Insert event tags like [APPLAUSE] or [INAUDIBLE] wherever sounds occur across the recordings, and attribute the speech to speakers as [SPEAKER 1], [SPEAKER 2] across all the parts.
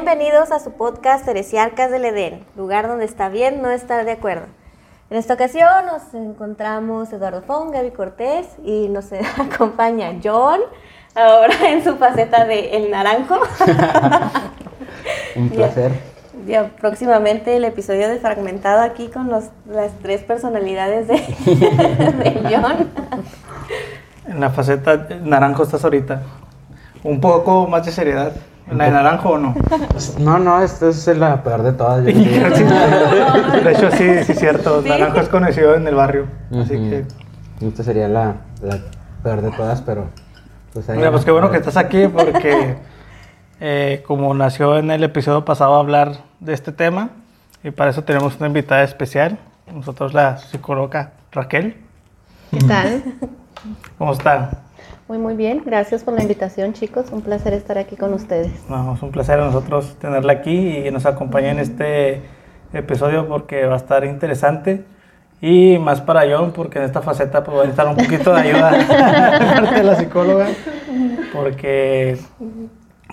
[SPEAKER 1] Bienvenidos a su podcast Heresiarcas del Edén, lugar donde está bien no estar de acuerdo. En esta ocasión nos encontramos Eduardo Fong, Gaby Cortés y nos [LAUGHS] acompaña John, ahora [LAUGHS] en su faceta de El Naranjo. [LAUGHS]
[SPEAKER 2] Un placer.
[SPEAKER 1] Ya, próximamente el episodio de Fragmentado aquí con los, las tres personalidades de, de John.
[SPEAKER 3] En la faceta naranjo estás ahorita. Un poco más de seriedad. ¿La de naranjo o no? [LAUGHS]
[SPEAKER 2] No, no, esta es la peor de todas. yo
[SPEAKER 3] Sí, [LAUGHS]
[SPEAKER 2] creo.
[SPEAKER 3] de hecho, sí, sí, cierto.
[SPEAKER 1] Sí.
[SPEAKER 3] Naranjo es conocido en el barrio. Así que.
[SPEAKER 2] Esta sería la, la peor de todas, pero. Pues, ahí
[SPEAKER 3] Mira, pues qué bueno que estás aquí porque, [LAUGHS] eh, como nació en el episodio pasado hablar de este tema, y para eso tenemos una invitada especial. Nosotros, la psicóloga Raquel.
[SPEAKER 4] ¿Qué tal?
[SPEAKER 3] ¿Cómo está?
[SPEAKER 4] Muy, muy bien. Gracias por la invitación, chicos. Un placer estar aquí con ustedes.
[SPEAKER 3] No, es un placer a nosotros tenerla aquí y que nos acompañe en este episodio porque va a estar interesante. Y más para John, porque en esta faceta pues, va a necesitar un poquito de ayuda [LAUGHS] de la psicóloga. Porque,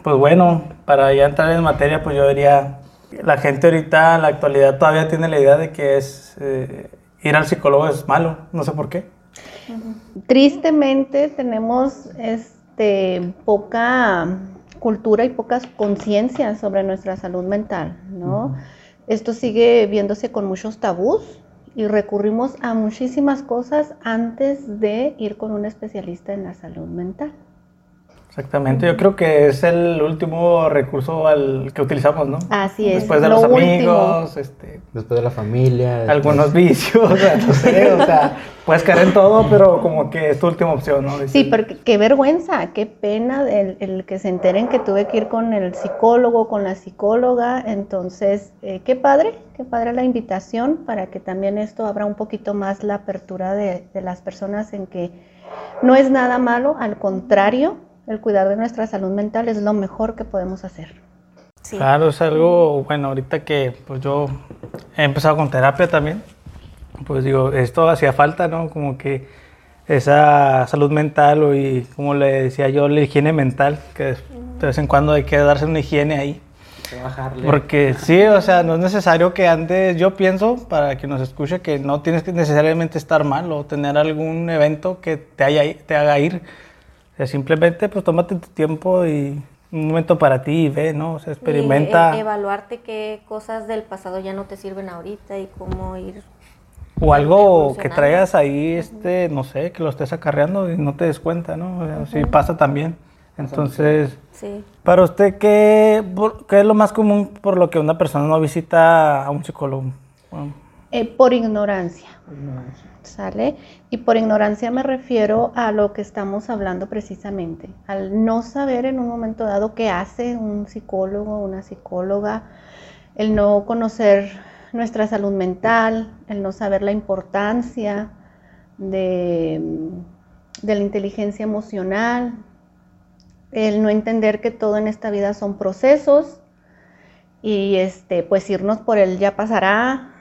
[SPEAKER 3] pues bueno, para ya entrar en materia, pues yo diría, la gente ahorita en la actualidad todavía tiene la idea de que es eh, ir al psicólogo es malo, no sé por qué.
[SPEAKER 4] Tristemente tenemos este, poca cultura y poca conciencia sobre nuestra salud mental, ¿no? Esto sigue viéndose con muchos tabús y recurrimos a muchísimas cosas antes de ir con un especialista en la salud mental.
[SPEAKER 3] Exactamente, yo creo que es el último recurso al que utilizamos, ¿no?
[SPEAKER 4] Así es.
[SPEAKER 3] Después de
[SPEAKER 4] lo
[SPEAKER 3] los amigos, este,
[SPEAKER 2] Después de la familia. después-
[SPEAKER 3] algunos [LAUGHS] vicios, o [LAUGHS] sea, no sé, o sea, puedes caer en todo, pero como que es tu última opción, ¿no?
[SPEAKER 4] Sí, porque qué vergüenza, qué pena el, el que se enteren que tuve que ir con el psicólogo, con la psicóloga. Entonces, eh, qué padre, qué padre la invitación para que también esto abra un poquito más la apertura de, de las personas en que no es nada malo, al contrario, el cuidar de nuestra salud mental es lo mejor que podemos hacer.
[SPEAKER 1] Sí.
[SPEAKER 3] Claro, es algo, bueno, ahorita que pues yo he empezado con terapia también, pues digo, esto hacía falta, ¿no? Como que esa salud mental o y como le decía yo, la higiene mental, que de vez en cuando hay que darse una higiene ahí. Porque sí, o sea, no es necesario que antes, yo pienso, para que nos escuche, que no tienes que necesariamente estar mal o tener algún evento que te, haya, te haga ir. O sea, simplemente pues tómate tu tiempo y un momento para ti y ve, ¿no? O sea, experimenta.
[SPEAKER 1] Y, eh, evaluarte qué cosas del pasado ya no te sirven ahorita y cómo ir.
[SPEAKER 3] o algo que traigas ahí, este, no sé, que lo estés acarreando y no te des cuenta, ¿no? O sea, sí pasa también. Entonces,
[SPEAKER 1] Sí.
[SPEAKER 3] para usted, ¿qué, por- ¿qué es lo más común por lo que una persona no visita a un psicólogo? Bueno,
[SPEAKER 4] Eh, por ignorancia. ¿Sale? Y por ignorancia me refiero a lo que estamos hablando precisamente, al no saber en un momento dado qué hace un psicólogo, una psicóloga, el no conocer nuestra salud mental, el no saber la importancia de, la inteligencia emocional, el no entender que todo en esta vida son procesos y este, pues irnos por el ya pasará,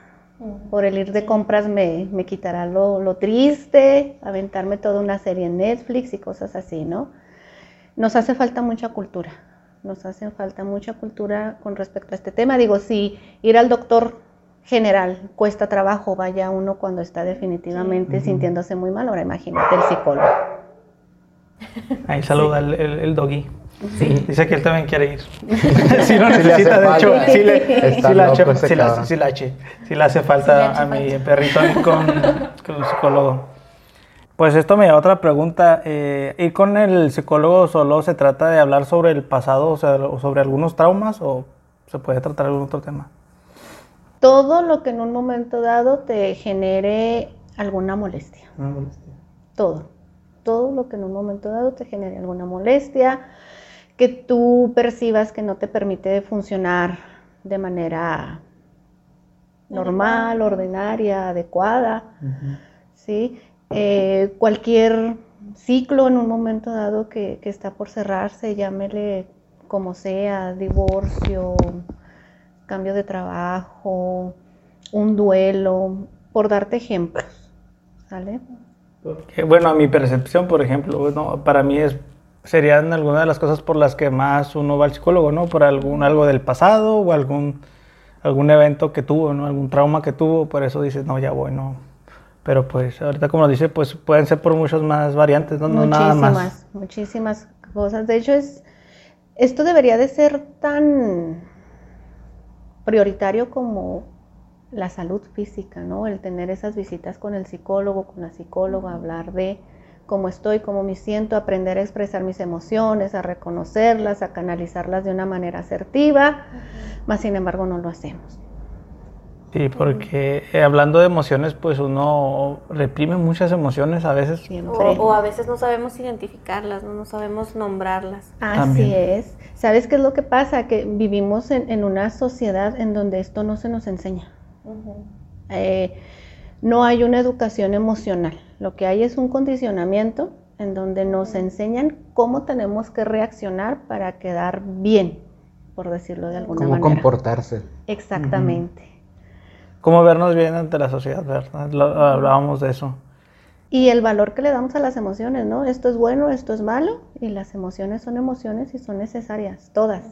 [SPEAKER 4] por el ir de compras me, me quitará lo, lo triste, aventarme toda una serie en Netflix y cosas así, ¿no? Nos hace falta mucha cultura, nos hace falta mucha cultura con respecto a este tema. Digo, si ir al doctor general cuesta trabajo, vaya uno cuando está definitivamente sintiéndose muy mal, ahora imagínate el psicólogo.
[SPEAKER 3] ahí saluda el, el, el doggy.
[SPEAKER 1] Sí.
[SPEAKER 3] Dice que él también quiere ir. [LAUGHS] [LAUGHS]
[SPEAKER 2] le hace
[SPEAKER 3] necesita, de hecho.
[SPEAKER 2] falta.
[SPEAKER 3] Sí le,
[SPEAKER 2] Está
[SPEAKER 3] sí la hace- sí la- sí la le hace falta a mi perrito con, con el psicólogo. Pues esto me da otra pregunta. Eh, ¿Ir con el psicólogo solo se trata de hablar sobre el pasado, o sea, sobre algunos traumas, o se puede tratar algún otro tema?
[SPEAKER 4] Todo lo que en un momento dado te genere alguna molestia. todo, todo lo que en un momento dado te genere alguna molestia, que tú percibas que no te permite funcionar de manera normal, ordinaria, adecuada, ¿sí? Eh, cualquier ciclo en un momento dado que, que está por cerrarse, llámele como sea, divorcio, cambio de trabajo, un duelo, por darte ejemplos, ¿sale?
[SPEAKER 3] Bueno, a mi percepción, por ejemplo, no, para mí es serían algunas de las cosas por las que más uno va al psicólogo, ¿no? Por algún algo del pasado o algún algún evento que tuvo, ¿no? Algún trauma que tuvo, por eso dices, no, ya voy, no. Pero pues ahorita como dice, pues pueden ser por muchas más variantes, no, no nada más.
[SPEAKER 4] Muchísimas, muchísimas cosas. De hecho, es, esto debería de ser tan prioritario como la salud física, ¿no? El tener esas visitas con el psicólogo, con la psicóloga, hablar de cómo estoy, cómo me siento, aprender a expresar mis emociones, a reconocerlas, a canalizarlas de una manera asertiva, más sin embargo no lo hacemos.
[SPEAKER 3] Sí, porque eh, hablando de emociones, pues uno reprime muchas emociones a veces.
[SPEAKER 1] O, a veces no sabemos identificarlas, no, no sabemos nombrarlas.
[SPEAKER 4] Así es. ¿Sabes qué es lo que pasa? Que vivimos en, una sociedad en donde esto no se nos enseña. Eh, no hay una educación emocional. Lo que hay es un condicionamiento en donde nos enseñan cómo tenemos que reaccionar para quedar bien, por decirlo de alguna manera.
[SPEAKER 2] Cómo comportarse.
[SPEAKER 4] Exactamente
[SPEAKER 3] cómo vernos bien ante la sociedad, ¿verdad? hablábamos de eso.
[SPEAKER 4] Y el valor que le damos a las emociones, ¿no? Esto es bueno, esto es malo, y las emociones son emociones y son necesarias, todas.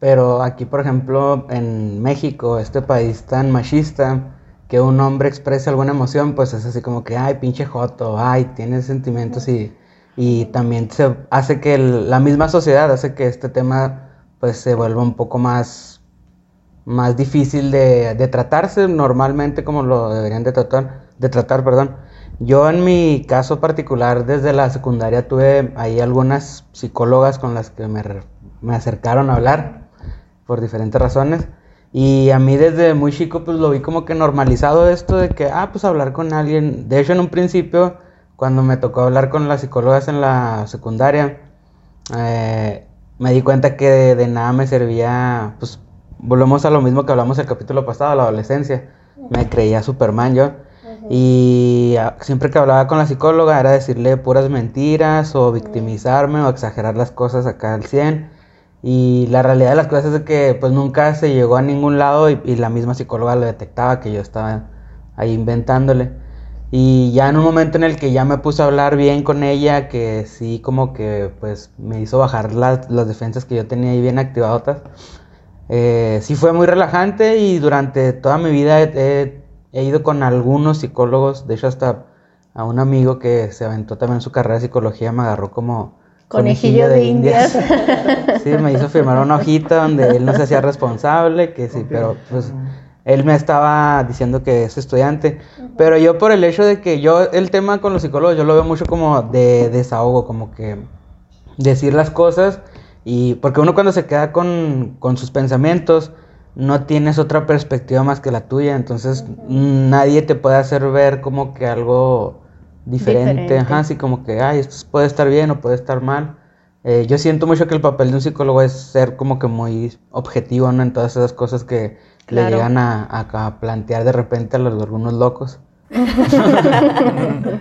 [SPEAKER 2] Pero aquí, por ejemplo, en México, este país tan machista, que un hombre exprese alguna emoción, pues es así como que, ay, pinche joto, ay, tiene sentimientos y, y también se hace que la misma sociedad hace que este tema pues se vuelva un poco más más difícil de, de, tratarse normalmente como lo deberían de tratar, de tratar, perdón. Yo en mi caso particular desde la secundaria tuve ahí algunas psicólogas con las que me, me acercaron a hablar por diferentes razones. Y a mí desde muy chico pues lo vi como que normalizado esto de que, ah, pues hablar con alguien. De hecho en un principio, cuando me tocó hablar con las psicólogas en la secundaria, eh, me di cuenta que de, de, nada me servía pues volvemos a lo mismo que hablamos el capítulo pasado, la adolescencia. Me creía Superman yo. Y siempre que hablaba con la psicóloga era decirle puras mentiras o victimizarme o exagerar las cosas acá al 100. Y la realidad de las cosas es que pues nunca se llegó a ningún lado y, la misma psicóloga lo detectaba que yo estaba ahí inventándole. Y ya en un momento en el que ya me puse a hablar bien con ella, que sí como que pues me hizo bajar las, las defensas que yo tenía ahí bien activadas eh, sí fue muy relajante y durante toda mi vida he, ido con algunos psicólogos, de hecho hasta a un amigo que se aventó también su carrera de psicología me agarró como
[SPEAKER 4] conejillo, de, indias. [LAUGHS]
[SPEAKER 2] sí, me hizo firmar una hojita donde él no se hacía responsable, que sí, pero pues él me estaba diciendo que es estudiante, pero yo por el hecho de que yo el tema con los psicólogos yo lo veo mucho como de desahogo, como que decir las cosas y porque uno cuando se queda con, sus pensamientos, no tienes otra perspectiva más que la tuya, entonces nadie te puede hacer ver como que algo diferente, Ajá, así como que, ay, esto puede estar bien o puede estar mal. Eh, yo siento mucho que el papel de un psicólogo es ser como que muy objetivo, ¿no? En todas esas cosas que le llegan a, plantear de repente a los, algunos locos. [LAUGHS]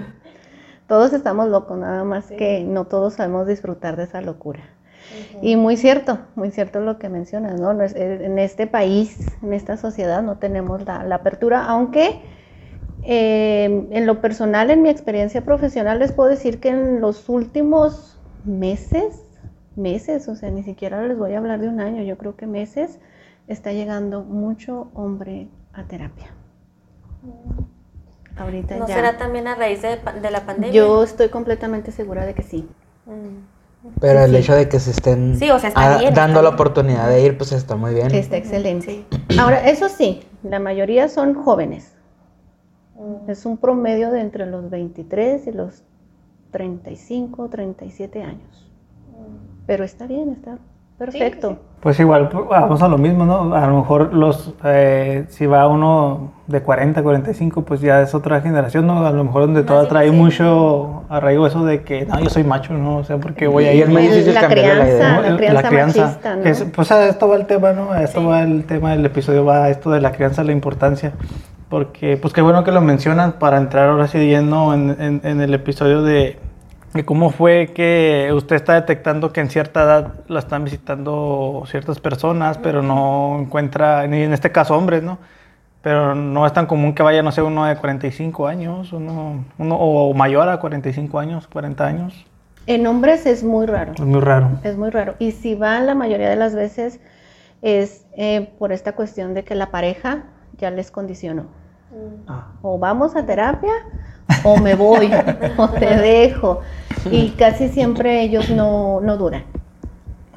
[SPEAKER 4] todos estamos locos, nada más que no todos sabemos disfrutar de esa locura. Y muy cierto, muy cierto lo que mencionas, ¿no? En este país, en esta sociedad, no tenemos la, apertura, aunque eh, en lo personal, en mi experiencia profesional, les puedo decir que en los últimos meses, meses, o sea, ni siquiera les voy a hablar de un año, yo creo que meses, está llegando mucho hombre a terapia.
[SPEAKER 1] Ahorita ¿No será también a raíz de, la pandemia?
[SPEAKER 4] Yo estoy completamente segura de que sí. Mm.
[SPEAKER 2] Pero el hecho de que se estén dando la oportunidad de ir, pues está muy bien.
[SPEAKER 4] Está excelente. Ahora, eso sí, la mayoría son jóvenes. Mm. Es un promedio de entre los 23 y los 35, 37 años. Mm. Pero está bien, está Perfecto.
[SPEAKER 3] Pues igual pues, vamos a lo mismo, ¿no? A lo mejor los, eh, si va uno de 40, 45, pues ya es otra generación, ¿no? A lo mejor donde todo trae mucho arraigo eso de que, no, yo soy macho, ¿no? O sea, porque voy a ir...
[SPEAKER 4] difícil la crianza, la, crianza, la crianza. Machista,
[SPEAKER 3] ¿no? pues a esto va el tema, ¿no? A esto va el tema del episodio, va a esto de la crianza, la importancia. Porque, pues qué bueno que lo mencionan para entrar ahora sí en, en el episodio de cómo fue que usted está detectando que en cierta edad la están visitando ciertas personas, pero no encuentra, ni en este caso hombres, ¿no? Pero no es tan común que vaya, no sé, uno de 45 años, uno, uno o mayor a 45 años, 40 años.
[SPEAKER 4] En hombres es muy raro.
[SPEAKER 3] Es muy raro.
[SPEAKER 4] Es muy raro. Y si van, la mayoría de las veces es eh, por esta cuestión de que la pareja ya les condicionó.
[SPEAKER 3] Ah.
[SPEAKER 4] O vamos a terapia o me voy [LAUGHS] o te dejo. Y casi siempre ellos no, no duran.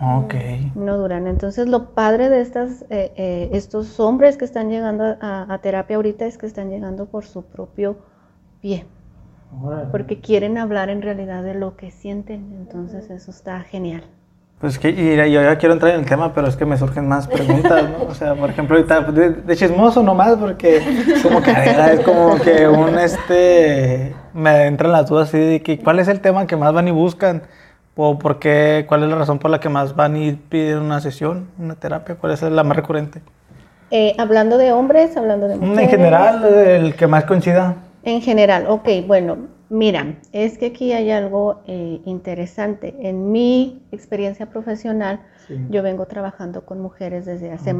[SPEAKER 3] Ok.
[SPEAKER 4] No duran. Entonces lo padre de estas, eh, eh, estos hombres que están llegando a, a terapia ahorita es que están llegando por su propio pie. Porque quieren hablar en realidad de lo que sienten. Entonces eso está genial.
[SPEAKER 3] Pues que y yo ya quiero entrar en el tema, pero es que me surgen más preguntas, ¿no? O sea, por ejemplo, ahorita de, de chismoso nomás, porque como que es como que un este me entran las dudas así de que cuál es el tema que más van y buscan o por qué, cuál es la razón por la que más van y piden una sesión, una terapia, cuál es la más recurrente.
[SPEAKER 4] Eh, hablando de hombres, hablando de mujeres.
[SPEAKER 3] En general, el que más coincida.
[SPEAKER 4] En general, ok, bueno, mira, es que aquí hay algo eh, interesante. En mi experiencia profesional,
[SPEAKER 3] Sí.
[SPEAKER 4] yo vengo trabajando con mujeres desde hace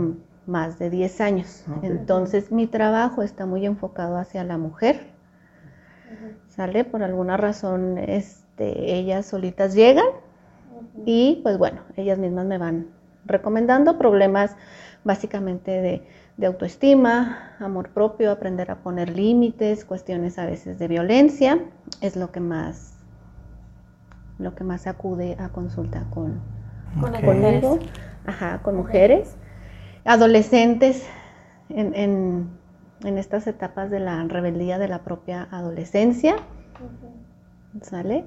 [SPEAKER 4] más de 10 años. Entonces, mi trabajo está muy enfocado hacia la mujer. ¿Sale? Por alguna razón, este, ellas solitas llegan y pues bueno, ellas mismas me van recomendando problemas básicamente de, de autoestima, amor propio, aprender a poner límites, cuestiones a veces de violencia, es lo que más, lo que más acude a consulta con,
[SPEAKER 1] Con las
[SPEAKER 3] Ok.
[SPEAKER 1] mujeres.
[SPEAKER 4] conmigo, ajá, con mujeres, adolescentes en, en- en estas etapas de la rebeldía de la propia adolescencia, ¿sale?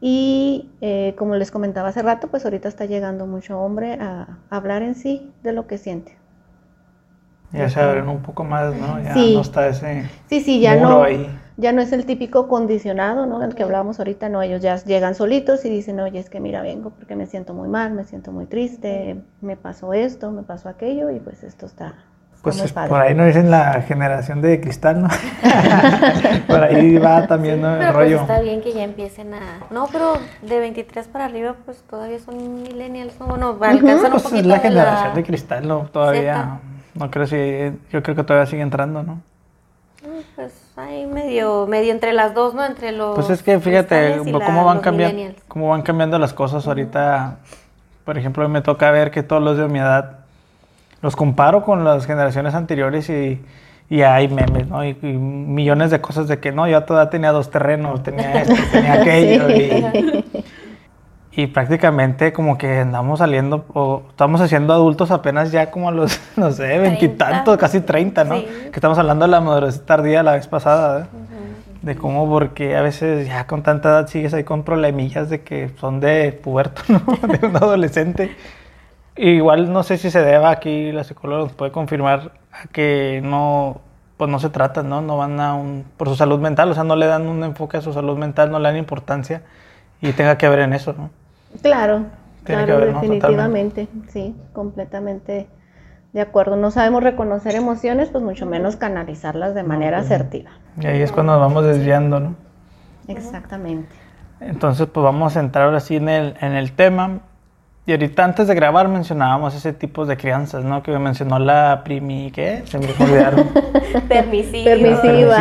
[SPEAKER 4] Y eh, como les comentaba hace rato, pues ahorita está llegando mucho hombre a, hablar en sí de lo que siente.
[SPEAKER 3] Ya se abren un poco más, ¿no? Ya
[SPEAKER 4] Sí.
[SPEAKER 3] no está ese
[SPEAKER 4] Sí, sí, ya
[SPEAKER 3] muro
[SPEAKER 4] no,
[SPEAKER 3] ahí.
[SPEAKER 4] ya no es el típico condicionado, ¿no? El que hablábamos ahorita, no, ellos ya llegan solitos y dicen, oye, es que mira, vengo porque me siento muy mal, me siento muy triste, me pasó esto, me pasó aquello y pues esto está,
[SPEAKER 3] Pues es- por ahí no dicen la generación de cristal, ¿no? [LAUGHS] por ahí va también ¿no? el
[SPEAKER 1] Pero pues
[SPEAKER 3] rollo.
[SPEAKER 1] está bien que ya empiecen a... No, pero de 23 para arriba pues todavía son millennials, ¿no? Bueno, alcanzan un
[SPEAKER 3] Pues
[SPEAKER 1] poquito
[SPEAKER 3] es la
[SPEAKER 1] de
[SPEAKER 3] generación de cristal, ¿no? Todavía.
[SPEAKER 1] Zeta.
[SPEAKER 3] No creo si. Yo creo que todavía sigue entrando, ¿no?
[SPEAKER 1] Mm, Pues ahí medio, medio entre las dos, ¿no? Entre los
[SPEAKER 3] Pues es que fíjate cómo van cambiando, cómo van cambiando las cosas ahorita. Por ejemplo, me toca ver que todos los de mi edad los comparo con las generaciones anteriores y, y hay memes, ¿no? Y, y millones de cosas de que no, yo todavía tenía dos terrenos, tenía esto, tenía [LAUGHS] aquello. y, [LAUGHS] y prácticamente como que andamos saliendo, o estamos haciendo adultos apenas ya como a los, [LAUGHS] no sé, veintitantos, casi treinta, ¿no?
[SPEAKER 1] Sí.
[SPEAKER 3] Que estamos hablando de la madurez tardía la vez pasada, ¿verdad? De cómo, porque a veces ya con tanta edad sigues ahí con problemillas de que son de puberto, [LAUGHS] ¿no? De un adolescente. Igual no sé si se deba aquí, la psicóloga nos puede confirmar a que no, pues no se tratan, ¿no? No van a un, por su salud mental, o sea, no le dan un enfoque a su salud mental, no le dan importancia y tenga que ver en eso, ¿no?
[SPEAKER 4] Claro,
[SPEAKER 3] Tiene que
[SPEAKER 4] claro, definitivamente, sí, completamente de acuerdo. No sabemos reconocer emociones, pues mucho menos canalizarlas de manera asertiva.
[SPEAKER 3] Y ahí es cuando nos vamos desviando, ¿no?
[SPEAKER 4] Exactamente.
[SPEAKER 3] Entonces, pues vamos a entrar ahora sí en el, en el tema. Y ahorita antes de grabar mencionábamos ese tipo de crianzas, ¿no? Que me mencionó la primi, ¿qué? Se me olvidaron. [LAUGHS]
[SPEAKER 1] Permisiva.
[SPEAKER 4] Permisiva.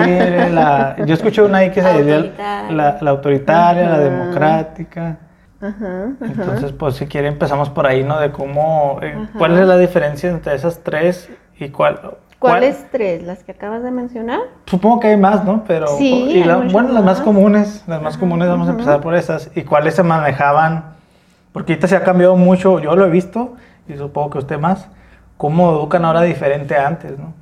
[SPEAKER 3] La- yo escuché una ahí que se decía
[SPEAKER 1] Autoritaria.
[SPEAKER 3] la, la autoritaria, la democrática.
[SPEAKER 4] Ajá, ajá.
[SPEAKER 3] Entonces, pues si quiere empezamos por ahí, ¿no? De cómo, eh, cuál es la diferencia entre esas tres y cuál... cuál-
[SPEAKER 4] ¿Cuáles tres? ¿Las que acabas de mencionar?
[SPEAKER 3] Supongo que hay más, ¿no? Pero,
[SPEAKER 4] Sí,
[SPEAKER 3] y la- bueno, las más comunes, las más comunes vamos a empezar por esas. ¿Y cuáles se manejaban? Porque ahorita se ha cambiado mucho, yo lo he visto, y supongo que usted más, cómo educan ahora diferente a antes, ¿no?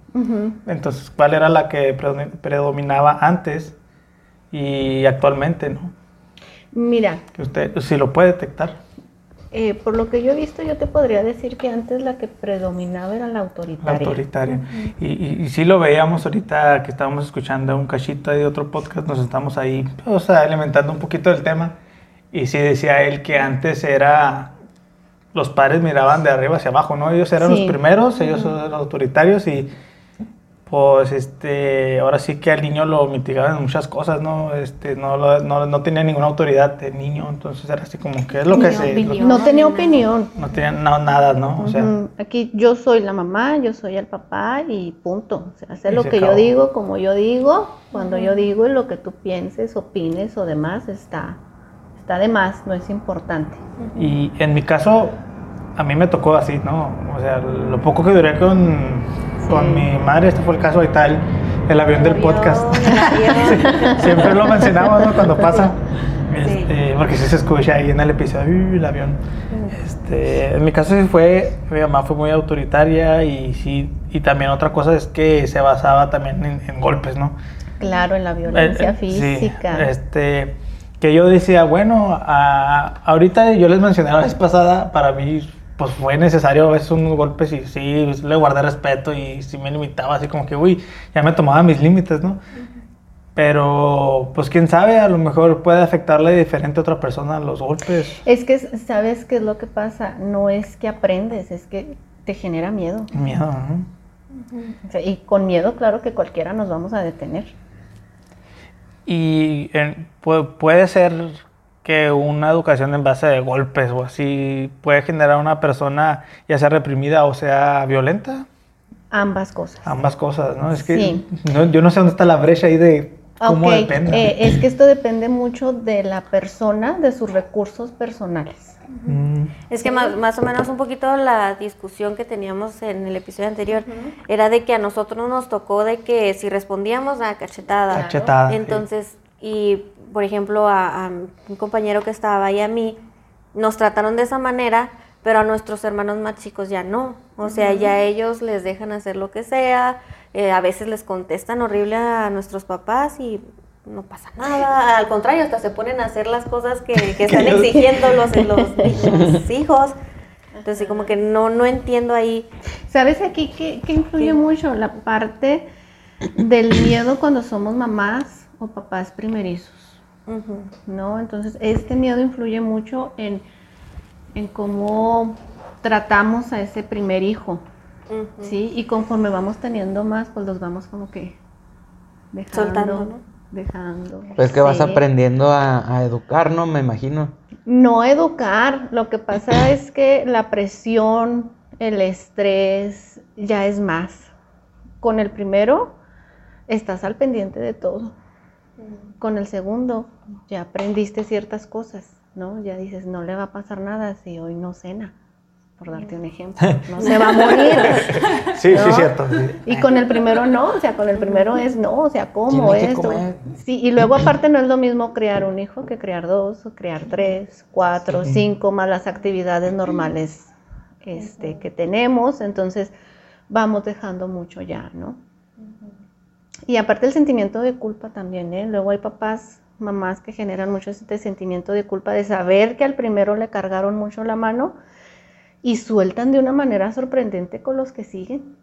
[SPEAKER 3] Entonces, ¿cuál era la que predomi- predominaba antes y actualmente, ¿no?
[SPEAKER 4] Mira,
[SPEAKER 3] Que usted, si lo puede detectar.
[SPEAKER 4] eh, por lo que yo he visto, yo te podría decir que antes la que predominaba era la
[SPEAKER 3] La
[SPEAKER 4] autoritaria.
[SPEAKER 3] autoritaria. y, y, y sí lo veíamos ahorita que estábamos escuchando un cachito de otro podcast, nos estamos ahí, o sea, alimentando un poquito del tema. Y sí decía él que antes era, los padres miraban de arriba hacia abajo, ¿no? Ellos eran
[SPEAKER 4] Sí.
[SPEAKER 3] los primeros, ellos eran los autoritarios y pues este, ahora sí que al niño lo mitigaban en muchas cosas, ¿no? Este, no, lo- no, no tenía ninguna autoridad de niño, entonces era así como que es lo que se...
[SPEAKER 1] opinión.
[SPEAKER 4] No tenía opinión.
[SPEAKER 3] No tenía no, nada, ¿no? O sea.
[SPEAKER 4] Aquí yo soy la mamá, yo soy el papá y punto. O sea, hacer lo
[SPEAKER 3] se
[SPEAKER 4] que yo digo, como yo digo, cuando yo digo y lo que tú pienses, opines o demás está, está está de más, no es importante.
[SPEAKER 3] Y en mi caso, a mí me tocó así, ¿no? O sea, lo poco que duré con, con mi madre, este fue el caso de tal, el avión del podcast. [LAUGHS]
[SPEAKER 1] avión.
[SPEAKER 3] Sí, siempre lo mencionamos, ¿no? Cuando pasa.
[SPEAKER 1] Sí.
[SPEAKER 3] Este, porque sí se escucha ahí en el episodio, "Uy, el avión. Este, en mi caso sí fue, mi mamá fue muy autoritaria y sí, y también otra cosa es que se basaba también en, en golpes, ¿no?
[SPEAKER 4] Claro, en la
[SPEAKER 3] Eh,
[SPEAKER 4] violencia
[SPEAKER 3] eh, sí,
[SPEAKER 4] física.
[SPEAKER 3] este, que yo decía, bueno, a- ahorita yo les mencioné la vez pasada, para mí pues fue necesario a veces unos golpes y sí, le guardé respeto y sí me limitaba así como que, uy, ya me tomaba mis límites, ¿no? Pero pues quién sabe, a lo mejor puede afectarle diferente a otra persona los golpes,
[SPEAKER 4] Es que, ¿sabes qué es lo que pasa? No es que aprendes, es que te genera miedo.
[SPEAKER 3] miedo,
[SPEAKER 4] y con miedo, claro que cualquiera nos vamos a detener.
[SPEAKER 3] Y eh, pu- puede ser que una educación en base de golpes o así puede generar una persona ya sea reprimida o sea violenta.
[SPEAKER 4] Ambas cosas.
[SPEAKER 3] Ambas cosas, ¿no? Es que
[SPEAKER 4] Sí.
[SPEAKER 3] no- yo no sé dónde está la brecha ahí de cómo depende.
[SPEAKER 4] eh, es que esto depende mucho de la persona, de sus recursos personales.
[SPEAKER 3] Mm,
[SPEAKER 1] Es que más, más o menos un poquito la discusión que teníamos en el episodio anterior era de que a nosotros nos tocó de que si respondíamos a cachetada,
[SPEAKER 3] Cachetada, sí.
[SPEAKER 1] entonces, y por ejemplo a, a un compañero que estaba ahí a mí, nos trataron de esa manera, pero a nuestros hermanos más chicos ya no. O sea, ya ellos les dejan hacer lo que sea, eh, a veces les contestan horrible a nuestros papás y no pasa nada. Al contrario, hasta se ponen a hacer las cosas que, que [LAUGHS] están exigiendo los, los, los [LAUGHS] hijos. Entonces, como que no, no entiendo ahí.
[SPEAKER 4] ¿Sabes aquí qué, qué influye
[SPEAKER 1] Sí.
[SPEAKER 4] mucho? La parte del miedo cuando somos mamás o papás primerizos, ¿no? Entonces, este miedo influye mucho en, en cómo tratamos a ese primer hijo. ¿sí? Y conforme vamos teniendo más, pues los vamos como que dejando,
[SPEAKER 1] Soltando, ¿no?
[SPEAKER 4] dejando.
[SPEAKER 2] Pues que vas aprendiendo a, a educar, ¿no? Me imagino.
[SPEAKER 4] No educar, lo que pasa [CLEARS THROAT] es que la presión, el estrés ya es más. Con el primero estás al pendiente de todo. Con el segundo ya aprendiste ciertas cosas, ¿no? Ya dices, no le va a pasar nada si hoy no cena, por darte un ejemplo. [LAUGHS] No se va a morir.
[SPEAKER 3] Sí, sí, cierto. sí.
[SPEAKER 4] Y con el primero no, o sea, con el primero es no, o sea, ¿cómo esto?
[SPEAKER 2] comer.
[SPEAKER 4] Sí, y luego aparte no es lo mismo criar un hijo que criar dos, o criar tres, cuatro,
[SPEAKER 3] Sí.
[SPEAKER 4] cinco, más las actividades normales este, que tenemos, entonces vamos dejando mucho ya, ¿no? Y aparte el sentimiento de culpa también, ¿eh? Luego hay papás, mamás que generan mucho este sentimiento de culpa de saber que al primero le cargaron mucho la mano y sueltan de una manera sorprendente con los que siguen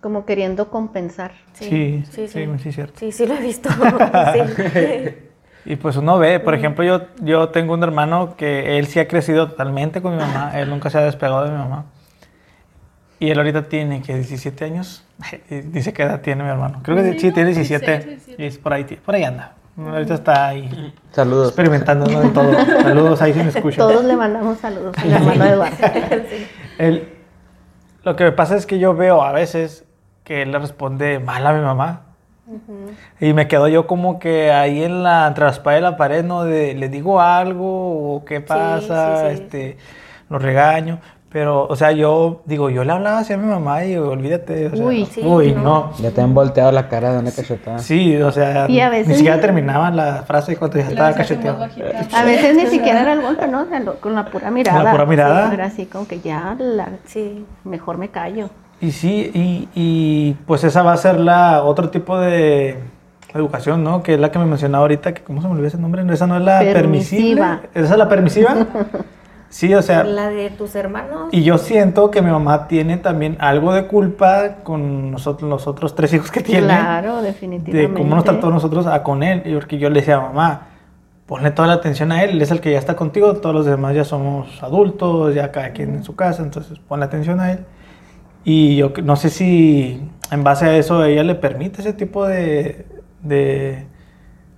[SPEAKER 4] como queriendo compensar.
[SPEAKER 3] Sí,
[SPEAKER 1] sí,
[SPEAKER 3] sí,
[SPEAKER 1] sí.
[SPEAKER 3] sí, cierto.
[SPEAKER 1] Sí, sí lo he visto. [LAUGHS] Sí.
[SPEAKER 3] Y pues uno ve, por ejemplo, yo, yo tengo un hermano que él sí ha crecido totalmente con mi mamá, él nunca se ha despegado de mi mamá. Y él ahorita tiene que 17 años, dice que edad tiene mi hermano. Creo que sí, tiene 17 y es por ahí, por ahí anda. Ahorita está ahí
[SPEAKER 2] Saludos.
[SPEAKER 3] experimentando ¿no? de todo. [LAUGHS] Saludos ahí si me escuchan.
[SPEAKER 4] Todos le mandamos saludos hermano Eduardo. [LAUGHS]
[SPEAKER 3] Él- lo que me pasa es que yo veo a veces que él le responde mal a mi mamá. Y me quedo yo como que ahí en la, entre la espada y la pared, ¿no? De, le digo algo o qué pasa,
[SPEAKER 1] sí, sí.
[SPEAKER 3] este, lo regaño. Pero, o sea, yo digo, yo le hablaba así a mi mamá y olvídate. O sea,
[SPEAKER 4] Uy,
[SPEAKER 1] sí,
[SPEAKER 3] uy,
[SPEAKER 1] no.
[SPEAKER 3] no.
[SPEAKER 2] Ya te han volteado la cara de una cachetada.
[SPEAKER 3] Sí, o sea,
[SPEAKER 4] Y a veces
[SPEAKER 3] ni siquiera
[SPEAKER 4] ni-
[SPEAKER 3] terminaba la frase cuando ya estaba cacheteado.
[SPEAKER 4] A veces ni siquiera era el golpe, ¿no? O sea, lo- con la pura mirada.
[SPEAKER 3] La pura mirada.
[SPEAKER 4] Sí, era así como que ya la-
[SPEAKER 1] Sí.
[SPEAKER 4] mejor me callo.
[SPEAKER 3] Y sí, y, y, pues esa va a ser la otro tipo de educación, ¿no? Que es la que me mencionaba ahorita, que ¿cómo se me olvidó ese nombre? Esa no es la permisible.
[SPEAKER 4] Permisiva.
[SPEAKER 3] ¿Esa es la permisiva? [LAUGHS] Sí, o sea,
[SPEAKER 1] La de tus hermanos.
[SPEAKER 3] y yo siento que mi mamá tiene también algo de culpa con nosotros, los otros tres hijos que tiene.
[SPEAKER 4] Claro,
[SPEAKER 3] De
[SPEAKER 4] definitivamente.
[SPEAKER 3] cómo nos trató a nosotros a con él. Porque yo le decía, mamá, ponle toda la atención a él, él es el que ya está contigo, todos los demás ya somos adultos, ya cada quien en su casa, entonces ponle atención a él. Y yo no sé si en base a eso ella le permite ese tipo de, de,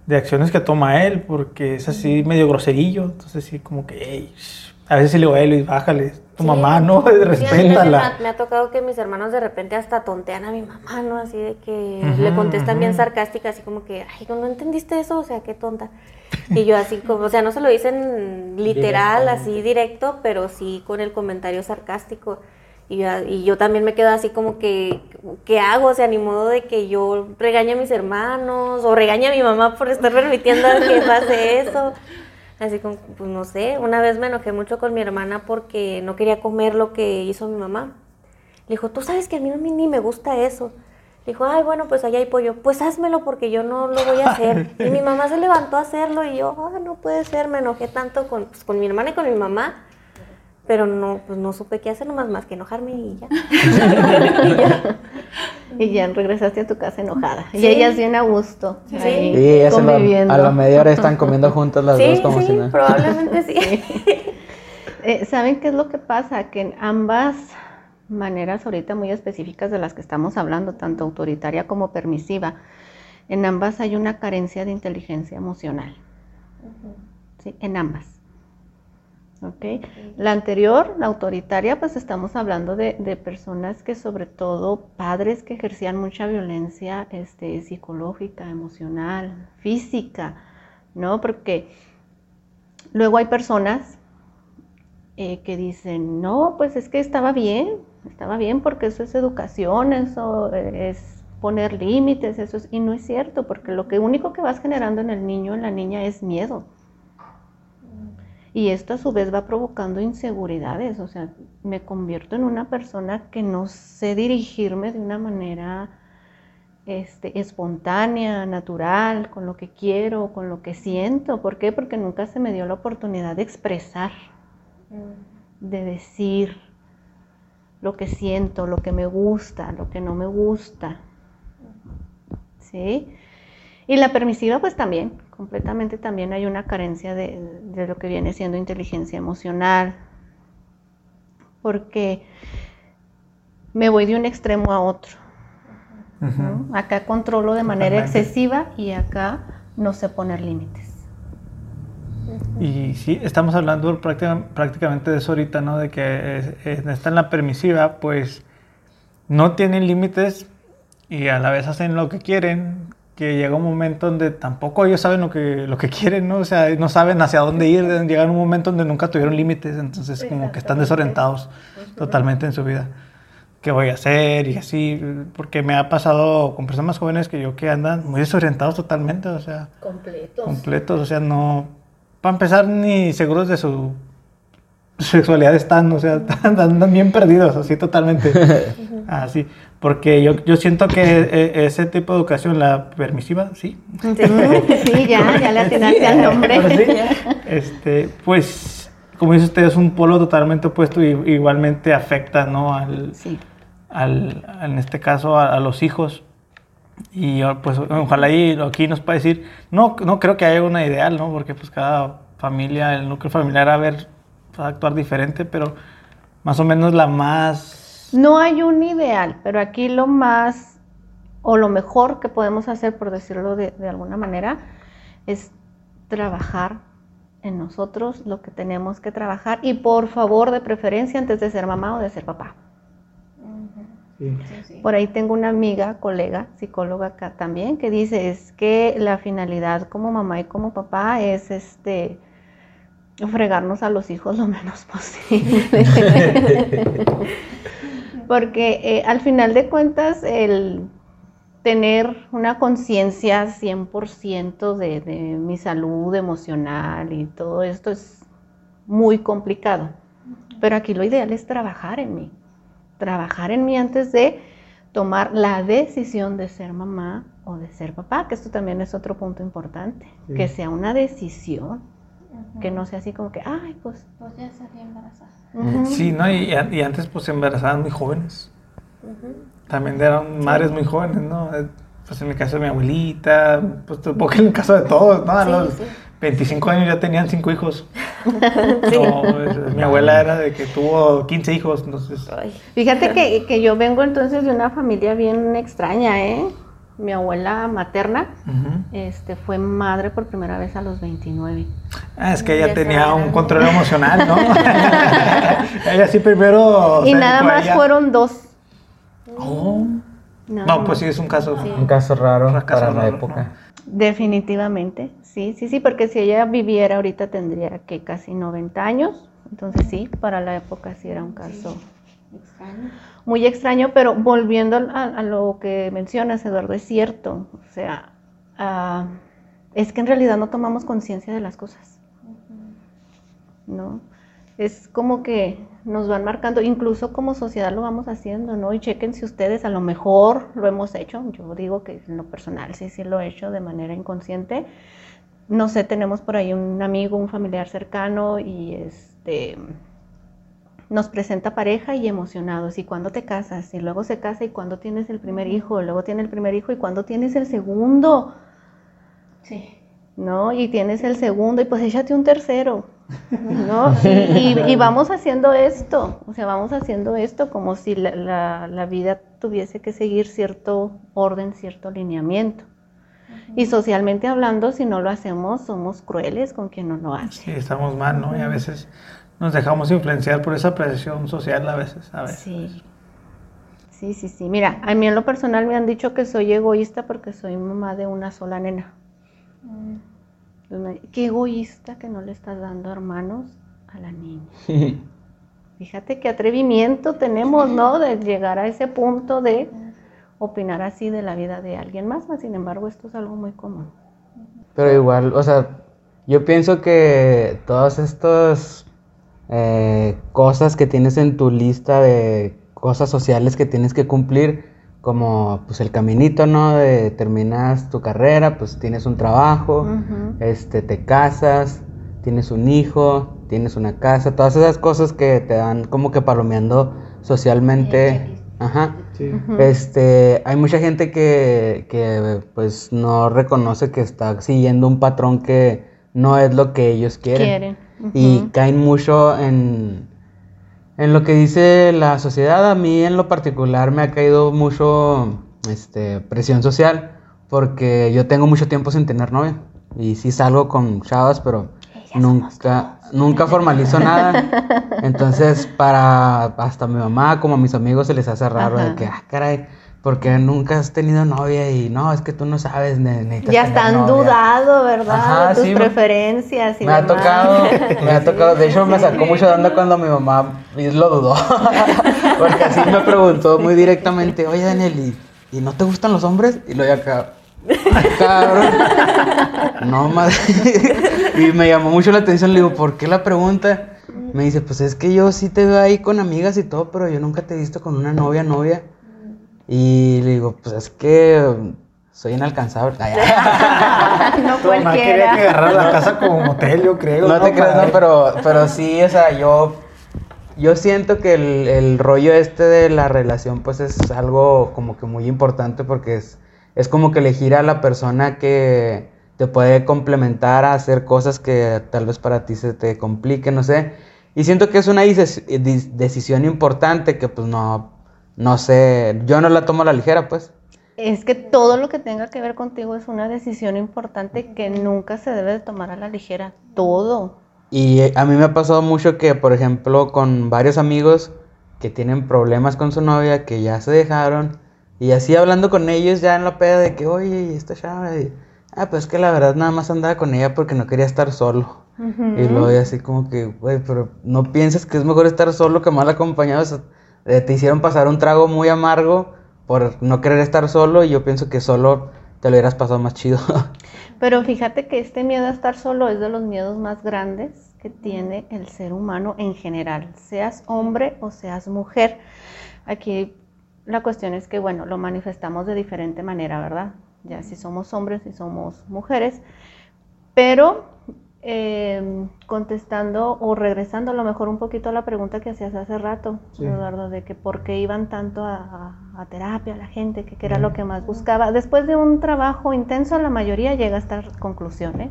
[SPEAKER 3] de acciones que toma él, porque es así medio groserillo, entonces sí como que, "Ey, shh, A veces le digo, "Eh, Luis, bájale, tu
[SPEAKER 1] Sí,
[SPEAKER 3] mamá, ¿no?
[SPEAKER 1] sí, a mí
[SPEAKER 3] Respétala.
[SPEAKER 1] Me ha, me ha tocado que mis hermanos de repente hasta tontean a mi mamá, ¿no? Así de que
[SPEAKER 3] Ujú,
[SPEAKER 1] le contestan bien
[SPEAKER 3] ujú.
[SPEAKER 1] sarcástica, así como que, ay, ¿no entendiste eso? O sea, qué tonta. Y yo así como, o sea, no se lo dicen [LAUGHS] literal, así directo, pero sí con el comentario sarcástico. Y yo, y yo también me quedo así como que, ¿qué hago? O sea, ni modo de que yo regañe a mis hermanos o regañe a mi mamá por estar permitiendo que pase eso. Así como, pues no sé, una vez me enojé mucho con mi hermana porque no quería comer lo que hizo mi mamá. Le dijo, tú sabes que a mí, mí ni me gusta eso. Le dijo, ay, bueno, pues allá hay pollo. Pues házmelo porque yo no lo voy a hacer. Y mi mamá se levantó a hacerlo y yo, ah, no puede ser, me enojé tanto con, pues, con mi hermana y con mi mamá. Pero no, pues no supe qué hacer nomás más que enojarme y ya. [LAUGHS] Y ya.
[SPEAKER 4] Y ya regresaste a tu casa enojada. Y
[SPEAKER 1] Sí.
[SPEAKER 4] ellas bien a gusto.
[SPEAKER 1] Sí.
[SPEAKER 4] ahí
[SPEAKER 2] Y ellas a la, a la media hora están comiendo juntas las dos como
[SPEAKER 1] sí,
[SPEAKER 2] si nada.
[SPEAKER 1] probablemente sí.
[SPEAKER 4] Eh, ¿Saben qué es lo que pasa? Que en ambas maneras ahorita muy específicas de las que estamos hablando, tanto autoritaria como permisiva, en ambas hay una carencia de inteligencia emocional. Sí, en ambas. ¿Ok? La anterior, la autoritaria, pues estamos hablando de, de personas que sobre todo padres que ejercían mucha violencia este, psicológica, emocional, física, ¿no? Porque luego hay personas eh, que dicen, no, pues es que estaba bien, estaba bien porque eso es educación, eso es poner límites, eso es, y no es cierto, porque lo que único que vas generando en el niño, en la niña, es miedo. Y esto a su vez va provocando inseguridades, o sea, me convierto en una persona que no sé dirigirme de una manera este, espontánea, natural, con lo que quiero, con lo que siento. ¿Por qué? Porque nunca se me dio la oportunidad de expresar, de decir lo que siento, lo que me gusta, lo que no me gusta. ¿Sí? Y la permisiva pues también, completamente también hay una carencia de, de lo que viene siendo inteligencia emocional, porque me voy de un extremo a otro. Acá controlo de manera excesiva y acá no sé poner límites.
[SPEAKER 3] Y sí, estamos hablando práctica- prácticamente de eso ahorita, ¿no? De que está en la permisiva, pues no tienen límites y a la vez hacen lo que quieren, que llega un momento donde tampoco ellos saben lo que, lo que quieren, ¿no? O sea, no saben hacia dónde ir, llegan a un momento donde nunca tuvieron límites, entonces como que están desorientados totalmente en su vida. ¿Qué voy a hacer? Y así, porque me ha pasado con personas más jóvenes que yo que andan muy desorientados totalmente, o sea
[SPEAKER 1] Completos.
[SPEAKER 3] completos, o sea, no, para empezar, ni seguros de su sexualidad están, o sea, [LAUGHS] andan bien perdidos, así totalmente. [LAUGHS] Así, porque yo, yo siento que e- ese tipo de educación, la permisiva, sí.
[SPEAKER 4] Sí, ya, ya le atinaste al nombre.
[SPEAKER 3] Ahora sí, este, pues, como dice usted, es un polo totalmente opuesto y igualmente afecta, ¿no? Al,
[SPEAKER 4] Sí.
[SPEAKER 3] al, en este caso a, a los hijos. Y pues ojalá y aquí nos pueda decir, no, no creo que haya una ideal, ¿no? Porque pues cada familia, el núcleo familiar va a ver, va a actuar diferente, pero más o menos la más...
[SPEAKER 4] No hay un ideal, pero aquí lo más o lo mejor que podemos hacer, por decirlo de, de alguna manera, es trabajar en nosotros lo que tenemos que trabajar y por favor, de preferencia, antes de ser mamá o de ser papá. Por ahí tengo una amiga, colega, psicóloga acá también, que dice es que la finalidad como mamá y como papá es este fregarnos a los hijos lo menos [LAUGHS] posible. [LAUGHS] Porque eh, al final de cuentas el tener una conciencia 100% de, de mi salud emocional y todo esto es muy complicado. Pero aquí lo ideal es trabajar en mí trabajar en mí antes de tomar la decisión de ser mamá o de ser papá, que esto también es otro punto importante,
[SPEAKER 2] Sí.
[SPEAKER 4] que sea una decisión, que no sea así como que, ay, pues...
[SPEAKER 1] Pues ya salí embarazada.
[SPEAKER 4] ujú".
[SPEAKER 3] Sí, ¿no? Y, y antes pues se embarazaban muy jóvenes. También eran madres muy jóvenes, ¿no? Eh, Pues en el caso de mi abuelita, pues que en el caso de todos, ¿no? A
[SPEAKER 1] Sí,
[SPEAKER 3] los
[SPEAKER 1] sí.
[SPEAKER 3] 25 años ya tenían 5 hijos. [LAUGHS] No, es- mi abuela era de que tuvo 15 hijos, entonces...
[SPEAKER 1] Ay,
[SPEAKER 4] Fíjate que, que yo vengo entonces de una familia bien extraña, ¿eh? Mi abuela materna este, fue madre por primera vez a los 29.
[SPEAKER 3] Ah, es que ella tenía un control emocional, ¿no? [LAUGHS] [LAUGHS] ella sí primero...
[SPEAKER 4] y nada más
[SPEAKER 3] ella.
[SPEAKER 4] fueron dos.
[SPEAKER 3] Oh. No, pues sí, es un caso.
[SPEAKER 1] Sí.
[SPEAKER 2] Un caso raro
[SPEAKER 3] Un caso
[SPEAKER 2] para la
[SPEAKER 3] raro,
[SPEAKER 2] época.
[SPEAKER 4] Definitivamente, sí, sí, sí, porque si ella viviera ahorita tendría que casi 90 años, entonces sí, para la época sí era un caso
[SPEAKER 1] Extraño.
[SPEAKER 4] Muy extraño, pero volviendo a, a lo que mencionas, Eduardo, es cierto, o sea, ah, es que en realidad no tomamos conciencia de las cosas, ¿no? Es como que nos van marcando, incluso como sociedad lo vamos haciendo, ¿no? Y chequen si ustedes a lo mejor lo hemos hecho, yo digo que en lo personal sí, sí lo he hecho de manera inconsciente. No sé, tenemos por ahí un amigo, un familiar cercano y este nos presenta pareja y emocionados. ¿Y cuándo te casas? Y luego se casa y cuándo tienes el primer hijo, y luego tiene el primer hijo y cuándo tienes el segundo.
[SPEAKER 1] Sí.
[SPEAKER 4] ¿no? Y tienes el segundo y pues échate un tercero, [LAUGHS] ¿no? Y, y- y vamos haciendo esto, o sea, vamos haciendo esto como si la, la- la vida tuviese que seguir cierto orden, cierto lineamiento. Y socialmente hablando, si no lo hacemos, somos crueles con quien no lo hace.
[SPEAKER 3] Sí, estamos mal, ¿no? Y a veces nos dejamos influenciar por esa presión social a veces, a veces.
[SPEAKER 4] Sí. Sí, sí, sí. Mira, a mí en lo personal me han dicho que soy egoísta porque soy mamá de una sola nena. Me- Qué egoísta que no le estás dando hermanos a la niña. Fíjate qué atrevimiento tenemos, ¿no? De llegar a ese punto de opinar así de la vida de alguien más, mas sin embargo esto es algo muy común.
[SPEAKER 2] Pero igual, o sea, yo pienso que todas estas eh, cosas que tienes en tu lista de cosas sociales que tienes que cumplir, como pues el caminito, ¿no? De terminas tu carrera, pues tienes un trabajo, este, te casas, tienes un hijo, tienes una casa, todas esas cosas que te dan como que palomeando socialmente. Ajá.
[SPEAKER 3] Sí.
[SPEAKER 2] Este, hay mucha gente que, que pues no reconoce que está siguiendo un patrón que no es lo que ellos quieren.
[SPEAKER 4] Quieren.
[SPEAKER 2] Y caen mucho en, en lo que dice la sociedad. A mí en lo particular me ha caído mucho este, presión social porque yo tengo mucho tiempo sin tener novia. Y sí salgo con chavas, pero nunca, nunca formalizo nada. [LAUGHS] Entonces, para hasta mi mamá como a mis amigos se les hace raro de que, ah, caray, porque nunca has tenido novia y no, es que tú no sabes,
[SPEAKER 4] Ya están
[SPEAKER 2] novia".
[SPEAKER 4] dudado, ¿verdad?
[SPEAKER 2] Ajá,
[SPEAKER 4] de tus
[SPEAKER 2] sí,
[SPEAKER 4] preferencias y
[SPEAKER 2] Me ha tocado, [LAUGHS] me ha tocado, de hecho me sacó mucho de onda cuando mi mamá lo dudó, [LAUGHS] porque así me preguntó muy directamente, oye Daniel, ¿y, y no te gustan los hombres? Y lo ya acá, cabrón, no madre, y me llamó mucho la atención, le digo, ¿por qué la pregunta? Me dice, pues es que yo sí te veo ahí con amigas y todo, pero yo nunca te he visto con una novia, novia. Y le digo, pues es que soy inalcanzable. [LAUGHS] Ay,
[SPEAKER 4] no
[SPEAKER 3] quería que
[SPEAKER 4] cualquiera.
[SPEAKER 3] agarrar la casa como motel, yo creo.
[SPEAKER 2] No te creas, no, pero, pero sí, o sea, yo, yo siento que el, el rollo este de la relación, pues es algo como que muy importante porque es, es como que elegir a la persona que te puede complementar a hacer cosas que tal vez para ti se te compliquen, no sé. Y siento que es una decisión importante que pues no, no sé, yo no la tomo a la ligera, pues.
[SPEAKER 4] Es que todo lo que tenga que ver contigo es una decisión importante que nunca se debe de tomar a la ligera. Todo.
[SPEAKER 2] Y eh, a mí me ha pasado mucho que, por ejemplo, con varios amigos que tienen problemas con su novia, que ya se dejaron, y así hablando con ellos ya en la peda de que, oye, ¿y esta chava? Ah, pues es que la verdad nada más andaba con ella porque no quería estar solo. Y luego y así como que, güey, pero no piensas que es mejor estar solo que mal acompañado. O sea, eh, te hicieron pasar un trago muy amargo por no querer estar solo y yo pienso que solo te lo hubieras pasado más chido. [LAUGHS]
[SPEAKER 4] Pero fíjate que este miedo a estar solo es de los miedos más grandes que tiene el ser humano en general, seas hombre o seas mujer. Aquí la cuestión es que, bueno, lo manifestamos de diferente manera, ¿verdad? Ya si somos hombres y somos mujeres, pero eh, contestando o regresando a lo mejor un poquito a la pregunta que hacías hace rato,
[SPEAKER 3] Sí.
[SPEAKER 4] Eduardo, de que por qué iban tanto a, a- a terapia la gente, que, era lo que más buscaba. Después de un trabajo intenso, la mayoría llega a esta conclusión, ¿eh?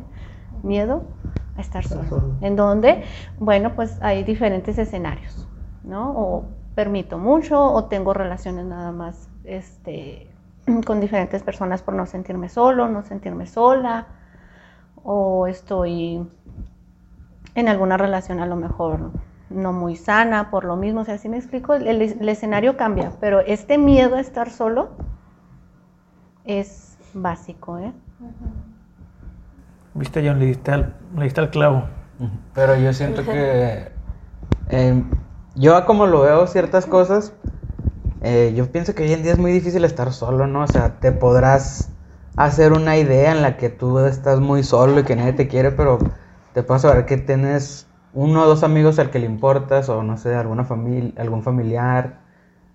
[SPEAKER 4] Miedo a estar
[SPEAKER 3] Estar
[SPEAKER 4] solo.
[SPEAKER 3] solo.
[SPEAKER 4] En donde, bueno, pues hay diferentes escenarios, ¿no? O permito mucho o tengo relaciones nada más este, [CLEARS THROAT] con diferentes personas por no sentirme solo, no sentirme sola, o estoy en alguna relación a lo mejor no muy sana, por lo mismo, o sea, si me explico, el, el escenario cambia, pero este miedo a estar solo es básico, ¿eh?
[SPEAKER 3] Viste, John, le diste al, le diste al clavo.
[SPEAKER 2] Pero yo siento que eh, yo como lo veo ciertas cosas, eh, yo pienso que hoy en día es muy difícil estar solo, ¿no? O sea, te podrás hacer una idea en la que tú estás muy solo y que nadie te quiere, pero te puedes saber que tienes uno o dos amigos al que le importas o no sé, alguna familia, algún familiar.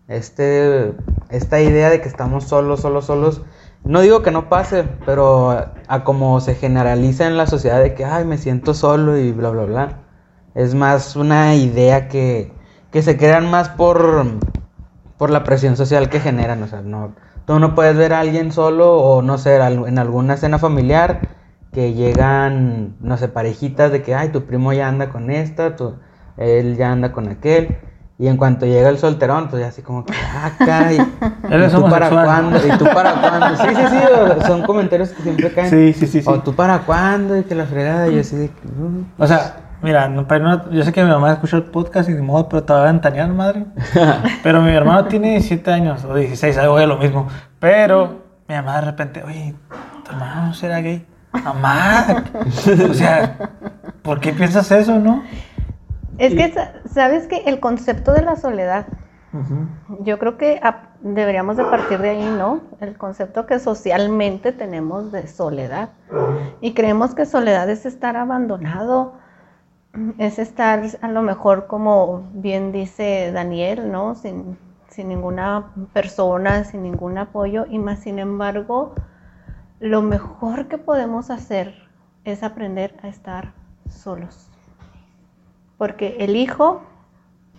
[SPEAKER 2] Este, esta idea de que estamos solos, solos, solos, no digo que no pase, pero a, como se generaliza en la sociedad de que, ay, me siento solo y bla, bla, bla. Es más una idea que, que se crean más por, por la presión social que generan. O sea, no, tú no puedes ver a alguien solo o no sé, en alguna cena familiar que llegan, no sé, parejitas de que, ay, tu primo ya anda con esta, tu, él ya anda con aquel. Y en cuanto llega el solterón, pues ya así como que, acá, y, [LAUGHS] ¿Y tú para cuándo? ¿Y tú para cuándo? Sí, sí, sí, son comentarios que siempre caen.
[SPEAKER 3] Sí, sí, sí.
[SPEAKER 2] O tú para cuándo, y que la fregada, y así de que...
[SPEAKER 3] Uh". O sea, mira, no, yo sé que mi mamá escuchó el podcast y de modo, pero te va a ventanear, madre. [LAUGHS] pero mi hermano tiene 17 años, o 16, algo de lo mismo. Pero mi mamá de repente, oye, ¿tu hermano será gay? Mamá, o sea, ¿por qué piensas eso, no?
[SPEAKER 4] Es que, ¿sabes que El concepto de la soledad, yo creo que deberíamos de partir de ahí, ¿no? El concepto que socialmente tenemos de soledad. Y creemos que soledad es estar abandonado, es estar a lo mejor como bien dice Daniel, ¿no? Sin, sin ninguna persona, sin ningún apoyo, y más sin embargo, lo mejor que podemos hacer es aprender a estar solos. Porque elijo,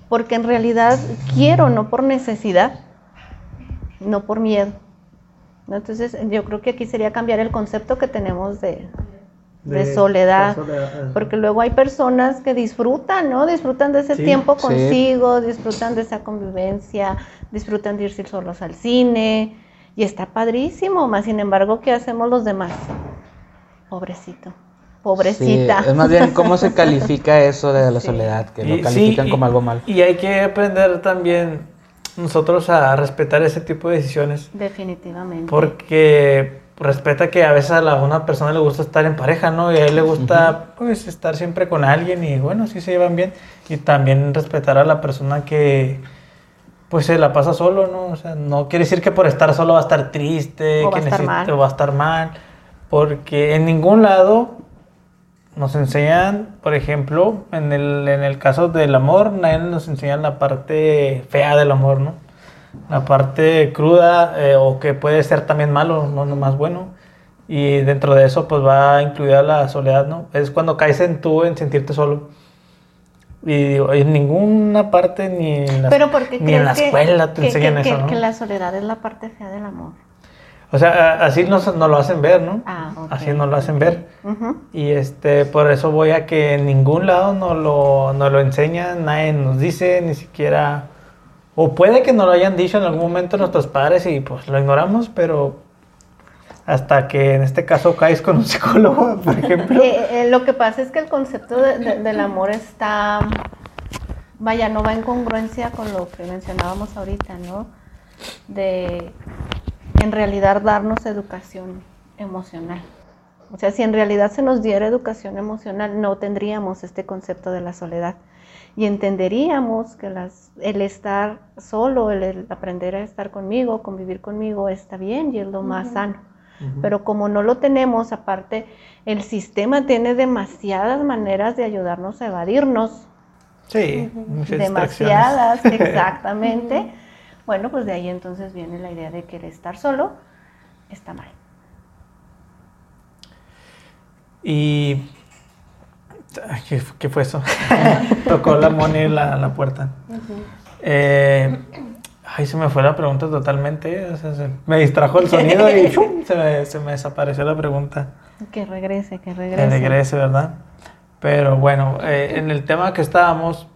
[SPEAKER 4] porque en realidad quiero, no por necesidad, no por miedo. Entonces yo creo que aquí sería cambiar el concepto que tenemos de, soledad, porque luego hay personas que disfrutan, ¿no? Disfrutan de ese tiempo consigo, disfrutan de esa convivencia, disfrutan de irse solos al cine, y está padrísimo, más sin embargo, ¿qué hacemos los demás? Pobrecito. Pobrecita.
[SPEAKER 2] es más bien cómo se [LAUGHS] califica eso de la soledad, que lo califican como algo mal.
[SPEAKER 3] Y hay que aprender también nosotros a respetar ese tipo de decisiones.
[SPEAKER 4] Definitivamente.
[SPEAKER 3] Porque respeta que a veces a la, una persona le gusta estar en pareja, ¿no? Y a él le gusta pues estar siempre con alguien y bueno, sí se llevan bien. Y también respetar a la persona que pues se la pasa solo, ¿no? O sea, no quiere decir que por estar solo va a estar triste,
[SPEAKER 4] o
[SPEAKER 3] que
[SPEAKER 4] va estar mal.
[SPEAKER 3] va a estar mal, porque en ningún lado nos enseñan, por ejemplo, en el, en el caso del amor, nadie nos enseña la parte fea del amor, ¿no? La parte cruda eh, o que puede ser también malo, no más bueno. Y dentro de eso, pues va incluida la soledad, ¿no? Es cuando caes en tú, en sentirte solo. Y digo, en ninguna parte ni en la, ni en la escuela te enseñan eso, ¿no?
[SPEAKER 4] Que la soledad es la parte fea del amor.
[SPEAKER 3] O sea, así nos, lo hacen ver, ¿no? Ah, Así nos lo hacen ver. Y este, por eso voy a que en ningún lado nos lo, nos lo enseñan, nadie nos dice, ni siquiera... O puede que nos lo hayan dicho en algún momento nuestros padres y pues lo ignoramos, pero hasta que en este caso caes con un psicólogo, [LAUGHS] por ejemplo.
[SPEAKER 4] Eh, eh, lo que pasa es que el concepto del amor está, vaya, no va en congruencia con lo que mencionábamos ahorita, ¿no? De en realidad darnos educación emocional. O sea, si en realidad se nos diera educación emocional, no tendríamos este concepto de la soledad. Y entenderíamos que las, el estar solo, el, aprender a estar conmigo, convivir conmigo, está bien y es lo más sano. Pero como no lo tenemos, aparte, el sistema tiene demasiadas maneras de ayudarnos a evadirnos.
[SPEAKER 3] Sí,
[SPEAKER 4] demasiadas, [LAUGHS] exactamente. bueno, pues de ahí entonces viene la idea de que el estar solo está mal.
[SPEAKER 3] Y ¿Qué, fue eso? [LAUGHS] Tocó la Moni la, la puerta. Ay, se me fue la pregunta totalmente. me distrajo el sonido y [LAUGHS] se, me, desapareció la pregunta.
[SPEAKER 4] Que regrese, que regrese.
[SPEAKER 3] Que regrese, ¿verdad? Pero bueno, eh, en el tema que estábamos,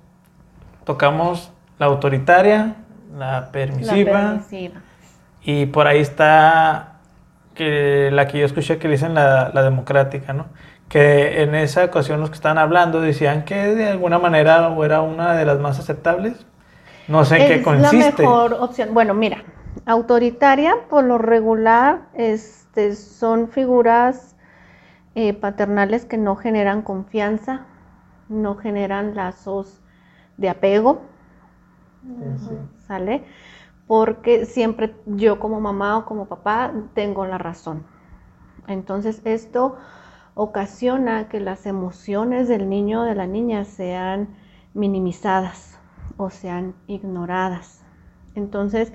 [SPEAKER 3] tocamos la autoritaria, la permisiva. La permisiva. Y por ahí está que la que yo escuché que dicen la, la democrática, ¿no? Que en esa ocasión los que estaban hablando decían que de alguna manera era una de las más aceptables. No sé en qué
[SPEAKER 4] Es
[SPEAKER 3] consiste.
[SPEAKER 4] la mejor opción. Bueno, mira, autoritaria por lo regular este, son figuras eh, paternales que no generan confianza, no generan lazos de apego, ¿sale? Porque siempre yo como mamá o como papá tengo la razón. Entonces esto ocasiona que las emociones del niño o de la niña sean minimizadas o sean ignoradas. Entonces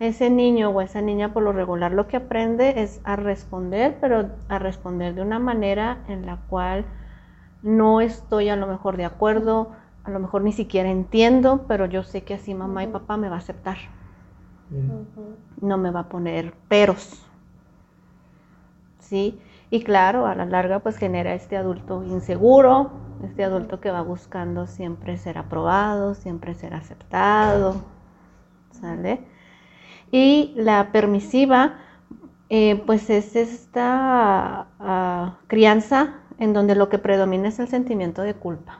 [SPEAKER 4] ese niño o esa niña por lo regular lo que aprende es a responder, pero a responder de una manera en la cual no estoy a lo mejor de acuerdo, a lo mejor ni siquiera entiendo, pero yo sé que así mamá y papá me va a aceptar. No me va a poner peros. ¿Sí? Y claro, a la larga pues genera este adulto inseguro, este adulto que va buscando siempre ser aprobado, siempre ser aceptado, ¿sale? Y la permisiva, eh, pues es esta ah, crianza en donde lo que predomina es el sentimiento de culpa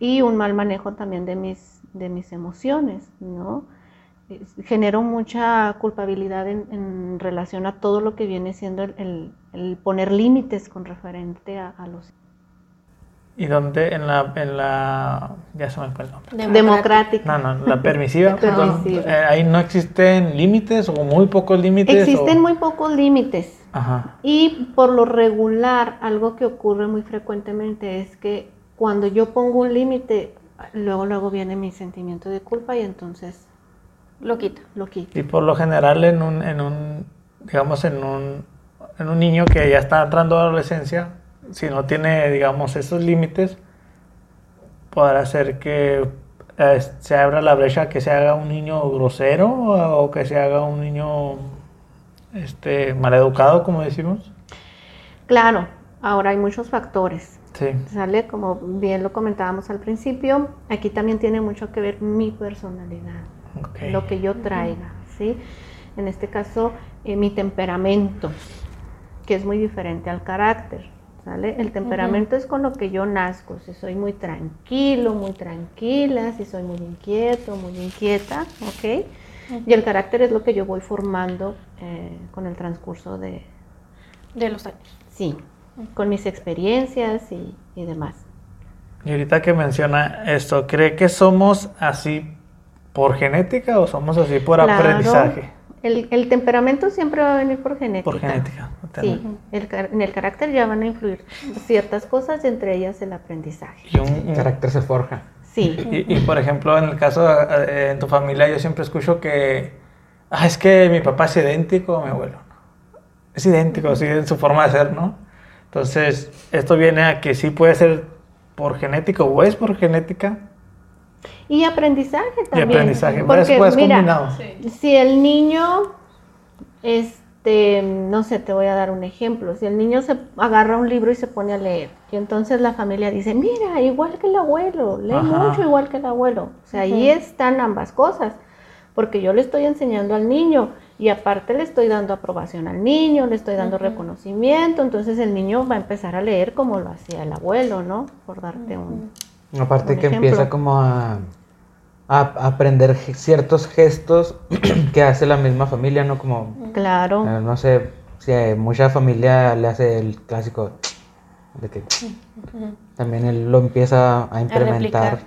[SPEAKER 4] y un mal manejo también de mis, de mis emociones, ¿no? Genero mucha culpabilidad en, en relación a todo lo que viene siendo el, el- el poner límites con referente a, a los
[SPEAKER 3] Y donde en la, en la, ya se me fue el nombre.
[SPEAKER 4] democrática.
[SPEAKER 3] No, no, la [LAUGHS] permisiva. Eh, ahí no existen límites o muy pocos límites.
[SPEAKER 4] Existen
[SPEAKER 3] o-
[SPEAKER 4] muy pocos límites
[SPEAKER 3] Ajá.
[SPEAKER 4] y por lo regular algo que ocurre muy frecuentemente es que cuando yo pongo un límite, luego luego viene mi sentimiento de culpa y entonces
[SPEAKER 1] Lo quito.
[SPEAKER 4] lo quito.
[SPEAKER 3] Y por lo general en un, en un digamos, en un, en un niño que ya está entrando a la adolescencia, si no tiene, digamos, esos límites, podrá ser que eh, se abra la brecha que se haga un niño grosero o, o que se haga un niño este, maleducado, como decimos.
[SPEAKER 4] Claro, ahora hay muchos factores.
[SPEAKER 3] Sí.
[SPEAKER 4] ¿Sale? Como bien lo comentábamos al principio, aquí también tiene mucho que ver mi personalidad, lo que yo traiga, ¿sí? En este caso, eh, mi temperamento, que es muy diferente al carácter, ¿sale? El temperamento es con lo que yo nazco, si soy muy tranquilo, muy tranquila, si soy muy inquieto, muy inquieta, ¿ok? Y el carácter es lo que yo voy formando eh, con el transcurso de,
[SPEAKER 1] De los años.
[SPEAKER 4] sí, con mis experiencias y, y demás.
[SPEAKER 3] Y ahorita que menciona esto, ¿cree que somos así por genética o somos así por
[SPEAKER 4] Claro,
[SPEAKER 3] aprendizaje?
[SPEAKER 4] El, el temperamento siempre va a venir por genética.
[SPEAKER 3] Por genética.
[SPEAKER 4] Sí, el en el carácter ya van a influir ciertas cosas, entre ellas el aprendizaje.
[SPEAKER 3] Y un-
[SPEAKER 2] El carácter se forja.
[SPEAKER 4] Sí,
[SPEAKER 3] Y, y, por ejemplo, en el caso eh, en tu familia, yo siempre escucho que ah, es que mi papá es idéntico a mi abuelo. Es idéntico, así en su forma de ser, ¿no? Entonces, esto viene a que sí puede ser por genética o es por genética
[SPEAKER 4] y aprendizaje
[SPEAKER 3] y
[SPEAKER 4] también.
[SPEAKER 3] aprendizaje.
[SPEAKER 4] Porque
[SPEAKER 3] Después
[SPEAKER 4] mira,
[SPEAKER 3] combinado.
[SPEAKER 4] si el niño, este, no sé, te voy a dar un ejemplo. Si el niño se agarra un libro y se pone a leer, y entonces la familia dice, mira, igual que el abuelo, lee
[SPEAKER 3] Ajá.
[SPEAKER 4] mucho igual que el abuelo. O sea, ahí están ambas cosas, porque yo le estoy enseñando al niño y aparte le estoy dando aprobación al niño, le estoy dando reconocimiento, entonces el niño va a empezar a leer como lo hacía el abuelo, ¿no? Por darte un...
[SPEAKER 2] Aparte que
[SPEAKER 4] ejemplo.
[SPEAKER 2] empieza como a, a aprender ciertos gestos [CLEARS THROAT] que hace la misma familia, ¿no? Como,
[SPEAKER 4] Claro.
[SPEAKER 2] eh, no sé, si mucha familia le hace el clásico de que también él lo empieza a implementar.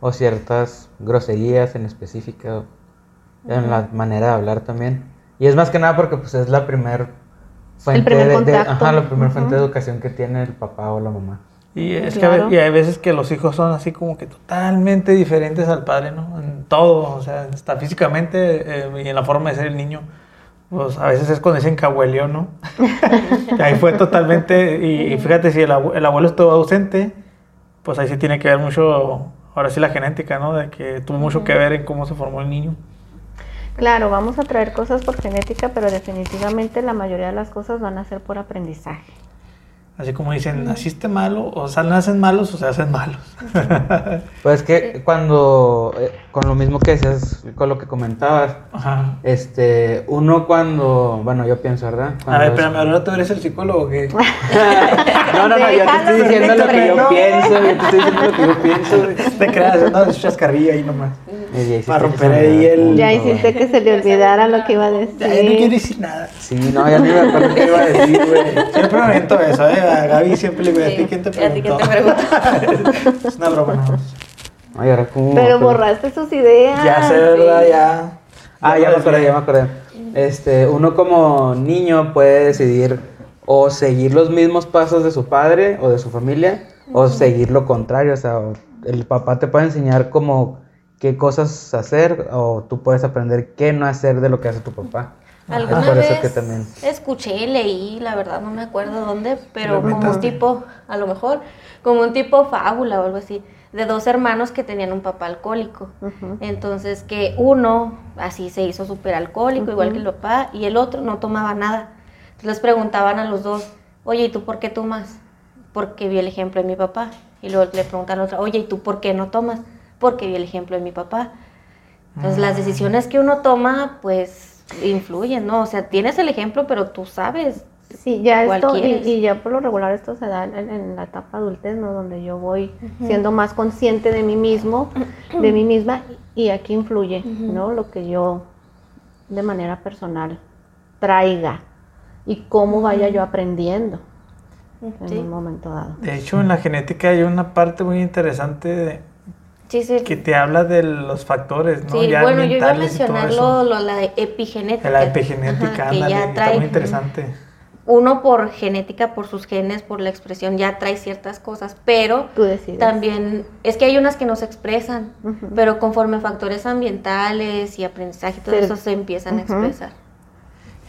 [SPEAKER 2] O ciertas groserías en específico, en la manera de hablar también. Y es más que nada porque pues es la primer fuente
[SPEAKER 4] primer
[SPEAKER 2] de, de-
[SPEAKER 4] contacto.
[SPEAKER 2] ajá, la primera fuente de educación que tiene el papá o la mamá.
[SPEAKER 3] Y es que a y hay veces que los hijos son así como que totalmente diferentes al padre, ¿no? En todo, o sea, hasta físicamente eh, y en la forma de ser el niño. Pues a veces es cuando dicen que abuelió, ¿no? [LAUGHS] Que ahí fue totalmente, y, y fíjate, si el, el abuelo estuvo ausente, pues ahí sí tiene que ver mucho, ahora sí la genética, ¿no? De que tuvo mucho que ver en cómo se formó el niño.
[SPEAKER 4] Claro, vamos a traer cosas por genética, pero definitivamente la mayoría de las cosas van a ser por aprendizaje.
[SPEAKER 3] Así como dicen, naciste malo, o sea, nacen malos o se hacen malos. [LAUGHS]
[SPEAKER 2] Pues que cuando, eh, con lo mismo que decías, con lo que comentabas,
[SPEAKER 3] Ajá.
[SPEAKER 2] este, uno cuando, bueno, yo pienso, ¿verdad?
[SPEAKER 3] A ver,
[SPEAKER 2] es-
[SPEAKER 3] pero ahora tú eres el psicólogo que... [LAUGHS]
[SPEAKER 2] No, no, no, yo te estoy diciendo lo que yo pienso, yo te estoy diciendo lo que yo pienso. [LAUGHS]
[SPEAKER 3] te creas, no, es chascarrillo ahí nomás.
[SPEAKER 2] Y ya hiciste
[SPEAKER 3] Para
[SPEAKER 2] que
[SPEAKER 3] romper ahí el-
[SPEAKER 4] Ya hiciste que se le olvidara lo que iba a decir.
[SPEAKER 3] Ya, ya no quiero decir nada.
[SPEAKER 2] Sí, no, ya ni me acuerdo qué iba a decir, güey.
[SPEAKER 3] Siempre me invento eso, ¿eh? A Gaby siempre le digo, ¿a ti quién te
[SPEAKER 1] ¿A ti quién
[SPEAKER 3] preguntó? [LAUGHS] es una broma, no.
[SPEAKER 2] Ay, ahora cómo.
[SPEAKER 4] Pero borraste sus ideas.
[SPEAKER 3] Ya sé, ¿verdad? Ya.
[SPEAKER 2] Ah, ya me acordé, ya me acordé. Este, uno como niño puede decidir o seguir los mismos pasos de su padre o de su familia o seguir lo contrario, o sea, el papá te puede enseñar como qué cosas hacer o tú puedes aprender qué no hacer de lo que hace tu papá.
[SPEAKER 1] Alguna
[SPEAKER 2] es por
[SPEAKER 1] vez
[SPEAKER 2] eso que también.
[SPEAKER 1] escuché, leí, la verdad no me acuerdo dónde, pero como un tipo, a lo mejor, como un tipo fábula o algo así, de dos hermanos que tenían un papá alcohólico. Entonces que uno así se hizo súper alcohólico, igual que el papá, y el otro no tomaba nada. Entonces les preguntaban a los dos, oye, ¿y tú por qué tomas? Porque vi el ejemplo de mi papá. Y luego le preguntan a otra, oye, ¿y tú por qué no tomas? Porque vi el ejemplo de mi papá. Entonces las decisiones que uno toma, pues influyen, ¿no? O sea, tienes el ejemplo, pero tú sabes.
[SPEAKER 4] Sí, ya
[SPEAKER 1] ¿Cuál
[SPEAKER 4] esto, y, y ya por lo regular esto se da en, en la etapa adultez, ¿no? Donde yo voy siendo más consciente de mí mismo, de mí misma, y aquí influye, ¿no? Lo que yo de manera personal traiga y cómo vaya yo aprendiendo en
[SPEAKER 1] Sí,
[SPEAKER 4] un momento dado.
[SPEAKER 3] De hecho, en la genética hay una parte muy interesante de-
[SPEAKER 1] sí, sí.
[SPEAKER 3] que te habla de los factores, ¿no?
[SPEAKER 1] Sí,
[SPEAKER 3] Ya
[SPEAKER 1] bueno, yo iba a
[SPEAKER 3] mentales y todo
[SPEAKER 1] mencionar
[SPEAKER 3] eso.
[SPEAKER 1] lo, lo- la de epigenética.
[SPEAKER 3] La epigenética,
[SPEAKER 1] Ajá, que ya
[SPEAKER 3] está
[SPEAKER 1] trae
[SPEAKER 3] muy interesante.
[SPEAKER 1] uno por genética, por sus genes, por la expresión, ya trae ciertas cosas, pero
[SPEAKER 4] Tú
[SPEAKER 1] también es que hay unas que no se expresan, pero conforme factores ambientales y aprendizaje, todo
[SPEAKER 4] Sí.
[SPEAKER 1] eso se empiezan a expresar.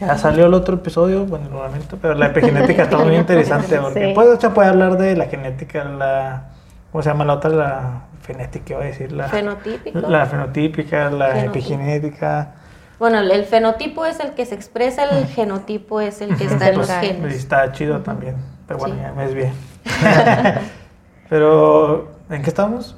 [SPEAKER 3] Ya salió el otro episodio, bueno, lo lamento, pero la epigenética está muy [LAUGHS] interesante porque
[SPEAKER 4] Sí.
[SPEAKER 3] pues, se puede hablar de la genética, la, ¿cómo se llama la otra? La fenética, iba a decir, la,
[SPEAKER 1] Fenotípico.
[SPEAKER 3] la fenotípica, la
[SPEAKER 1] Fenotípico.
[SPEAKER 3] epigenética.
[SPEAKER 1] Bueno, el el fenotipo es el que se expresa, el genotipo es el que [LAUGHS] está en los.
[SPEAKER 3] Y
[SPEAKER 1] genes.
[SPEAKER 3] está chido también, pero bueno,
[SPEAKER 1] Sí.
[SPEAKER 3] ya me desvié. [LAUGHS] pero, ¿en qué estamos?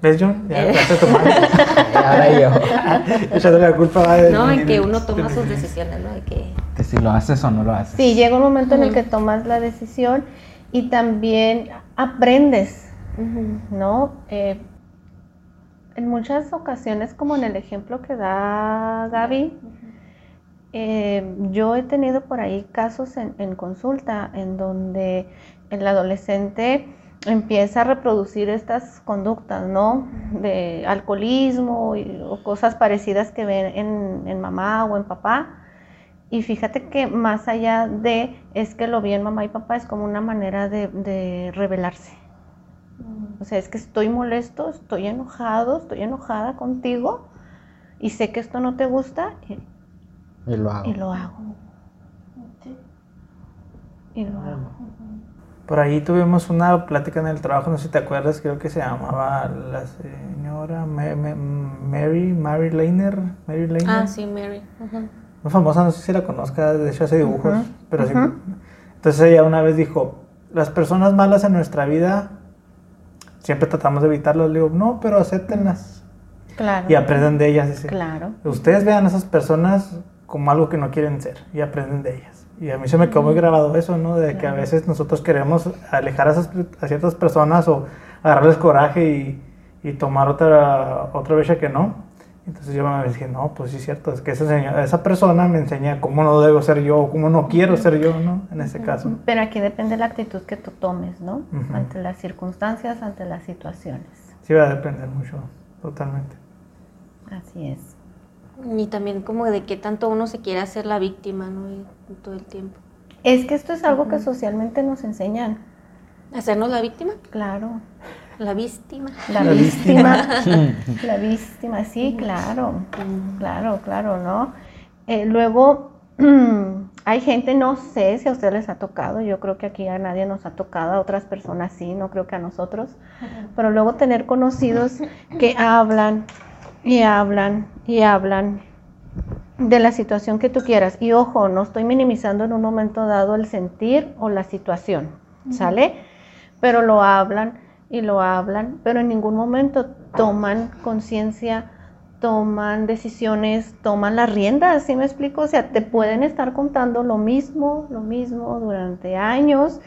[SPEAKER 3] ¿Ves, John? Ya,
[SPEAKER 1] Eh. [LAUGHS]
[SPEAKER 3] ya te tomaste.
[SPEAKER 2] Ahora yo.
[SPEAKER 3] Echando la culpa de
[SPEAKER 1] No,
[SPEAKER 3] mi-
[SPEAKER 1] en que uno
[SPEAKER 3] de
[SPEAKER 1] toma
[SPEAKER 3] mi-
[SPEAKER 1] sus decisiones, ¿no? De que
[SPEAKER 2] Que si lo haces o no lo haces.
[SPEAKER 4] Sí, llega un momento en el que tomas la decisión y también aprendes, ¿no? Eh, en muchas ocasiones, como en el ejemplo que da Gaby, eh, yo he tenido por ahí casos en, en consulta en donde el adolescente empieza a reproducir estas conductas, ¿no? De alcoholismo y- o cosas parecidas que ven en, en mamá o en papá. Y fíjate que más allá de es que lo vi en mamá y papá, es como una manera de, de rebelarse. O sea, es que estoy molesto, estoy enojado, estoy enojada contigo y sé que esto no te gusta y,
[SPEAKER 2] Y lo hago.
[SPEAKER 4] y lo hago. Y lo hago.
[SPEAKER 3] Por ahí tuvimos una plática en el trabajo, no sé si te acuerdas, creo que se llamaba la señora Ma- Ma- Mary, Mary Laner, Mary Laner.
[SPEAKER 1] Ah, sí, Mary. Ujú.
[SPEAKER 3] Muy famosa, no sé si la conozcas, de hecho hace dibujos,
[SPEAKER 4] Ujú,
[SPEAKER 3] pero sí.
[SPEAKER 4] ujú.
[SPEAKER 3] Entonces ella una vez dijo, las personas malas en nuestra vida siempre tratamos de evitarlas. Le digo, no, pero acéptenlas
[SPEAKER 4] Claro.
[SPEAKER 3] y aprendan de ellas. Dice.
[SPEAKER 4] Claro.
[SPEAKER 3] Ustedes vean a esas personas como algo que no quieren ser y aprenden de ellas. Y a mí se me quedó muy grabado eso, ¿no? De que a veces nosotros queremos alejar a, esas, a ciertas personas o agarrarles coraje y, y tomar otra, otra brecha que no. Entonces yo me dije, no, pues sí es cierto, es que esa, señora- esa persona me enseña cómo no debo ser yo o cómo no quiero ser yo, ¿no? En este caso.
[SPEAKER 4] Pero aquí depende la actitud que tú tomes, ¿no?
[SPEAKER 3] Ujú.
[SPEAKER 4] Ante las circunstancias, ante las situaciones.
[SPEAKER 3] Sí va a depender mucho, totalmente.
[SPEAKER 4] Así es.
[SPEAKER 1] Y también como de qué tanto uno se quiere hacer la víctima, ¿no? Y todo el tiempo.
[SPEAKER 4] Es que esto es algo que socialmente nos enseñan.
[SPEAKER 1] ¿Hacernos la víctima?
[SPEAKER 4] Claro.
[SPEAKER 1] La víctima.
[SPEAKER 4] La,
[SPEAKER 3] La
[SPEAKER 4] víctima. la víctima, sí, claro. Claro, claro, ¿no? Eh, luego, [CLEARS THROAT] hay gente, no sé si a ustedes les ha tocado, yo creo que aquí a nadie nos ha tocado, a otras personas sí, no creo que a nosotros, pero luego tener conocidos que hablan y hablan y hablan de la situación que tú quieras. Y ojo, no estoy minimizando en un momento dado el sentir o la situación, ¿sale? Pero lo hablan y lo hablan, pero en ningún momento toman conciencia, toman decisiones, toman las riendas, ¿sí me explico? O sea, te pueden estar contando lo mismo, lo mismo durante años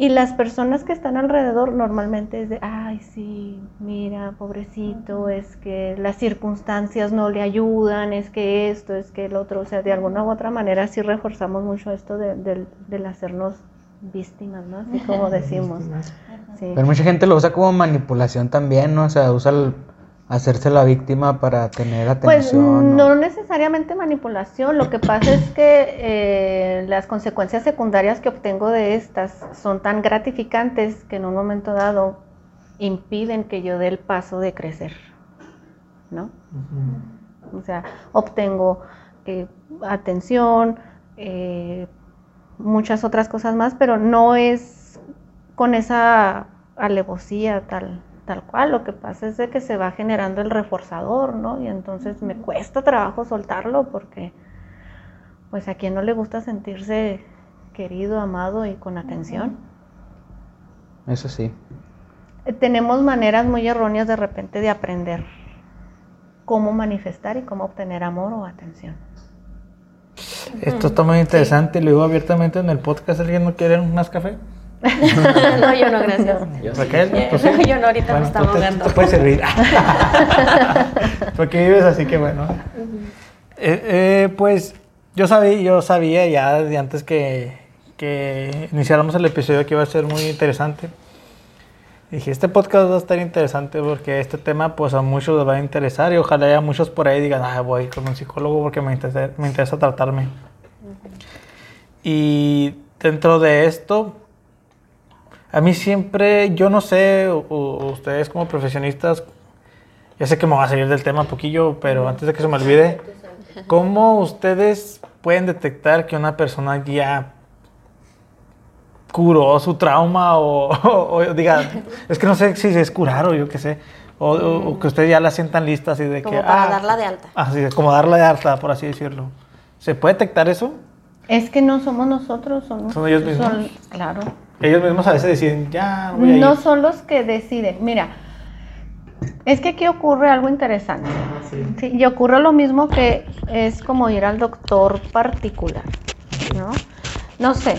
[SPEAKER 4] y las personas que están alrededor normalmente es de, ay, sí, mira, pobrecito, es que las circunstancias no le ayudan, es que esto, es que el otro, o sea, de alguna u otra manera sí reforzamos mucho esto de, del hacernos víctimas, ¿no? Así como decimos.
[SPEAKER 2] Pero mucha gente lo usa como manipulación también, ¿no? O sea, usa el hacerse la víctima para tener
[SPEAKER 4] pues,
[SPEAKER 2] atención.
[SPEAKER 4] Pues no, necesariamente manipulación, lo que pasa es que eh, las consecuencias secundarias que obtengo de estas son tan gratificantes que en un momento dado impiden que yo dé el paso de crecer, ¿no? O sea, obtengo eh, atención, eh, muchas otras cosas más, pero no es con esa alevosía tal, tal cual. Lo que pasa es de que se va generando el reforzador, ¿no? Y entonces me cuesta trabajo soltarlo porque, pues, a quien no le gusta sentirse querido, amado y con atención.
[SPEAKER 2] Eso sí.
[SPEAKER 4] Eh, tenemos maneras muy erróneas de repente de aprender cómo manifestar y cómo obtener amor o atención.
[SPEAKER 3] Esto está muy interesante. Lo digo abiertamente en el podcast. ¿Alguien no quiere un más café? [LAUGHS]
[SPEAKER 1] no, yo no, gracias.
[SPEAKER 3] Raquel,
[SPEAKER 1] pues yo no, ahorita me estamos ahogando.
[SPEAKER 3] Te, puede servir. [LAUGHS] [LAUGHS] Porque vives así que bueno. Eh, eh, pues yo sabía, yo sabía ya de antes que, que iniciáramos el episodio que iba a ser muy interesante. Dije, este podcast va a estar interesante porque este tema pues a muchos les va a interesar y ojalá haya muchos por ahí digan, ah, voy con un psicólogo porque me interesa, me interesa tratarme. Y dentro de esto, a mí siempre, yo no sé, ustedes como profesionistas, ya sé que me va a salir del tema un poquillo, pero antes de que se me olvide, ¿cómo ustedes pueden detectar que una persona ya curó su trauma o, [LAUGHS] diga, [LAUGHS] es que no sé si es curar o yo qué sé, o, que ustedes ya la sientan lista así de
[SPEAKER 1] como
[SPEAKER 3] que...
[SPEAKER 1] Para ah, darla de alta.
[SPEAKER 3] Así, como darla de alta, por así decirlo. ¿Se puede detectar eso?
[SPEAKER 4] Es que no somos nosotros, son,
[SPEAKER 3] ¿Son ellos mismos.
[SPEAKER 4] claro.
[SPEAKER 3] Ellos mismos a veces deciden, ya
[SPEAKER 4] voy a No son los que deciden. Mira, es que aquí ocurre algo interesante. Sí. y ocurre lo mismo que es como ir al doctor particular, ¿no? No sé,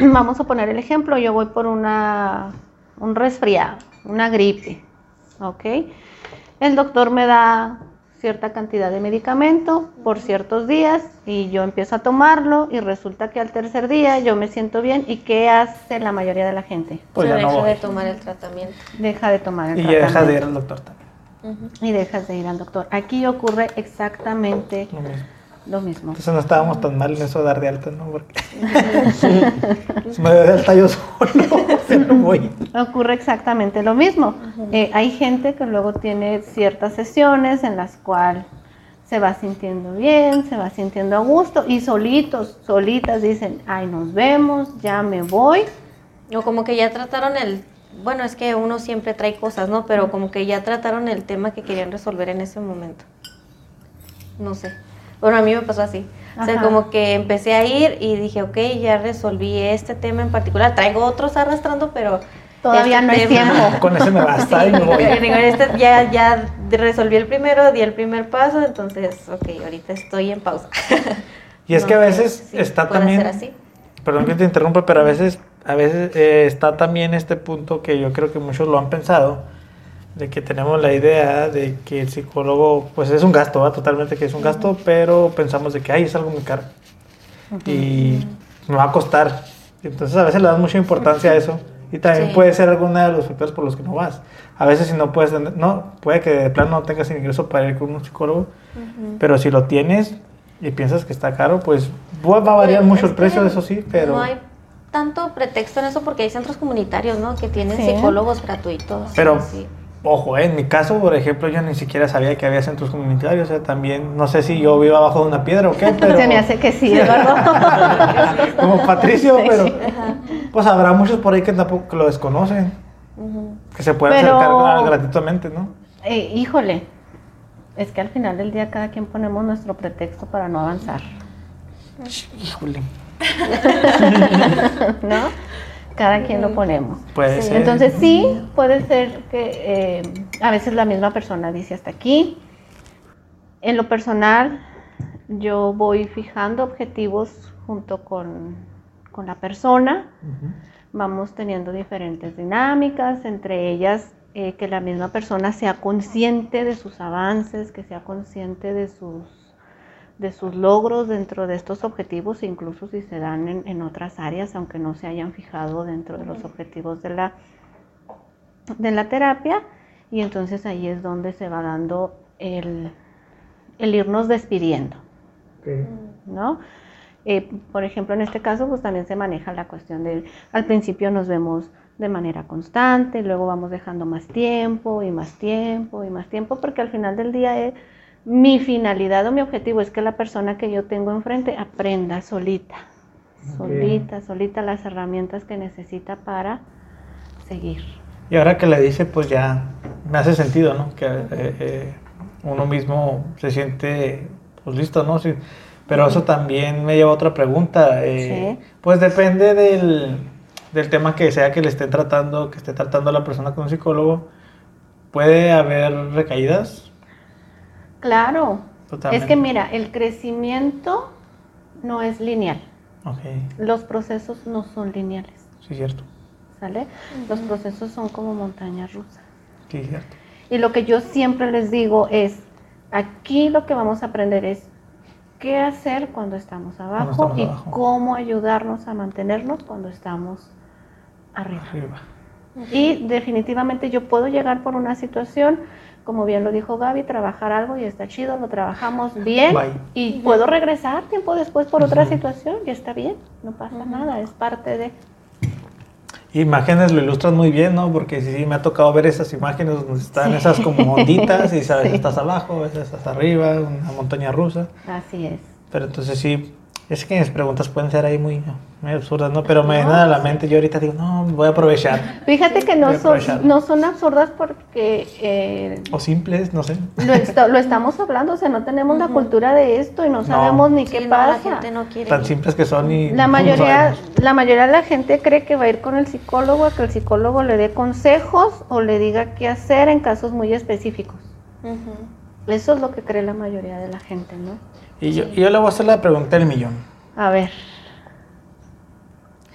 [SPEAKER 4] [CLEARS THROAT] vamos a poner el ejemplo, yo voy por una, un resfriado, una gripe, ¿ok? El doctor me da cierta cantidad de medicamento por ciertos días y yo empiezo a tomarlo y resulta que al tercer día yo me siento bien y ¿qué hace la mayoría de la gente?
[SPEAKER 1] Pues deja de tomar el tratamiento.
[SPEAKER 4] Deja de tomar el
[SPEAKER 3] y
[SPEAKER 4] tratamiento.
[SPEAKER 3] Y deja de ir al doctor
[SPEAKER 4] también. Y dejas de ir al doctor. Aquí ocurre exactamente lo mismo. Lo mismo.
[SPEAKER 3] Entonces no estábamos tan mal en eso de dar de alta, ¿no? Porque [LAUGHS] me doy de alta yo solo, [LAUGHS] voy.
[SPEAKER 4] Ocurre exactamente lo mismo. Eh, hay gente que luego tiene ciertas sesiones en las cuales se va sintiendo bien, se va sintiendo a gusto y solitos, solitas dicen, ay, nos vemos, ya me voy.
[SPEAKER 1] O como que ya trataron el, bueno, es que uno siempre trae cosas, ¿no? Pero como que ya trataron el tema que querían resolver en ese momento. No sé. Bueno, a mí me pasó así. O sea, como que empecé a ir y dije, ok, ya resolví este tema en particular. Traigo otros arrastrando, pero...
[SPEAKER 4] Todavía este no es tiempo. [LAUGHS]
[SPEAKER 3] Con ese me basta y me voy. [LAUGHS]
[SPEAKER 1] Este ya, ya resolví el primero, di el primer paso, entonces, ok, ahorita estoy en pausa. [LAUGHS]
[SPEAKER 3] Y es que a veces está también... Así. Perdón que te interrumpa, pero a veces, a veces eh, está también este punto que yo creo que muchos lo han pensado de que tenemos la idea de que el psicólogo, pues es un gasto, ¿va? totalmente que es un gasto, pero pensamos de que, ay, es algo muy caro y me va a costar. Entonces a veces le das mucha importancia a eso y también puede ser alguna de los factores por los que no vas. A veces si no puedes, no, puede que de plano no tengas ingreso para ir con un psicólogo, pero si lo tienes y piensas que está caro, pues va a variar mucho el precio, eso sí, pero...
[SPEAKER 1] No hay tanto pretexto en eso porque hay centros comunitarios, ¿no? Que tienen psicólogos gratuitos.
[SPEAKER 3] Pero ojo, en mi caso, por ejemplo, yo ni siquiera sabía que había centros comunitarios. también, no sé si yo vivo abajo de una piedra o qué, [LAUGHS] pero...
[SPEAKER 4] Se me hace que sí, Eduardo. [LAUGHS]
[SPEAKER 3] Como Patricio, pero... Pues habrá muchos por ahí que tampoco lo desconocen. Que se pueden acercar gratuitamente, ¿no?
[SPEAKER 4] Eh, híjole, Es que al final del día cada quien ponemos nuestro pretexto para no avanzar.
[SPEAKER 3] Híjole. [LAUGHS]
[SPEAKER 4] ¿No? Cada quien lo ponemos.
[SPEAKER 3] Puede ser.
[SPEAKER 4] Entonces sí, puede ser que eh, a veces la misma persona dice hasta aquí. En lo personal, yo voy fijando objetivos junto con, con la persona. Vamos teniendo diferentes dinámicas, entre ellas eh, que la misma persona sea consciente de sus avances, que sea consciente de sus, de sus logros dentro de estos objetivos, incluso si se dan en, en otras áreas, aunque no se hayan fijado dentro de los objetivos de la, de la terapia. Y entonces ahí es donde se va dando el, el irnos despidiendo. ¿no? Eh, por ejemplo, en este caso, pues también se maneja la cuestión de, al principio nos vemos de manera constante, luego vamos dejando más tiempo y más tiempo y más tiempo, porque al final del día eh, mi finalidad o mi objetivo es que la persona que yo tengo enfrente aprenda solita, solita, solita las herramientas que necesita para seguir.
[SPEAKER 3] Y ahora que le dice, pues ya me hace sentido, ¿no? Que eh, eh, uno mismo se siente, pues listo, ¿no? Sí, pero eso también me lleva a otra pregunta. eh,
[SPEAKER 4] Sí.
[SPEAKER 3] Pues depende del, del tema que sea que le estén tratando, que esté tratando la persona con un psicólogo. ¿Puede haber recaídas?
[SPEAKER 4] Claro,
[SPEAKER 3] Totalmente.
[SPEAKER 4] es que mira, el crecimiento no es lineal,
[SPEAKER 3] Ok,
[SPEAKER 4] los procesos no son lineales,
[SPEAKER 3] sí, cierto.
[SPEAKER 4] ¿sale? Los procesos son como montañas rusas.
[SPEAKER 3] Sí, cierto.
[SPEAKER 4] Y lo que yo siempre les digo es, aquí lo que vamos a aprender es qué hacer cuando estamos abajo
[SPEAKER 3] estamos
[SPEAKER 4] y
[SPEAKER 3] abajo.
[SPEAKER 4] cómo ayudarnos a mantenernos cuando estamos arriba.
[SPEAKER 3] Arriba.
[SPEAKER 4] Y definitivamente yo puedo llegar por una situación, como bien lo dijo Gaby, trabajar algo y está chido, lo trabajamos bien
[SPEAKER 3] Bye.
[SPEAKER 4] y puedo regresar tiempo después por otra situación y está bien, no pasa nada, es parte de...
[SPEAKER 3] Imágenes lo ilustran muy bien, ¿no? Porque sí, sí, me ha tocado ver esas imágenes donde están esas como onditas y sabes, [LAUGHS]
[SPEAKER 4] Sí.
[SPEAKER 3] estás abajo, a veces estás arriba, una montaña rusa.
[SPEAKER 4] Así es.
[SPEAKER 3] Pero entonces sí, es que mis preguntas pueden ser ahí muy, muy absurdas, ¿no? Pero me vienen a la mente, yo ahorita digo, no, voy a aprovechar.
[SPEAKER 4] Fíjate que no son, no son absurdas porque eh,
[SPEAKER 3] O simples, no sé.
[SPEAKER 4] lo, estamos hablando, o sea, no tenemos la cultura de esto y no sabemos ni qué
[SPEAKER 1] Sí, no, la
[SPEAKER 4] pasa.
[SPEAKER 1] gente no quiere.
[SPEAKER 3] Tan simples que son y...
[SPEAKER 4] La
[SPEAKER 3] no
[SPEAKER 4] mayoría, la mayoría de la gente cree que va a ir con el psicólogo a que el psicólogo le dé consejos o le diga qué hacer en casos muy específicos. Eso es lo que cree la mayoría de la gente, ¿no?
[SPEAKER 3] Y yo, y yo le voy a hacer la pregunta del millón.
[SPEAKER 4] A ver,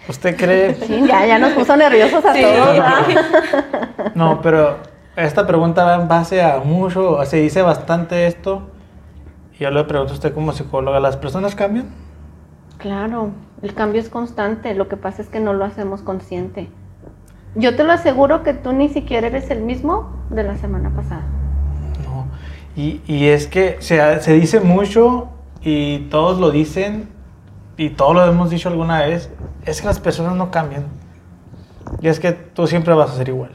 [SPEAKER 3] ¿Usted cree...? [LAUGHS]
[SPEAKER 4] sí, ya, ya nos puso nerviosos a
[SPEAKER 1] Sí.
[SPEAKER 4] todos. ¿verdad? [LAUGHS]
[SPEAKER 3] No, pero esta pregunta va en base a mucho, se dice bastante esto. Y yo le pregunto a usted como psicóloga, ¿las personas cambian?
[SPEAKER 4] Claro, el cambio es constante, lo que pasa es que no lo hacemos consciente. Yo te lo aseguro que tú ni siquiera eres el mismo de la semana pasada.
[SPEAKER 3] No. Y, y es que se, se dice mucho y todos lo dicen y todos lo hemos dicho alguna vez, es que las personas no cambian. Y es que tú siempre vas a ser igual.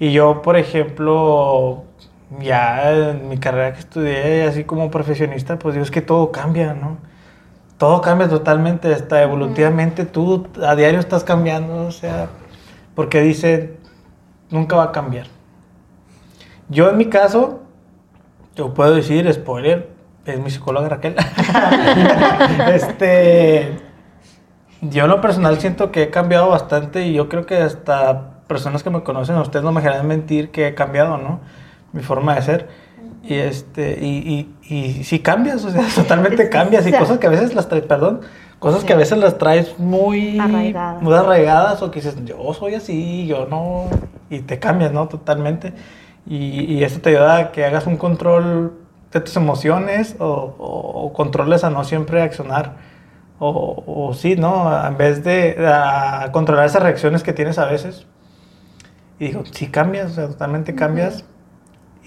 [SPEAKER 3] Y yo, por ejemplo, ya en mi carrera que estudié, así como profesionista, pues digo, es que todo cambia, ¿no? Todo cambia totalmente, hasta evolutivamente tú a diario estás cambiando, o sea, porque dicen, nunca va a cambiar. Yo en mi caso, yo puedo decir, spoiler, es mi psicóloga Raquel. [LAUGHS] este, yo en lo personal siento que he cambiado bastante y yo creo que hasta personas que me conocen, a ustedes no me dejarán mentir que he cambiado, ¿no? Mi forma de ser. Y este, y, y, y sí cambias, o sea, [LAUGHS] totalmente cambias y cosas que a veces las traes, perdón, cosas que a veces las traes muy
[SPEAKER 4] Arraigadas.
[SPEAKER 3] muy arraigadas o que dices, yo soy así, yo no, y te cambias, ¿no? Totalmente. Y, y esto te ayuda a que hagas un control de tus emociones o, o- o controles a no siempre accionar. O, o sí, ¿no? En vez de a controlar esas reacciones que tienes a veces. Y digo, sí cambias, o sea, totalmente cambias.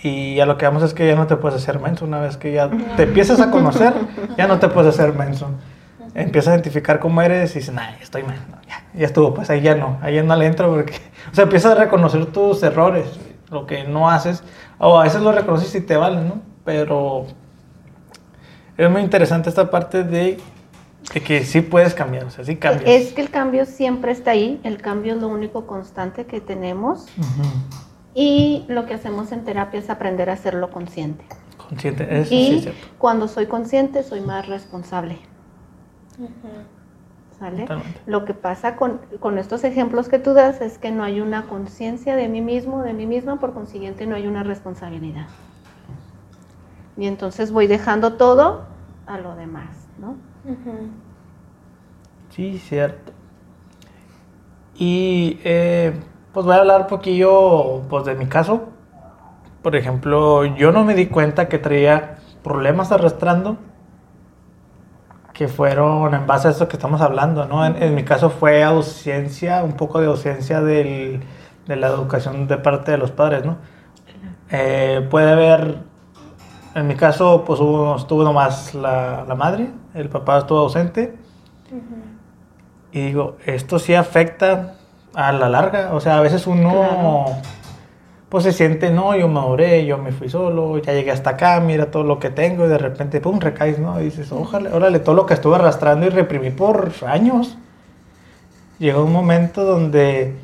[SPEAKER 3] Y a lo que vamos es que ya no te puedes hacer menso. Una vez que ya te empiezas a conocer, ya no te puedes hacer menso. Empiezas a identificar cómo eres y dices, nah, ya estoy mal. no, ya, ya estuvo, pues ahí ya no, ahí ya no le entro porque... [LAUGHS] O sea, empiezas a reconocer tus errores, lo que no haces. O a veces lo reconoces y te vale, ¿no? Pero es muy interesante esta parte de, de que sí puedes cambiar, o sea, sí cambias.
[SPEAKER 4] Es que el cambio siempre está ahí, el cambio es lo único constante que tenemos. Y lo que hacemos en terapia es aprender a hacerlo consciente.
[SPEAKER 3] Consciente, eso sí es
[SPEAKER 4] Y
[SPEAKER 3] cierto.
[SPEAKER 4] cuando soy consciente, soy más responsable. ¿Sale?
[SPEAKER 3] Totalmente.
[SPEAKER 4] Lo que pasa con, con estos ejemplos que tú das es que no hay una conciencia de mí mismo, de mí misma, por consiguiente no hay una responsabilidad. Y entonces voy dejando todo a lo demás, ¿no?
[SPEAKER 3] Sí, cierto. Y eh, pues voy a hablar un poquillo pues, de mi caso. Por ejemplo, yo no me di cuenta que traía problemas arrastrando que fueron en base a eso que estamos hablando, ¿no? En, en mi caso fue ausencia, un poco de ausencia del- de la educación de parte de los padres, ¿no? Eh, puede haber, en mi caso, pues hubo, estuvo nomás la, la madre, el papá estuvo ausente. Y digo, esto sí afecta a la larga. O sea, a veces uno
[SPEAKER 4] Claro.
[SPEAKER 3] pues se siente, no, yo maduré, yo me fui solo, ya llegué hasta acá, mira todo lo que tengo y de repente, pum, recaes, ¿no? Y dices, ojalá, órale, todo lo que estuve arrastrando y reprimí por años. Llegó un momento donde,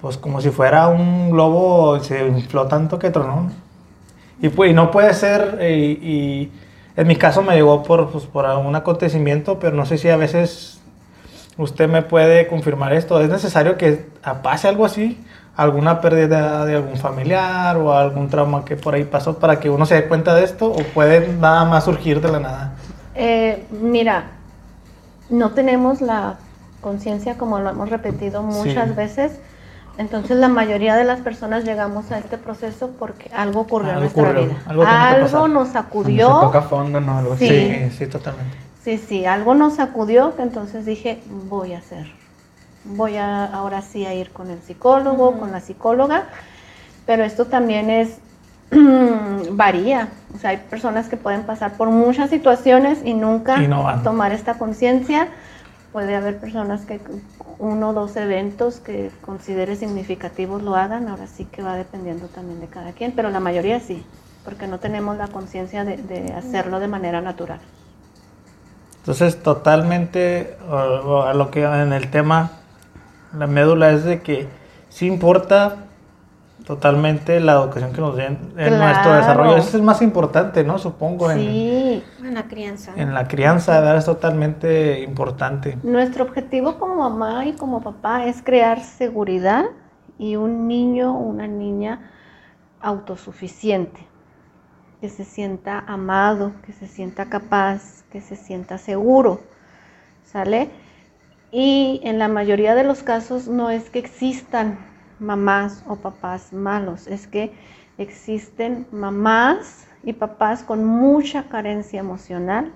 [SPEAKER 3] pues como si fuera un globo, se infló tanto que tronó. Y, pues, y no puede ser, eh, y, en mi caso me llegó por, pues, por un acontecimiento, pero no sé si a veces usted me puede confirmar esto. ¿Es necesario que pase algo así? ¿Alguna pérdida de algún familiar o algún trauma que por ahí pasó para que uno se dé cuenta de esto? ¿O puede nada más surgir de la nada?
[SPEAKER 4] Eh, mira, no tenemos la conciencia como lo hemos repetido muchas
[SPEAKER 3] Sí.
[SPEAKER 4] veces. Entonces la mayoría de las personas llegamos a este proceso porque algo ocurrió en nuestra
[SPEAKER 3] ocurrió,
[SPEAKER 4] vida.
[SPEAKER 3] algo
[SPEAKER 4] nos
[SPEAKER 2] Cuando
[SPEAKER 4] sacudió.
[SPEAKER 2] se toca fondo, ¿no? Algo así.
[SPEAKER 4] Sí.
[SPEAKER 3] Sí, sí, totalmente.
[SPEAKER 4] Sí, sí, algo nos sacudió que entonces dije, voy a hacer. Voy a ahora sí a ir con el psicólogo, con la psicóloga, pero esto también es [CLEARS THROAT] varía. O sea, hay personas que pueden pasar por muchas situaciones y nunca
[SPEAKER 3] Y no van.
[SPEAKER 4] tomar esta conciencia. Puede haber personas que uno o dos eventos que considere significativos lo hagan, ahora sí que va dependiendo también de cada quien, pero la mayoría sí, porque no tenemos la conciencia de, de hacerlo de manera natural.
[SPEAKER 3] Entonces, totalmente o- o a lo que en el tema, la médula es de que sí importa totalmente la educación que nos den en nuestro desarrollo. Eso es más importante, ¿no? Supongo, en,
[SPEAKER 4] Sí,
[SPEAKER 1] En la crianza.
[SPEAKER 3] en la crianza, ¿verdad? Es totalmente importante.
[SPEAKER 4] nuestro objetivo como mamá y como papá es crear seguridad y un niño o una niña autosuficiente, que se sienta amado, que se sienta capaz, que se sienta seguro, ¿sale? Y en la mayoría de los casos no es que existan mamás o papás malos, es que existen mamás y papás con mucha carencia emocional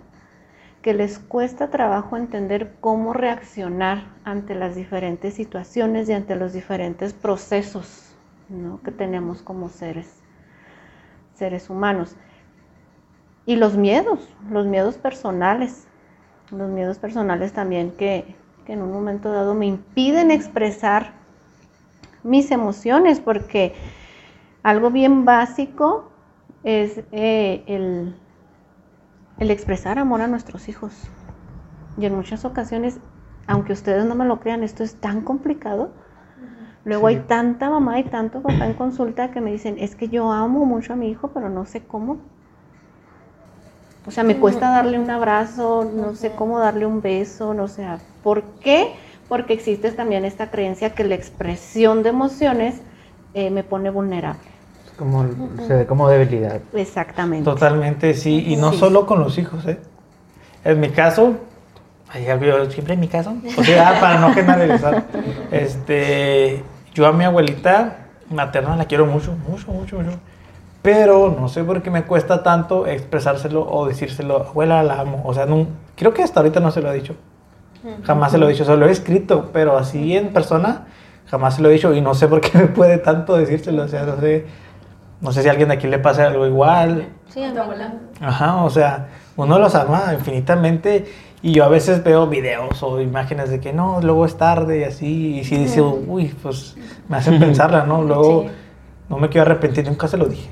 [SPEAKER 4] que les cuesta trabajo entender cómo reaccionar ante las diferentes situaciones y ante los diferentes procesos que tenemos como seres, seres humanos. Y los miedos, los miedos personales, los miedos personales también que, que en un momento dado me impiden expresar mis emociones, porque algo bien básico es eh, el, el expresar amor a nuestros hijos. Y en muchas ocasiones, aunque ustedes no me lo crean, esto es tan complicado. Luego
[SPEAKER 3] Sí.
[SPEAKER 4] hay tanta mamá y tanto papá en consulta que me dicen, es que yo amo mucho a mi hijo, pero no sé cómo. O sea, me cuesta darle un abrazo, no sé cómo darle un beso, no sé. ¿Por qué? Porque existe también esta creencia que la expresión de emociones eh, me pone vulnerable.
[SPEAKER 2] Como, se ve como debilidad.
[SPEAKER 4] Exactamente.
[SPEAKER 3] Totalmente, sí. Y no
[SPEAKER 4] Sí.
[SPEAKER 3] solo con los hijos, ¿eh? En mi caso, siempre en mi caso, o sea, [LAUGHS] para no generalizar, este, yo a mi abuelita materna la quiero mucho, mucho, mucho, mucho. Pero no sé por qué me cuesta tanto expresárselo o decírselo, abuela, la amo. O sea, no, creo que hasta ahorita no se lo he dicho. Jamás se lo he dicho, solo lo he escrito, pero así en persona jamás se lo he dicho y no sé por qué me puede tanto decírselo. O sea, no sé, no sé si a alguien de aquí le pasa algo igual.
[SPEAKER 1] Sí, a.
[SPEAKER 3] Ajá, o sea, uno los ama infinitamente y yo a veces veo videos o imágenes de que no, luego es tarde y así, y si dice, uy, pues me hacen pensarla, ¿no? Luego
[SPEAKER 1] Sí.
[SPEAKER 3] no me quiero arrepentir, nunca se lo dije.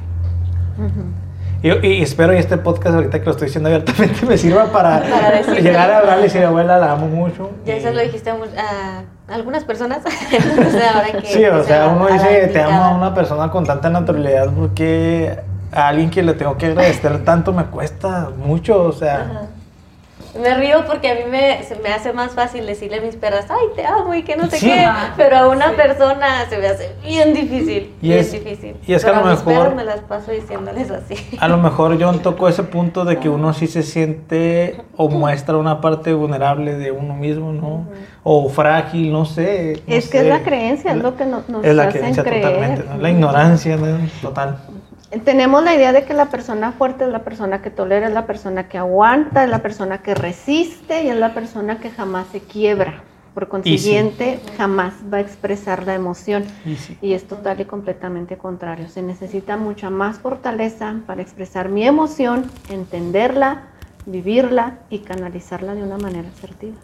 [SPEAKER 4] Ujú.
[SPEAKER 3] Y, y espero que este podcast ahorita que lo estoy diciendo abiertamente me sirva para, [LAUGHS] llegar a hablarle y decir, abuela, la amo mucho.
[SPEAKER 1] Ya
[SPEAKER 3] y-
[SPEAKER 1] eso lo dijiste mu- a algunas personas. [LAUGHS] Entonces, ahora que
[SPEAKER 3] Sí, o
[SPEAKER 1] se
[SPEAKER 3] sea, uno dice, te amo a una persona con tanta naturalidad porque a alguien que le tengo que agradecer tanto me cuesta mucho, o sea,
[SPEAKER 1] Ajá. Me río porque a mí me, se me hace más fácil decirle a mis perras, ay, te amo y que no sé
[SPEAKER 3] Sí.
[SPEAKER 1] qué, pero a una persona se me hace bien difícil,
[SPEAKER 3] Y
[SPEAKER 1] bien
[SPEAKER 3] es-
[SPEAKER 1] difícil.
[SPEAKER 3] y es que a lo mejor-
[SPEAKER 1] perros me las paso diciéndoles así. [LAUGHS]
[SPEAKER 3] a lo mejor John tocó ese punto de que uno sí se siente o muestra una parte vulnerable de uno mismo, ¿no? O frágil, no sé. no
[SPEAKER 4] Es que es la creencia, es lo que nos, nos
[SPEAKER 3] Es la
[SPEAKER 4] hacen
[SPEAKER 3] creencia
[SPEAKER 4] creer.
[SPEAKER 3] totalmente, ¿no? La ignorancia, ¿no? Total.
[SPEAKER 4] Tenemos la idea de que la persona fuerte es la persona que tolera, es la persona que aguanta, es la persona que resiste y es la persona que jamás se quiebra. Por consiguiente, jamás va a expresar la emoción.
[SPEAKER 3] Y sí.
[SPEAKER 4] Y es total y completamente contrario. Se necesita mucha más fortaleza para expresar mi emoción, entenderla, vivirla y canalizarla de una manera asertiva.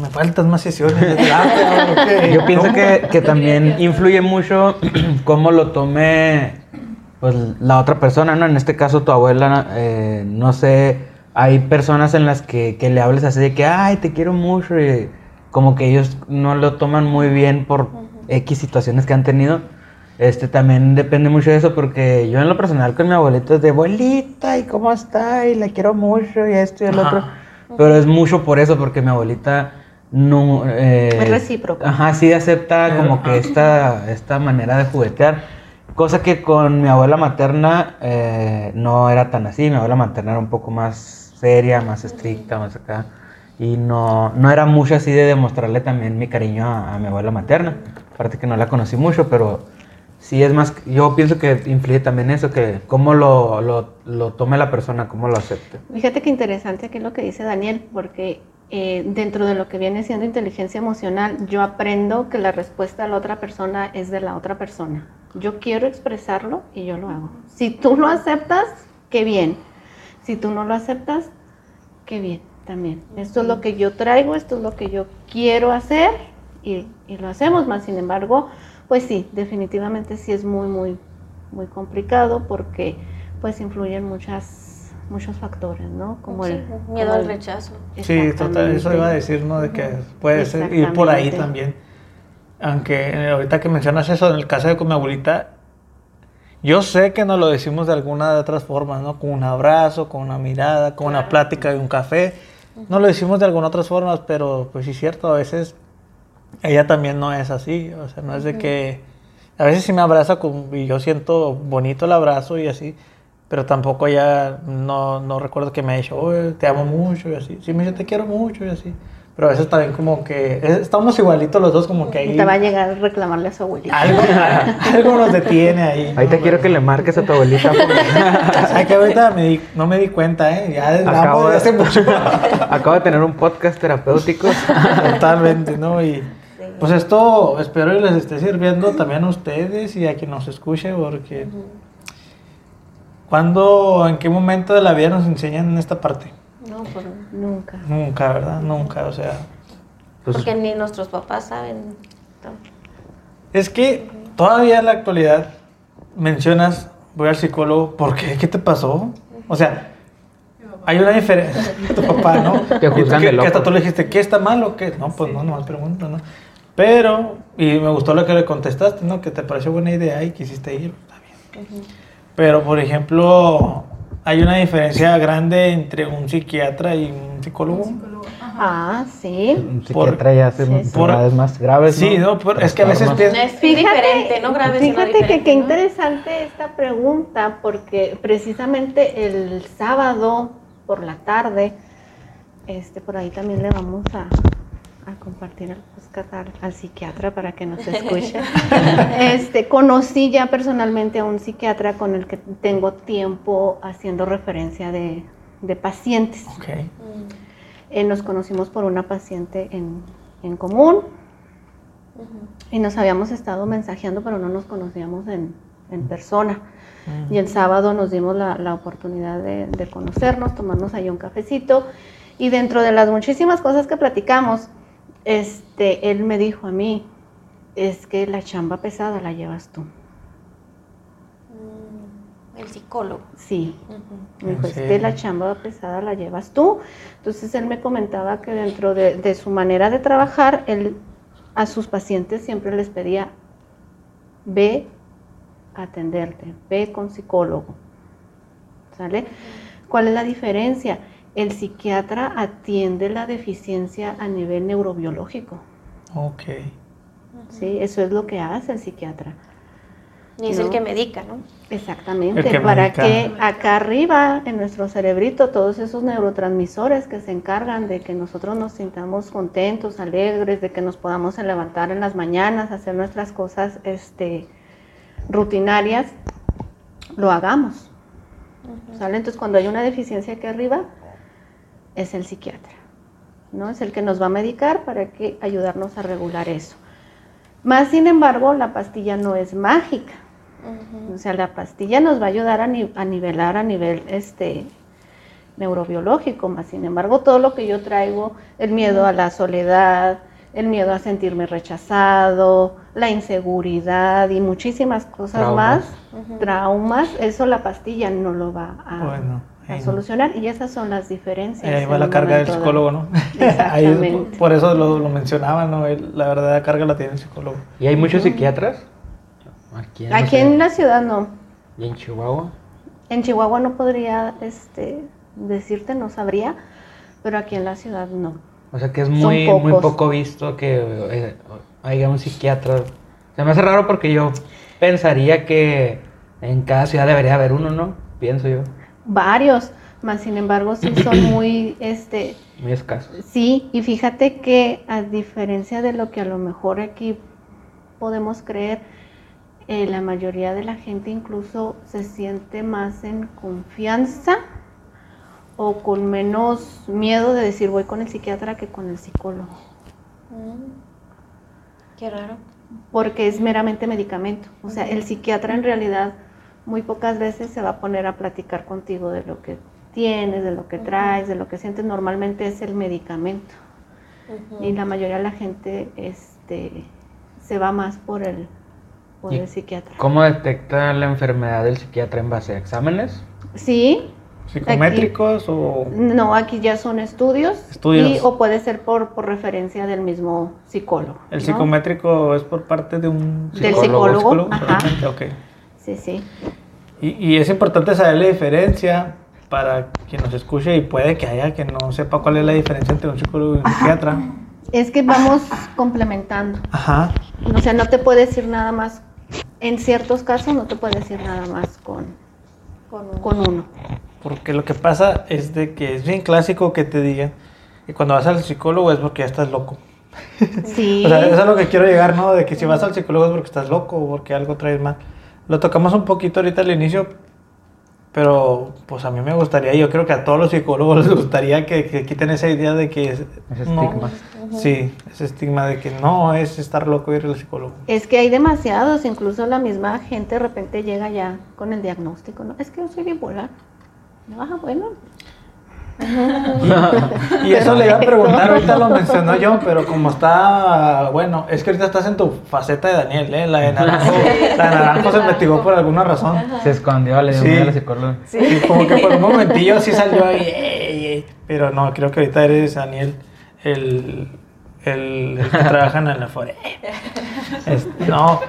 [SPEAKER 3] Me faltan más sesiones. [LAUGHS]
[SPEAKER 2] Yo pienso que, que también influye mucho [CLEARS THROAT] cómo lo tome pues, la otra persona, ¿no? En este caso tu abuela, eh, no sé, hay personas en las que, que le hables así de que, ay, te quiero mucho, y como que ellos no lo toman muy bien por X situaciones que han tenido. Este también depende mucho de eso porque yo en lo personal con mi abuelita es de abuelita y cómo está y la quiero mucho y esto y el
[SPEAKER 3] Ajá.
[SPEAKER 2] otro. Pero es mucho por eso porque mi abuelita no... eh,
[SPEAKER 4] Es recíproco.
[SPEAKER 2] Ajá, sí acepta como que esta, esta manera de juguetear. Cosa que con mi abuela materna eh, no era tan así. Mi abuela materna era un poco más seria, más estricta, más acá. Y no, no era mucho así de demostrarle también mi cariño a, a mi abuela materna. Aparte que no la conocí mucho, pero sí es más... Yo pienso que influye también eso, que cómo lo, lo, lo tome la persona, cómo lo acepte.
[SPEAKER 4] Fíjate qué interesante aquí lo que dice Daniel, porque eh, dentro de lo que viene siendo inteligencia emocional, yo aprendo que la respuesta a la otra persona es de la otra persona. Yo quiero expresarlo y yo lo hago. Si tú lo aceptas, qué bien. Si tú no lo aceptas, qué bien también. Esto es lo que yo traigo, esto es lo que yo quiero hacer y, y lo hacemos más. Sin embargo, pues sí, definitivamente sí es muy, muy, muy complicado porque pues influyen muchas, muchos factores, ¿no? Como el
[SPEAKER 1] miedo
[SPEAKER 4] como
[SPEAKER 1] al rechazo.
[SPEAKER 3] Sí, total, eso iba a decir, ¿no? De que puede ser ir por ahí también. Aunque eh, ahorita que mencionas eso, en el caso de con mi abuelita, yo sé que nos lo decimos de alguna de otras formas, ¿no? Con un abrazo, con una mirada, con una plática de un café. No lo decimos de algunas otras formas, pero pues sí es cierto, a veces ella también no es así. O sea, no es de que... A veces sí me abraza con, y yo siento bonito el abrazo y así, pero tampoco ella no, no recuerdo que me ha dicho, "Oye, te amo mucho y así. Sí me dice, te quiero mucho y así. Pero a veces también como que es- estamos igualitos los dos, como que ahí
[SPEAKER 4] Te va a llegar a reclamarle a su abuelita.
[SPEAKER 3] algo, [LAUGHS] algo nos detiene ahí.
[SPEAKER 2] Ahorita quiero que le marques a tu abuelita. [LAUGHS] porque
[SPEAKER 3] Ay, que ahorita me di- no me di cuenta, ¿eh? Ya
[SPEAKER 2] Acabo
[SPEAKER 3] de
[SPEAKER 2] de,
[SPEAKER 3] hace mucho. [LAUGHS]
[SPEAKER 2] acabo de tener un podcast terapéutico.
[SPEAKER 3] Totalmente, ¿no? Y pues esto espero que les esté sirviendo también a ustedes y a quien nos escuche, porque ¿cuándo, en qué momento de la vida nos enseñan esta parte?
[SPEAKER 1] No, pues,
[SPEAKER 4] Nunca.
[SPEAKER 3] Nunca, ¿verdad? Nunca, o sea.
[SPEAKER 2] Pues,
[SPEAKER 1] porque ni nuestros papás saben.
[SPEAKER 3] Es que todavía en la actualidad mencionas, voy al psicólogo, ¿por qué? ¿Qué te pasó? O sea, hay una diferencia. tu papá, ¿no? [LAUGHS]
[SPEAKER 2] Te juzgan
[SPEAKER 3] que,
[SPEAKER 2] de
[SPEAKER 3] que
[SPEAKER 2] loco.
[SPEAKER 3] hasta tú le dijiste, ¿qué está mal o qué? No, pues no, no, pregunto, ¿no? Pero, y me gustó lo que le contestaste, ¿no? Que te pareció buena idea y quisiste ir. Está bien. Pero, por ejemplo, hay una diferencia grande entre un psiquiatra y un psicólogo.
[SPEAKER 4] Ah, sí.
[SPEAKER 2] un psiquiatra ya hace
[SPEAKER 4] Sí, sí.
[SPEAKER 2] enfermedades más graves.
[SPEAKER 3] Sí, no, pero es que a veces.
[SPEAKER 1] Es diferente, ¿no? Grave, sino
[SPEAKER 4] fíjate que
[SPEAKER 1] diferente,
[SPEAKER 4] qué
[SPEAKER 1] ¿no?
[SPEAKER 4] interesante esta pregunta, porque precisamente el sábado por la tarde, este, por ahí también le vamos a, a compartir el podcast al, al psiquiatra para que nos escuche. [LAUGHS] [LAUGHS] este, conocí ya personalmente a un psiquiatra con el que tengo tiempo haciendo referencia de, de pacientes.
[SPEAKER 3] Ok.
[SPEAKER 4] Eh, nos conocimos por una paciente en, en común y nos habíamos estado mensajeando, pero no nos conocíamos en, en persona. Y el sábado nos dimos la, la oportunidad de, de conocernos, tomarnos ahí un cafecito y dentro de las muchísimas cosas que platicamos, este, él me dijo a mí, es que la chamba pesada la llevas tú.
[SPEAKER 1] El psicólogo.
[SPEAKER 4] Sí.
[SPEAKER 1] Ujú.
[SPEAKER 4] Me dijo,
[SPEAKER 3] ¿En
[SPEAKER 4] es que la chamba pesada la llevas tú. Entonces él me comentaba que dentro de, de su manera de trabajar, él a sus pacientes siempre les pedía, ve a atenderte, ve con psicólogo. ¿Sale? ¿Cuál es la diferencia? El psiquiatra atiende la deficiencia a nivel neurobiológico.
[SPEAKER 3] Ok.
[SPEAKER 4] ¿sí? Eso es lo que hace el psiquiatra.
[SPEAKER 1] Y es el que medica, ¿no?
[SPEAKER 4] Exactamente,
[SPEAKER 3] El que
[SPEAKER 4] para
[SPEAKER 3] medica.
[SPEAKER 4] que acá arriba en nuestro cerebrito todos esos neurotransmisores que se encargan de que nosotros nos sintamos contentos, alegres, de que nos podamos levantar en las mañanas, hacer nuestras cosas este, rutinarias, lo hagamos. ¿sale? Entonces cuando hay una deficiencia aquí arriba, es el psiquiatra, ¿no? Es el que nos va a medicar para que ayudarnos a regular eso. Más sin embargo, la pastilla no es mágica. O sea, la pastilla nos va a ayudar a, ni- a nivelar a nivel este, neurobiológico, más sin embargo, todo lo que yo traigo, el miedo a la soledad, el miedo a sentirme rechazado, la inseguridad y muchísimas cosas
[SPEAKER 2] Traumas.
[SPEAKER 4] más, traumas, eso la pastilla no lo va a,
[SPEAKER 3] Bueno,
[SPEAKER 4] a solucionar y esas son las diferencias.
[SPEAKER 3] Ahí va la carga del psicólogo, ¿no? [LAUGHS] Ahí por eso lo, lo mencionaba, ¿no? La verdadera carga la tiene el psicólogo.
[SPEAKER 2] ¿Y hay muchos psiquiatras? Aquí, no
[SPEAKER 4] Aquí
[SPEAKER 2] sé.
[SPEAKER 4] en la ciudad no.
[SPEAKER 2] ¿Y en Chihuahua?
[SPEAKER 4] En Chihuahua no podría este, decirte, no sabría, pero aquí en la ciudad no.
[SPEAKER 2] O sea que es muy, muy poco visto que eh, haya un psiquiatra. Se me hace raro porque yo pensaría que en cada ciudad debería haber uno, ¿no? Pienso yo.
[SPEAKER 4] Varios, más sin embargo sí son [CLEARS THROAT] muy, este,
[SPEAKER 2] Muy escaso.
[SPEAKER 4] sí, y fíjate que a diferencia de lo que a lo mejor aquí podemos creer, eh, la mayoría de la gente incluso se siente más en confianza o con menos miedo de decir voy con el psiquiatra que con el psicólogo.
[SPEAKER 1] Mm. Qué raro.
[SPEAKER 4] porque es meramente medicamento. O sea, el psiquiatra en realidad muy pocas veces se va a poner a platicar contigo de lo que tienes, de lo que traes, de lo que sientes. Normalmente es el medicamento. Y la mayoría de la gente este, se va más por el, por
[SPEAKER 2] ¿Y
[SPEAKER 4] el psiquiatra.
[SPEAKER 2] ¿Cómo detecta la enfermedad del psiquiatra en base a exámenes?
[SPEAKER 4] Sí,
[SPEAKER 3] ¿Psicométricos o...?
[SPEAKER 4] no, aquí ya son estudios.
[SPEAKER 3] Estudios.
[SPEAKER 4] Y, o puede ser por, por referencia del mismo psicólogo.
[SPEAKER 3] El
[SPEAKER 4] ¿no?
[SPEAKER 3] psicométrico es por parte de un
[SPEAKER 4] Del
[SPEAKER 2] psicólogo,
[SPEAKER 4] psicólogo. Ajá.
[SPEAKER 3] solamente, ok.
[SPEAKER 4] Sí, sí.
[SPEAKER 3] Y, y es importante saber la diferencia para quien nos escuche y puede que haya que no sepa cuál es la diferencia entre un psicólogo y un psiquiatra.
[SPEAKER 4] Es que vamos complementando.
[SPEAKER 3] Ajá.
[SPEAKER 4] O sea, no te puede decir nada más, en ciertos casos no te puede decir nada más con,
[SPEAKER 1] Con un-
[SPEAKER 4] con uno.
[SPEAKER 3] Porque lo que pasa es de que es bien clásico que te digan que cuando vas al psicólogo es porque ya estás loco.
[SPEAKER 4] Sí, [LAUGHS]
[SPEAKER 3] O sea, eso es a lo que quiero llegar, ¿no? De que si vas al psicólogo es porque estás loco o porque algo traes mal. Lo tocamos un poquito ahorita al inicio, pero pues a mí me gustaría, y yo creo que a todos los psicólogos [LAUGHS] les gustaría que, que quiten esa idea de que es...
[SPEAKER 2] Ese
[SPEAKER 3] no,
[SPEAKER 2] estigma.
[SPEAKER 3] Sí, ese estigma de que no es estar loco ir al psicólogo.
[SPEAKER 4] es que hay demasiados, incluso la misma gente de repente llega ya con el diagnóstico, ¿no? Es que yo soy bipolar. Ah, bueno, [LAUGHS]
[SPEAKER 3] Y eso le iba a preguntar, ahorita lo mencionó yo, pero como está, bueno, es que ahorita estás en tu faceta de Daniel, ¿eh? La de Naranjo, la de Naranjo se investigó por alguna razón.
[SPEAKER 2] Se escondió, le dio
[SPEAKER 3] Sí.
[SPEAKER 2] miedo a la psicóloga.
[SPEAKER 3] Sí, como que por un [LAUGHS] momentillo sí salió ahí, ey, ey, pero no, creo que ahorita eres Daniel, el, el, el que trabaja en el Afore. [LAUGHS] Este, no,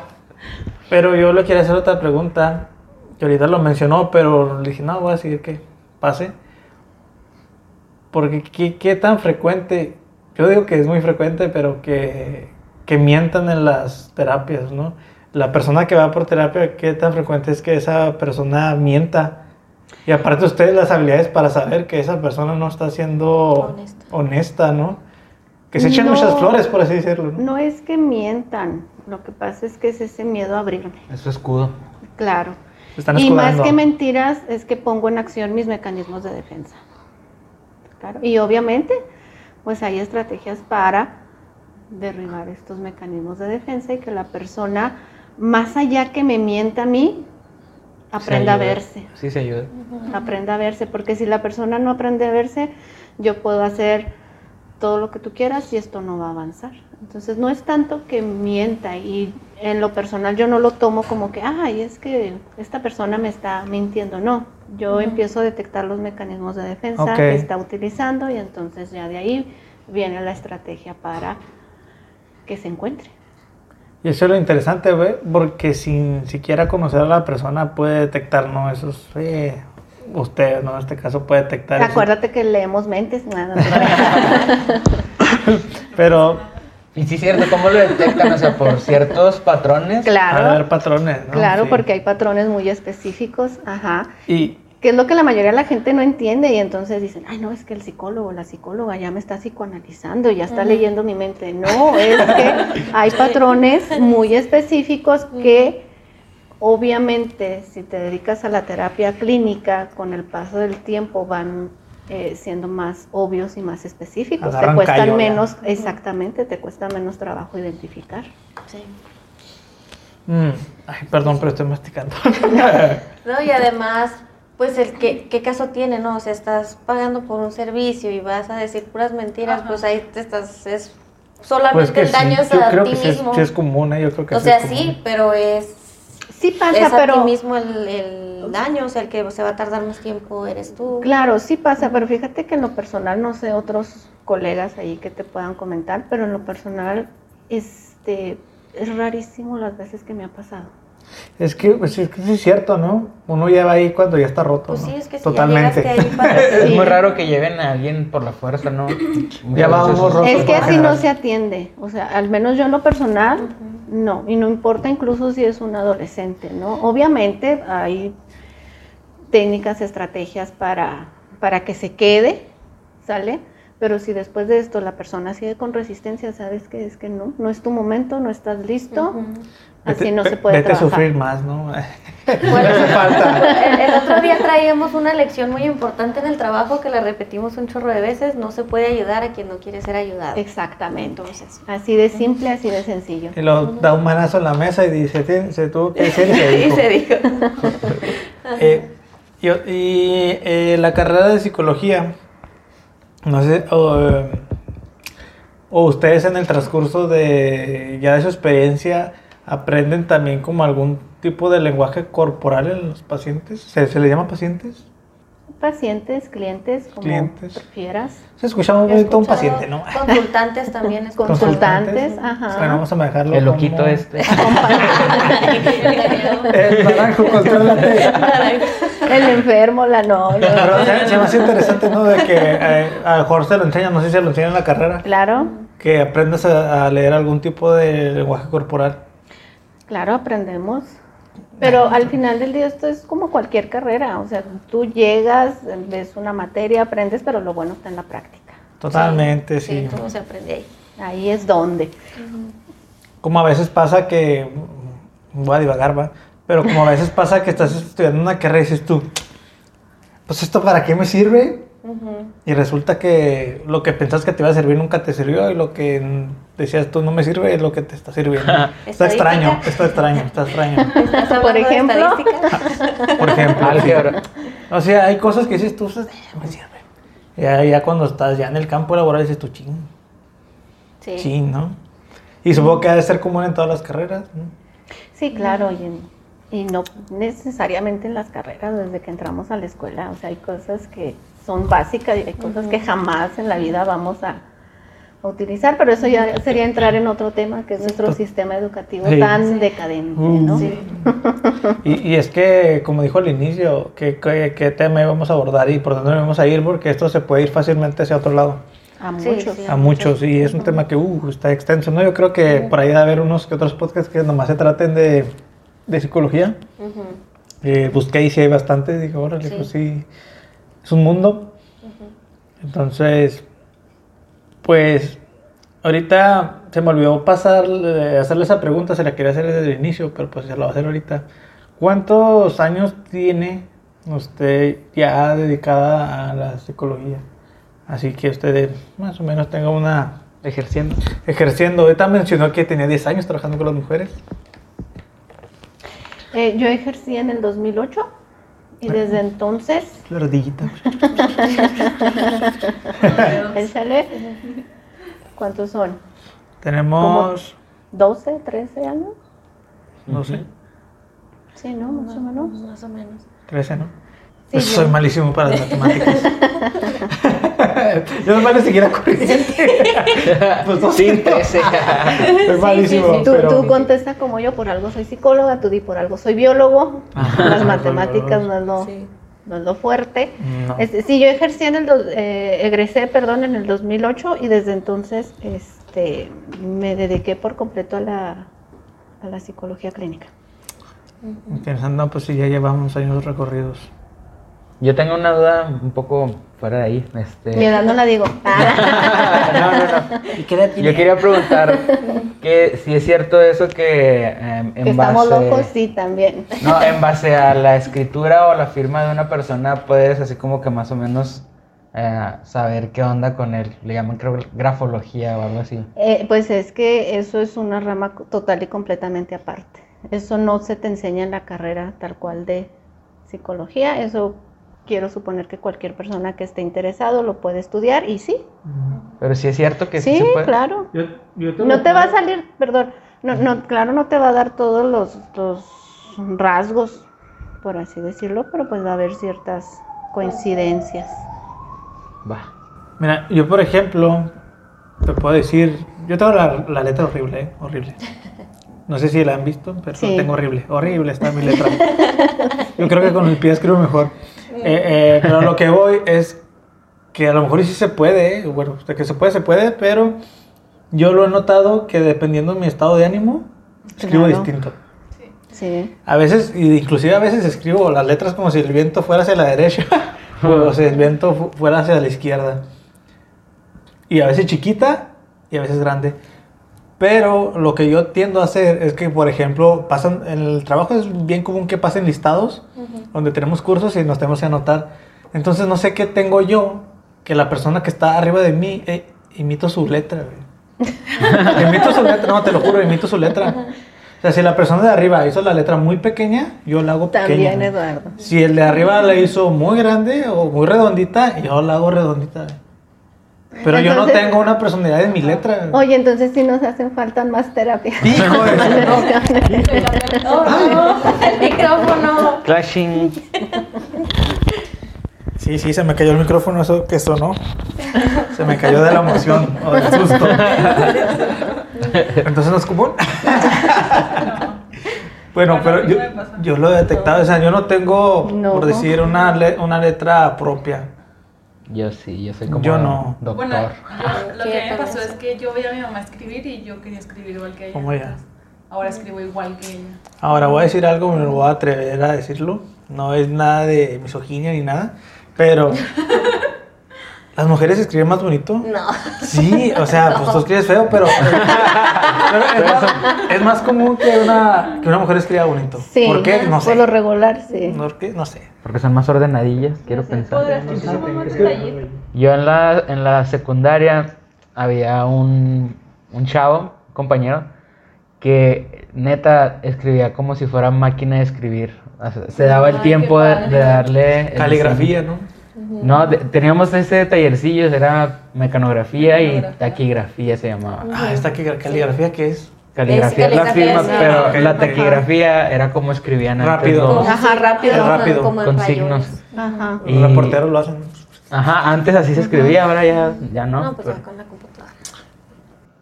[SPEAKER 3] pero yo le quiero hacer otra pregunta, que ahorita lo mencionó, pero le dije, no, voy a seguir que pase. Porque ¿qué, qué tan frecuente, yo digo que es muy frecuente, pero que, que mientan en las terapias, ¿no? La persona que va por terapia, ¿qué tan frecuente es que esa persona mienta? Y aparte ustedes las habilidades para saber que esa persona no está siendo
[SPEAKER 1] Honesta.
[SPEAKER 3] honesta, ¿no? Que se echen
[SPEAKER 4] No.
[SPEAKER 3] muchas flores, por así decirlo, ¿no?
[SPEAKER 4] no es que mientan, lo que pasa es que es ese miedo a abrirme,
[SPEAKER 2] Es su escudo.
[SPEAKER 4] claro.
[SPEAKER 3] Están
[SPEAKER 4] Y más que mentiras es que pongo en acción mis mecanismos de defensa. Claro. Y obviamente, pues hay estrategias para derribar estos mecanismos de defensa y que la persona, más allá que me mienta a mí, aprenda a verse.
[SPEAKER 2] Sí, se ayuda.
[SPEAKER 4] Aprenda a verse, porque si la persona no aprende a verse, yo puedo hacer todo lo que tú quieras y esto no va a avanzar. Entonces no es tanto que mienta y en lo personal yo no lo tomo como que, ay, es que esta persona me está mintiendo. No, yo empiezo a detectar los mecanismos de defensa que está utilizando y entonces ya de ahí viene la estrategia para que se encuentre.
[SPEAKER 3] Y eso es lo interesante, güey, porque sin siquiera conocer a la persona puede detectar, ¿no? Esos, eh, usted, ¿no? En este caso puede detectar.
[SPEAKER 4] Acuérdate que leemos mentes. nada, [LAUGHS]
[SPEAKER 3] Pero
[SPEAKER 2] Y sí, es cierto, ¿cómo lo detectan? O sea, por ciertos patrones.
[SPEAKER 3] a
[SPEAKER 4] claro,
[SPEAKER 3] ver patrones, ¿no?
[SPEAKER 4] claro,
[SPEAKER 3] Sí.
[SPEAKER 4] porque hay patrones muy específicos, ajá,
[SPEAKER 3] Y,
[SPEAKER 4] que es lo que la mayoría de la gente no entiende y entonces dicen, ay, no, es que el psicólogo, la psicóloga ya me está psicoanalizando, ya está leyendo mi mente. No, es que hay patrones muy específicos que obviamente si te dedicas a la terapia clínica, con el paso del tiempo van eh, siendo más obvios y más específicos.
[SPEAKER 3] Agarran
[SPEAKER 4] te cuestan
[SPEAKER 3] callo ya.
[SPEAKER 4] menos, exactamente, te cuesta menos trabajo identificar.
[SPEAKER 1] Sí.
[SPEAKER 3] mm, ay, perdón, pero estoy masticando. [LAUGHS] [LAUGHS]
[SPEAKER 1] No, y además, pues el que, qué caso tiene, ¿no? O sea, estás pagando por un servicio y vas a decir puras mentiras, pues ahí te estás, es solamente
[SPEAKER 3] pues que
[SPEAKER 1] el
[SPEAKER 3] sí,
[SPEAKER 1] daño es
[SPEAKER 3] yo
[SPEAKER 1] a
[SPEAKER 3] creo
[SPEAKER 1] ti
[SPEAKER 3] que sí es,
[SPEAKER 1] mismo.
[SPEAKER 3] sí es común, ¿eh? Yo creo que
[SPEAKER 1] o
[SPEAKER 3] sí
[SPEAKER 1] sea,
[SPEAKER 3] es común.
[SPEAKER 1] sí, pero es,
[SPEAKER 4] Sí pasa,
[SPEAKER 1] es a
[SPEAKER 4] pero...
[SPEAKER 1] ti mismo el, el daño, o sea, el que se va a tardar más tiempo eres tú.
[SPEAKER 4] Claro, sí pasa, pero fíjate que en lo personal, no sé, otros colegas ahí que te puedan comentar, pero en lo personal, este, es rarísimo las veces que me ha pasado.
[SPEAKER 3] Es que, pues, sí, es que sí es cierto, ¿no? Uno ya va ahí cuando ya está roto.
[SPEAKER 1] Pues
[SPEAKER 3] ¿no?
[SPEAKER 1] sí, es que si
[SPEAKER 3] Totalmente.
[SPEAKER 1] ya llegaste ahí para... [LAUGHS]
[SPEAKER 2] Es muy raro que lleven a alguien por la fuerza, ¿no? [CLEARS THROAT]
[SPEAKER 3] Ya va
[SPEAKER 2] Muchas
[SPEAKER 3] uno
[SPEAKER 2] veces-
[SPEAKER 3] roto.
[SPEAKER 4] Es que así no se atiende, o sea, al menos yo en lo personal, no, y no importa incluso si es un adolescente, ¿no? Obviamente hay técnicas, estrategias para, para que se quede, ¿sale? Pero si después de esto la persona sigue con resistencia, sabes que es que no, no es tu momento, no estás listo,
[SPEAKER 1] Ujú.
[SPEAKER 4] así
[SPEAKER 3] Vete-
[SPEAKER 4] no se puede
[SPEAKER 3] Vete a
[SPEAKER 4] trabajar.
[SPEAKER 3] sufrir más, ¿no? [LAUGHS]
[SPEAKER 1] Bueno,
[SPEAKER 3] hace falta.
[SPEAKER 1] El, el otro día traíamos una lección muy importante en el trabajo que la repetimos un chorro de veces. No se puede ayudar a quien no quiere ser ayudado.
[SPEAKER 4] Exactamente.
[SPEAKER 1] Entonces,
[SPEAKER 4] Así de simple, así de sencillo.
[SPEAKER 3] Y lo da un manazo en la mesa y dice, "Tien- se tuvo [LAUGHS] que decir y se
[SPEAKER 1] y
[SPEAKER 3] dijo".
[SPEAKER 1] se dijo. [LAUGHS]
[SPEAKER 3] Eh, y y, eh, la carrera de psicología, no sé, o, o ustedes en el transcurso de ya de su experiencia aprenden también como algún tipo de lenguaje corporal en los pacientes, ¿se, se le llama pacientes?
[SPEAKER 4] Pacientes, clientes, como
[SPEAKER 3] Clientes.
[SPEAKER 4] prefieras.
[SPEAKER 3] Se escucha muy
[SPEAKER 1] He
[SPEAKER 3] bonito un
[SPEAKER 1] escuchado
[SPEAKER 3] paciente, ¿no?
[SPEAKER 1] Consultantes también. [LAUGHS] es
[SPEAKER 4] Consultantes, ajá.
[SPEAKER 3] Bueno, vamos a manejarlo
[SPEAKER 2] El loquito
[SPEAKER 3] como-
[SPEAKER 2] este. [LAUGHS]
[SPEAKER 3] El naranjo, contrólate.
[SPEAKER 4] El enfermo, la no. no.
[SPEAKER 3] Pero se, se me hace interesante, ¿no? De que eh, a lo mejor se lo enseñan, no sé si se lo enseñan en la carrera,
[SPEAKER 4] Claro,
[SPEAKER 3] que aprendas a, a leer algún tipo de lenguaje corporal.
[SPEAKER 4] claro, aprendemos. Pero al final del día esto es como cualquier carrera, o sea, tú llegas, ves una materia, aprendes, pero lo bueno está en la práctica.
[SPEAKER 3] Totalmente, sí.
[SPEAKER 1] Sí, todo se aprende ahí.
[SPEAKER 4] Ahí es donde.
[SPEAKER 3] Como a veces pasa que, voy a divagar, va, pero como a veces pasa que estás estudiando una carrera y dices tú, pues esto para qué me sirve? Y resulta que lo que pensás que te iba a servir nunca te sirvió y lo que decías tú no me sirve es lo que te está sirviendo. [LAUGHS] está extraño, está extraño, está extraño. [LAUGHS]
[SPEAKER 1] ¿Estás
[SPEAKER 4] Por ejemplo.
[SPEAKER 3] Por ejemplo. sí. O sea, hay cosas que dices tú, "Eh, me sirve. Ya, ya cuando estás ya en el campo laboral dices tú, ching,
[SPEAKER 1] Sí.
[SPEAKER 3] ching, ¿no? Y supongo que ha de ser común en todas las carreras, ¿no?
[SPEAKER 4] Sí, claro, y, en- y no necesariamente en las carreras desde que entramos a la escuela, o sea, hay cosas que son básicas y hay cosas que jamás en la vida vamos a, a utilizar, pero eso ya sería entrar en otro tema que es nuestro sistema educativo
[SPEAKER 3] Sí.
[SPEAKER 4] tan
[SPEAKER 1] Sí.
[SPEAKER 4] decadente,
[SPEAKER 3] Uh.
[SPEAKER 4] ¿no?
[SPEAKER 1] Sí. [LAUGHS]
[SPEAKER 3] Y, y es que, como dijo al inicio, ¿qué, qué, qué tema íbamos a abordar y por dónde íbamos a ir? Porque esto se puede ir fácilmente hacia otro lado.
[SPEAKER 4] A muchos.
[SPEAKER 1] sí.
[SPEAKER 3] A muchos, y es un tema que uh, está extenso, ¿no? Yo creo que por ahí debe haber unos que otros podcasts que nomás se traten de, de psicología. Eh, busqué y sí hay bastante, dije, órale,
[SPEAKER 1] Sí.
[SPEAKER 3] pues sí, es un mundo. Entonces, pues, ahorita se me olvidó pasar, eh, hacerle esa pregunta, se la quería hacer desde el inicio, pero pues se la voy a hacer ahorita. ¿Cuántos años tiene usted ya dedicada a la psicología? Así que usted más o menos tenga una...
[SPEAKER 2] Ejerciendo.
[SPEAKER 3] Ejerciendo, ahorita mencionó que tenía 10 años trabajando con las mujeres.
[SPEAKER 4] Eh, yo ejercí en el 2008 y desde entonces,
[SPEAKER 3] La rodillita. [LAUGHS]
[SPEAKER 4] échale, ¿cuántos son?
[SPEAKER 3] Tenemos,
[SPEAKER 4] 12, 13 años.
[SPEAKER 3] no sé,
[SPEAKER 4] Sí, ¿no? Más o menos.
[SPEAKER 1] Más o menos.
[SPEAKER 3] 13, ¿no?
[SPEAKER 4] Sí,
[SPEAKER 3] Pues soy malísimo para las matemáticas. [LAUGHS] Yo no vale seguir a corriente. [LAUGHS] pues no
[SPEAKER 2] Sin
[SPEAKER 3] sé.
[SPEAKER 2] 13.
[SPEAKER 3] Soy malísimo,
[SPEAKER 4] Tú,
[SPEAKER 3] pero...
[SPEAKER 4] tú contesta como yo, por algo soy psicóloga, tú di por algo soy biólogo. Las matemáticas no es lo,
[SPEAKER 1] Sí.
[SPEAKER 4] no es lo fuerte.
[SPEAKER 3] No.
[SPEAKER 4] Este, sí, yo ejercí en el, dos- eh, egresé, perdón, en el 2008 y desde entonces este, me dediqué por completo a la, a la psicología clínica.
[SPEAKER 3] Interesante, no, pues sí, ya llevamos años recorridos.
[SPEAKER 2] Yo tengo una duda un poco fuera de ahí. Este...
[SPEAKER 4] Mi edad no la digo. [LAUGHS]
[SPEAKER 2] no, no, no.
[SPEAKER 3] ¿Y qué edad
[SPEAKER 2] Yo quería preguntar [LAUGHS] que si es cierto eso que em, en
[SPEAKER 4] que estamos
[SPEAKER 2] base...
[SPEAKER 4] locos, sí, también.
[SPEAKER 2] No, en base a la escritura o la firma de una persona puedes así como que más o menos eh, saber qué onda con él. Le llaman creo grafología o algo así.
[SPEAKER 4] Eh, pues es que eso es una rama total y completamente aparte. Eso no se te enseña en la carrera tal cual de psicología. Eso quiero suponer que cualquier persona que esté interesado lo puede estudiar y sí,
[SPEAKER 2] Pero sí es cierto que sí,
[SPEAKER 4] sí,
[SPEAKER 2] se puede.
[SPEAKER 4] claro.
[SPEAKER 3] Yo, yo te
[SPEAKER 4] No te va a salir, perdón, no, no, claro, no te va a dar todos los, los rasgos, por así decirlo, pero pues va a haber ciertas coincidencias.
[SPEAKER 2] Va.
[SPEAKER 3] Mira, yo por ejemplo, te puedo decir, yo tengo la, la letra horrible, ¿eh? horrible. No sé si la han visto, pero
[SPEAKER 4] Sí.
[SPEAKER 3] tengo horrible. Horrible está mi letra. [LAUGHS] Yo creo que con el pie escribo mejor. Eh, eh, pero lo que voy es que a lo mejor sí se puede, ¿eh? bueno, de que se puede, se puede, pero yo lo he notado que dependiendo de mi estado de ánimo, escribo
[SPEAKER 4] Claro.
[SPEAKER 3] distinto.
[SPEAKER 4] Sí,
[SPEAKER 3] A veces, inclusive a veces escribo las letras como si el viento fuera hacia la derecha [LAUGHS] o si el viento fu- fuera hacia la izquierda. Y a veces chiquita y a veces grande. Pero lo que yo tiendo a hacer es que, por ejemplo, pasan, en el trabajo es bien común que pasen listados donde tenemos cursos y nos tenemos que anotar. Entonces no sé qué tengo yo que la persona que está arriba de mí eh, imito su letra. güey. [LAUGHS] imito su letra, no, te lo juro, imito su letra. O sea, si la persona de arriba hizo la letra muy pequeña, yo la hago pequeña.
[SPEAKER 4] también Eduardo.
[SPEAKER 3] Si el de arriba la hizo muy grande o muy redondita, yo la hago redondita. Pero yo no tengo una personalidad en mi letra.
[SPEAKER 4] Oye, entonces sí nos hacen falta más terapia.
[SPEAKER 3] Hijo de [LAUGHS]
[SPEAKER 1] Oh, no, [LAUGHS] el micrófono.
[SPEAKER 2] Clashing.
[SPEAKER 3] Sí, sí, se me cayó el micrófono, eso que sonó. Se me cayó de la emoción o del susto. Entonces no es común. Bueno, pero yo, yo lo he detectado, o sea, yo no tengo,
[SPEAKER 4] No.
[SPEAKER 3] por decir, una, le- una letra propia.
[SPEAKER 2] Yo sí, yo soy como
[SPEAKER 3] Yo no.
[SPEAKER 2] doctor.
[SPEAKER 5] Bueno, yo- [LAUGHS] lo que a mí me pasó es que yo veía a mi mamá escribir y yo quería escribir igual que ella.
[SPEAKER 3] Como ella.
[SPEAKER 5] Ahora escribo igual que ella.
[SPEAKER 3] Ahora voy a decir algo, me lo voy a atrever a decirlo. No es nada de misoginia ni nada, pero [LAUGHS] las mujeres escriben más bonito.
[SPEAKER 1] No.
[SPEAKER 3] Sí, o sea, pues tú escribes feo, pero, [LAUGHS] pero es, más, es más común que una, que una mujer escriba bonito.
[SPEAKER 4] Sí,
[SPEAKER 3] ¿Por qué? No
[SPEAKER 4] por
[SPEAKER 3] sé.
[SPEAKER 4] lo regular, sí.
[SPEAKER 3] ¿Por qué? No sé.
[SPEAKER 2] Porque son más ordenadillas, quiero pensar.
[SPEAKER 5] Podrás tener como más detallito.
[SPEAKER 2] Yo en la, en la secundaria había un, un chavo, un compañero, que neta escribía como si fuera máquina de escribir. O sea, se daba el
[SPEAKER 5] Ay,
[SPEAKER 2] tiempo de, de darle...
[SPEAKER 3] Caligrafía, ¿no?
[SPEAKER 2] No, teníamos ese tallercillo, era mecanografía y taquigrafía se llamaba.
[SPEAKER 3] Ah, esta que- caligrafía, ¿qué es?
[SPEAKER 2] Caligrafía es la firma,
[SPEAKER 1] sí.
[SPEAKER 2] pero la taquigrafía era como escribían antes
[SPEAKER 3] Rápido.
[SPEAKER 2] los-
[SPEAKER 4] Ajá, rápido.
[SPEAKER 3] Rápido.
[SPEAKER 1] Como
[SPEAKER 2] con signos.
[SPEAKER 4] Ajá.
[SPEAKER 3] Los
[SPEAKER 2] Y-
[SPEAKER 3] reporteros lo hacen.
[SPEAKER 2] Ajá, antes así se escribía, ahora ya, ya no.
[SPEAKER 1] No, pues
[SPEAKER 2] pero-
[SPEAKER 1] ya con la computadora.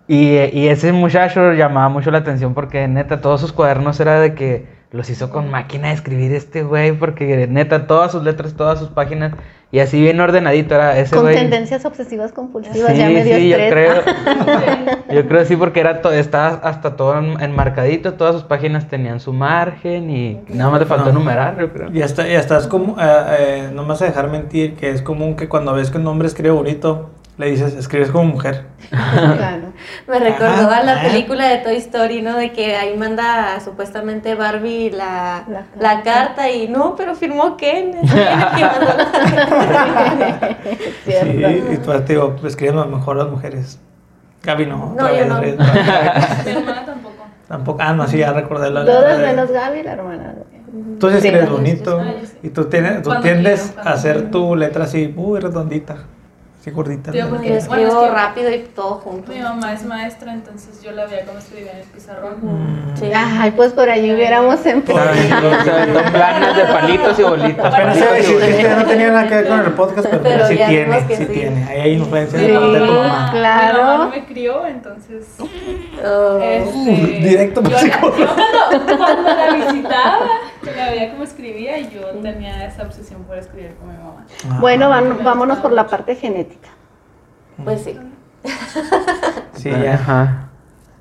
[SPEAKER 2] Y, y ese muchacho llamaba mucho la atención porque neta todos sus cuadernos era de que los hizo con máquina de escribir este güey porque neta todas sus letras, todas sus páginas y así bien ordenadito era ese
[SPEAKER 4] Con
[SPEAKER 2] güey.
[SPEAKER 4] tendencias obsesivas compulsivas,
[SPEAKER 2] Sí,
[SPEAKER 4] ya me dio
[SPEAKER 2] sí, yo creo. [LAUGHS] Yo creo sí porque era to- estaba hasta todo en- enmarcadito, todas sus páginas tenían su margen y nada más le faltó
[SPEAKER 3] No.
[SPEAKER 2] enumerar, yo creo.
[SPEAKER 3] Y hasta, y hasta es como, eh, eh, no me vas a dejar mentir, que es común que cuando ves que un hombre escribe bonito, le dices, escribes como mujer.
[SPEAKER 4] Claro.
[SPEAKER 1] Me recordó a la película de Toy Story, ¿no? De que ahí manda supuestamente Barbie la,
[SPEAKER 4] La
[SPEAKER 1] la,
[SPEAKER 4] carta.
[SPEAKER 1] y no, pero firmó Ken. es Ken el que mandó la- [LAUGHS]
[SPEAKER 4] Cierto.
[SPEAKER 3] Sí, y pues te digo, escriben lo mejor las mujeres. Gaby no.
[SPEAKER 1] No, yo [LAUGHS]
[SPEAKER 5] Mi hermana tampoco.
[SPEAKER 3] Tampoco. Ah, no, sí, ya recordé la
[SPEAKER 4] Todas menos Gaby, la hermana.
[SPEAKER 3] Tú sí escribes
[SPEAKER 4] Sí.
[SPEAKER 3] bonito y tú, tienes, tú tiendes a hacer
[SPEAKER 5] quiero.
[SPEAKER 3] tu letra así muy redondita. Sí, gordita. ¿no?
[SPEAKER 5] porque-
[SPEAKER 1] Yo
[SPEAKER 5] Bueno,
[SPEAKER 1] escribo
[SPEAKER 5] es que-
[SPEAKER 1] rápido y todo junto.
[SPEAKER 5] Mi mamá es maestra, entonces yo la veía cómo escribía en el pizarrón.
[SPEAKER 3] Mm.
[SPEAKER 1] Sí.
[SPEAKER 4] Ay, pues por allí hubiéramos empezado.
[SPEAKER 2] Se aventó planas de palitos y bolitas.
[SPEAKER 3] Apenas a decir que no tenía nada que ver con el podcast, pero,
[SPEAKER 1] Pero
[SPEAKER 3] sí tiene, sí,
[SPEAKER 1] sí.
[SPEAKER 3] tiene. Ahí hay influencia
[SPEAKER 4] Sí.
[SPEAKER 3] de parte de tu mamá.
[SPEAKER 4] claro.
[SPEAKER 5] Mi mamá no me crió, entonces.
[SPEAKER 1] Oh.
[SPEAKER 5] Este,
[SPEAKER 3] directo
[SPEAKER 5] yo, [LAUGHS] yo cuando, cuando la visitaba, que la veía cómo escribía y yo tenía esa obsesión por escribir con mi mamá.
[SPEAKER 3] Ah,
[SPEAKER 4] Bueno, van- vámonos por la parte genética.
[SPEAKER 1] Pues sí. [LAUGHS]
[SPEAKER 3] Sí, ya.
[SPEAKER 2] Ajá.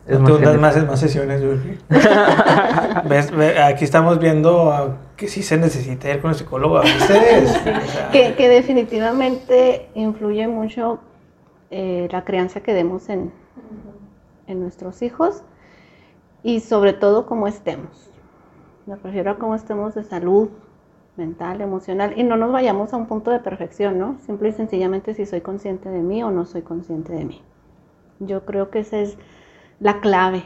[SPEAKER 2] Es
[SPEAKER 3] Tú
[SPEAKER 2] más
[SPEAKER 3] das más, más sesiones, Yuri. [LAUGHS] ¿Ves? Ve, Aquí estamos viendo que sí se necesita ir con el psicólogo a veces. O sea,
[SPEAKER 4] Que, que definitivamente influye mucho eh, la crianza que demos en, en nuestros hijos y sobre todo cómo estemos. Me refiero a cómo estemos de salud mental, emocional y no nos vayamos a un punto de perfección, ¿no? Simple y sencillamente si soy consciente de mí o no soy consciente de mí. Yo creo que esa es la clave,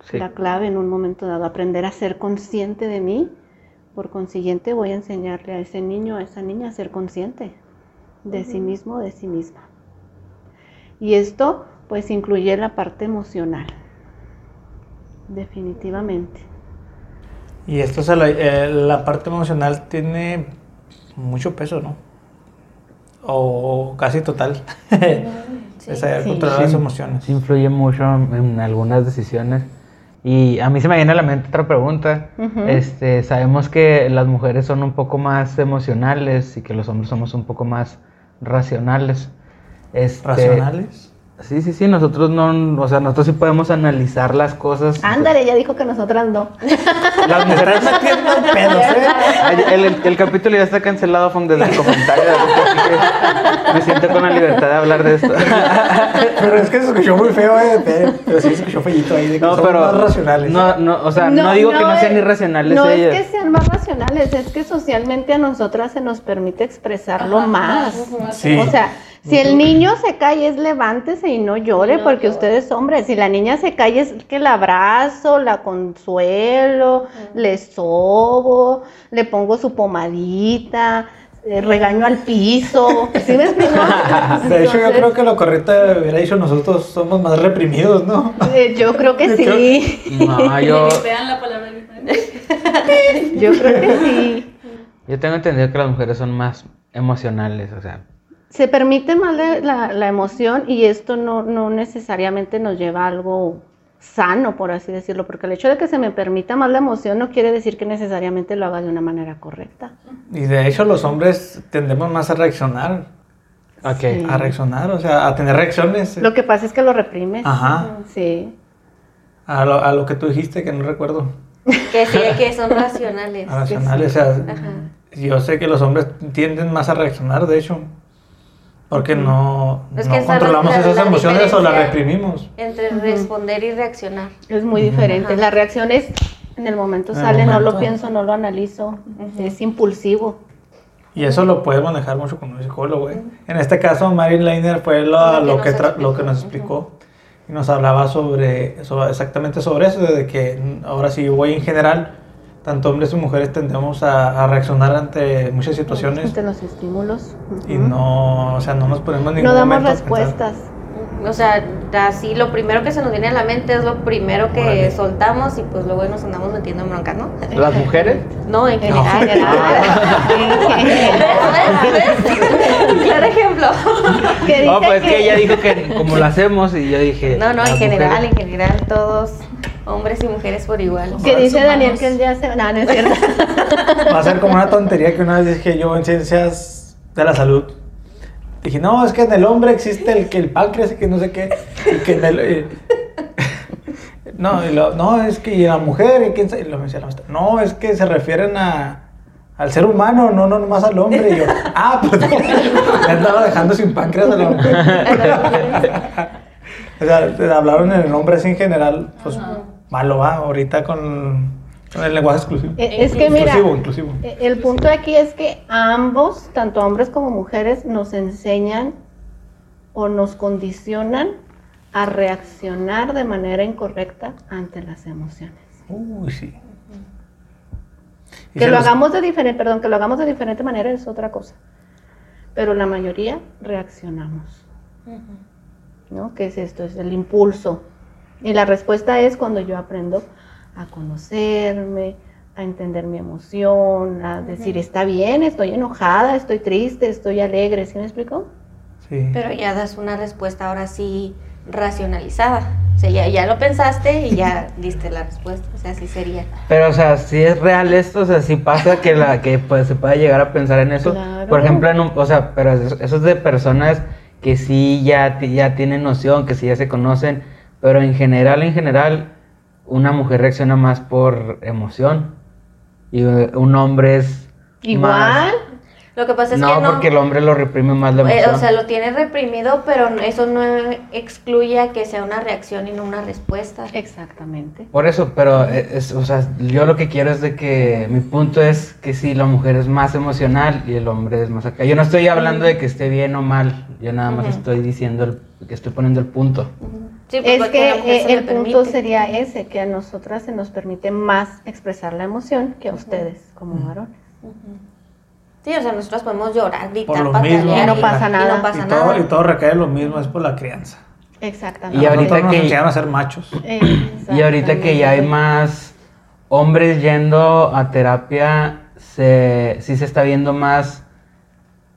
[SPEAKER 2] Sí.
[SPEAKER 4] la clave en un momento dado, aprender a ser consciente de mí. Por consiguiente voy a enseñarle a ese niño, a esa niña a ser consciente de sí mismo, de sí misma. Y esto pues incluye la parte emocional, definitivamente.
[SPEAKER 3] Y esto, o sea, la, eh, la parte emocional tiene mucho peso, ¿no? O casi total.
[SPEAKER 1] Sí.
[SPEAKER 3] es saber
[SPEAKER 4] Sí.
[SPEAKER 3] controlar las emociones.
[SPEAKER 2] Sí influye mucho en algunas decisiones. Y a mí se me viene a la mente otra pregunta. Este, sabemos que las mujeres son un poco más emocionales y que los hombres somos un poco más racionales. Este,
[SPEAKER 3] ¿Racionales?
[SPEAKER 2] Sí, sí, sí, nosotros no, o sea, nosotros sí podemos analizar las cosas.
[SPEAKER 4] Ándale, ella dijo que nosotras no.
[SPEAKER 2] Las mujeres
[SPEAKER 3] metiendo pedos, ¿eh?
[SPEAKER 2] El, el- el capítulo ya está cancelado Fong, desde el comentario. así que me siento con la libertad de hablar de esto.
[SPEAKER 3] Pero es que se escuchó muy feo, ¿eh? Pero- sí se escuchó feíto ahí de que
[SPEAKER 2] No, pero
[SPEAKER 3] más racionales.
[SPEAKER 2] No, no, o sea, no, digo que no sean
[SPEAKER 4] es-
[SPEAKER 2] irracionales
[SPEAKER 4] No
[SPEAKER 2] ellas.
[SPEAKER 4] es que sean más racionales, es que socialmente a nosotras se nos permite expresarlo
[SPEAKER 5] Ajá,
[SPEAKER 4] más.
[SPEAKER 5] más,
[SPEAKER 3] Sí.
[SPEAKER 4] O sea, si el niño se cae es levántese y no llore
[SPEAKER 1] No
[SPEAKER 4] porque
[SPEAKER 1] llore.
[SPEAKER 4] usted es hombre. Si la niña se cae es que la abrazo, la consuelo, le sobo, le pongo su pomadita, eh, regaño al piso. [LAUGHS] ¿Sí me explico?
[SPEAKER 3] De hecho, yo creo que lo correcto hubiera dicho nosotros somos más reprimidos, ¿no?
[SPEAKER 4] eh, yo creo que sí.
[SPEAKER 2] No, yo, [LAUGHS]
[SPEAKER 5] Vean la palabra diferente.
[SPEAKER 4] Yo creo que sí.
[SPEAKER 2] yo tengo entendido que las mujeres son más emocionales, o sea,
[SPEAKER 4] Se permite más la, la- la emoción y esto no, no necesariamente nos lleva a algo sano, por así decirlo, porque el hecho de que se me permita más la emoción no quiere decir que necesariamente lo haga de una manera correcta.
[SPEAKER 3] Y de hecho, los hombres tendemos más a reaccionar.
[SPEAKER 2] ok.
[SPEAKER 4] Sí.
[SPEAKER 3] A reaccionar, o sea, a tener reacciones.
[SPEAKER 4] Lo que pasa es que lo reprimes.
[SPEAKER 3] Ajá.
[SPEAKER 4] Sí.
[SPEAKER 3] A lo, a lo que tú dijiste, que no recuerdo.
[SPEAKER 1] Que sí, que son racionales.
[SPEAKER 3] A [LAUGHS] racionales, o sea,
[SPEAKER 1] Ajá.
[SPEAKER 3] yo sé que los hombres tienden más a reaccionar, de hecho. Porque no,
[SPEAKER 1] Es
[SPEAKER 3] no
[SPEAKER 1] que
[SPEAKER 3] controlamos
[SPEAKER 1] la-
[SPEAKER 3] esas
[SPEAKER 1] la
[SPEAKER 3] emociones o las reprimimos.
[SPEAKER 1] Entre responder y reaccionar.
[SPEAKER 4] Es muy diferente.
[SPEAKER 1] Ajá.
[SPEAKER 4] La reacción es en el momento
[SPEAKER 3] En el
[SPEAKER 4] sale, no lo
[SPEAKER 3] momento.
[SPEAKER 4] pienso, no lo analizo. Es impulsivo.
[SPEAKER 3] Y eso lo puedes manejar mucho con un psicólogo, ¿eh? En este caso, Mary Leiner fue lo,
[SPEAKER 1] Lo que
[SPEAKER 3] lo,
[SPEAKER 1] nos
[SPEAKER 3] que tra-
[SPEAKER 1] explicó.
[SPEAKER 3] lo que nos explicó. Y nos hablaba sobre, sobre- exactamente sobre eso, de que ahora sí voy en general, tanto hombres y mujeres tendemos a, a reaccionar ante muchas situaciones
[SPEAKER 4] Ante los estímulos.
[SPEAKER 3] y no, o sea, no nos ponemos ningún
[SPEAKER 4] No damos
[SPEAKER 3] momento
[SPEAKER 4] respuestas.
[SPEAKER 1] O sea, así lo primero que se nos viene a la mente es lo primero que
[SPEAKER 3] Órale.
[SPEAKER 1] soltamos y pues luego nos andamos metiendo en broncas, ¿no?
[SPEAKER 2] ¿Las mujeres?
[SPEAKER 1] No, en
[SPEAKER 4] En
[SPEAKER 1] general.
[SPEAKER 4] general. [LAUGHS] [LAUGHS] En general.
[SPEAKER 1] ¿Ves? ¿Ves? Un claro ejemplo.
[SPEAKER 4] Que
[SPEAKER 2] No, pues que ella dijo que como lo hacemos y yo dije.
[SPEAKER 1] No, no, en general,
[SPEAKER 2] mujeres.
[SPEAKER 1] en general, todos, hombres y mujeres por igual.
[SPEAKER 4] Que dice
[SPEAKER 5] Humanos.
[SPEAKER 4] Daniel que él ya se... No, no es cierto.
[SPEAKER 3] Va a ser como una tontería que una vez dije yo en ciencias de la salud. Dije, no, es que en el hombre existe el que el páncreas y que no sé qué. Y que en el. eh, [LAUGHS] no, y lo- no, es que y la mujer, y quién sabe- y lo menciona la maestra, No, es que se refieren a. Al ser humano, no, no nomás al hombre. Y yo, ah, pues [LAUGHS] me andaba dejando sin páncreas a la mujer. [LAUGHS] o sea, te hablaron en el hombre así en general, pues malo va, ahorita con, con el lenguaje exclusivo.
[SPEAKER 4] Eh, Es que mira,
[SPEAKER 3] Inclusivo, inclusivo.
[SPEAKER 4] eh, el punto aquí es que ambos, tanto hombres como mujeres, nos enseñan o nos condicionan a reaccionar de manera incorrecta ante las emociones.
[SPEAKER 3] Uy, sí.
[SPEAKER 4] Que lo
[SPEAKER 3] los-
[SPEAKER 4] hagamos de diferente, perdón, que lo hagamos de diferente manera es otra cosa. pero la mayoría reaccionamos. ¿No? ¿Qué es esto? Es el impulso. Y la respuesta es cuando yo aprendo a conocerme, a entender mi emoción, a decir, está bien, estoy enojada, estoy triste, estoy alegre, ¿sí me explico?
[SPEAKER 3] Sí.
[SPEAKER 1] Pero ya das una respuesta ahora sí racionalizada. O sea, ya, ya lo pensaste y ya [LAUGHS] diste la respuesta. O sea, así sería.
[SPEAKER 2] Pero, o sea, si es real esto, o sea, si pasa que la que pues se pueda llegar a pensar en eso.
[SPEAKER 4] Claro.
[SPEAKER 2] Por ejemplo, en un, o sea, pero eso eso es de personas que sí ya, ya tienen noción, que sí ya se conocen, pero en general, en general, una mujer reacciona más por emoción y eh, un hombre es
[SPEAKER 4] Igual.
[SPEAKER 1] Lo que pasa es
[SPEAKER 2] no,
[SPEAKER 1] que no.
[SPEAKER 2] porque el hombre lo reprime más la
[SPEAKER 1] eh,
[SPEAKER 2] emoción.
[SPEAKER 1] o sea, lo tiene reprimido, pero eso no excluye a que sea una reacción y no una respuesta.
[SPEAKER 4] Exactamente.
[SPEAKER 2] Por eso, pero eh, es, o sea, yo lo que quiero es de que mi punto es que sí, la mujer es más emocional y el hombre es más acá. Yo no estoy hablando de que esté bien o mal, yo nada más estoy diciendo el- que estoy poniendo el punto.
[SPEAKER 1] Sí, pues,
[SPEAKER 4] Es que eh,
[SPEAKER 1] se
[SPEAKER 4] el punto
[SPEAKER 1] permite.
[SPEAKER 4] sería ese, que a nosotras se nos permite más expresar la emoción que a ustedes como varones.
[SPEAKER 1] Sí, o sea, nosotros podemos llorar, gritar,
[SPEAKER 3] Por lo
[SPEAKER 1] patalear.
[SPEAKER 3] mismo.
[SPEAKER 4] Y no pasa
[SPEAKER 1] y
[SPEAKER 4] nada.
[SPEAKER 1] no pasa
[SPEAKER 3] y, todo,
[SPEAKER 1] nada.
[SPEAKER 3] y todo recae en lo mismo, es por la crianza.
[SPEAKER 4] Exactamente.
[SPEAKER 2] Y ahorita
[SPEAKER 3] nos
[SPEAKER 2] que-
[SPEAKER 3] enseñaron a ser machos.
[SPEAKER 2] Y ahorita que ya hay más hombres yendo a terapia, se, sí se está viendo más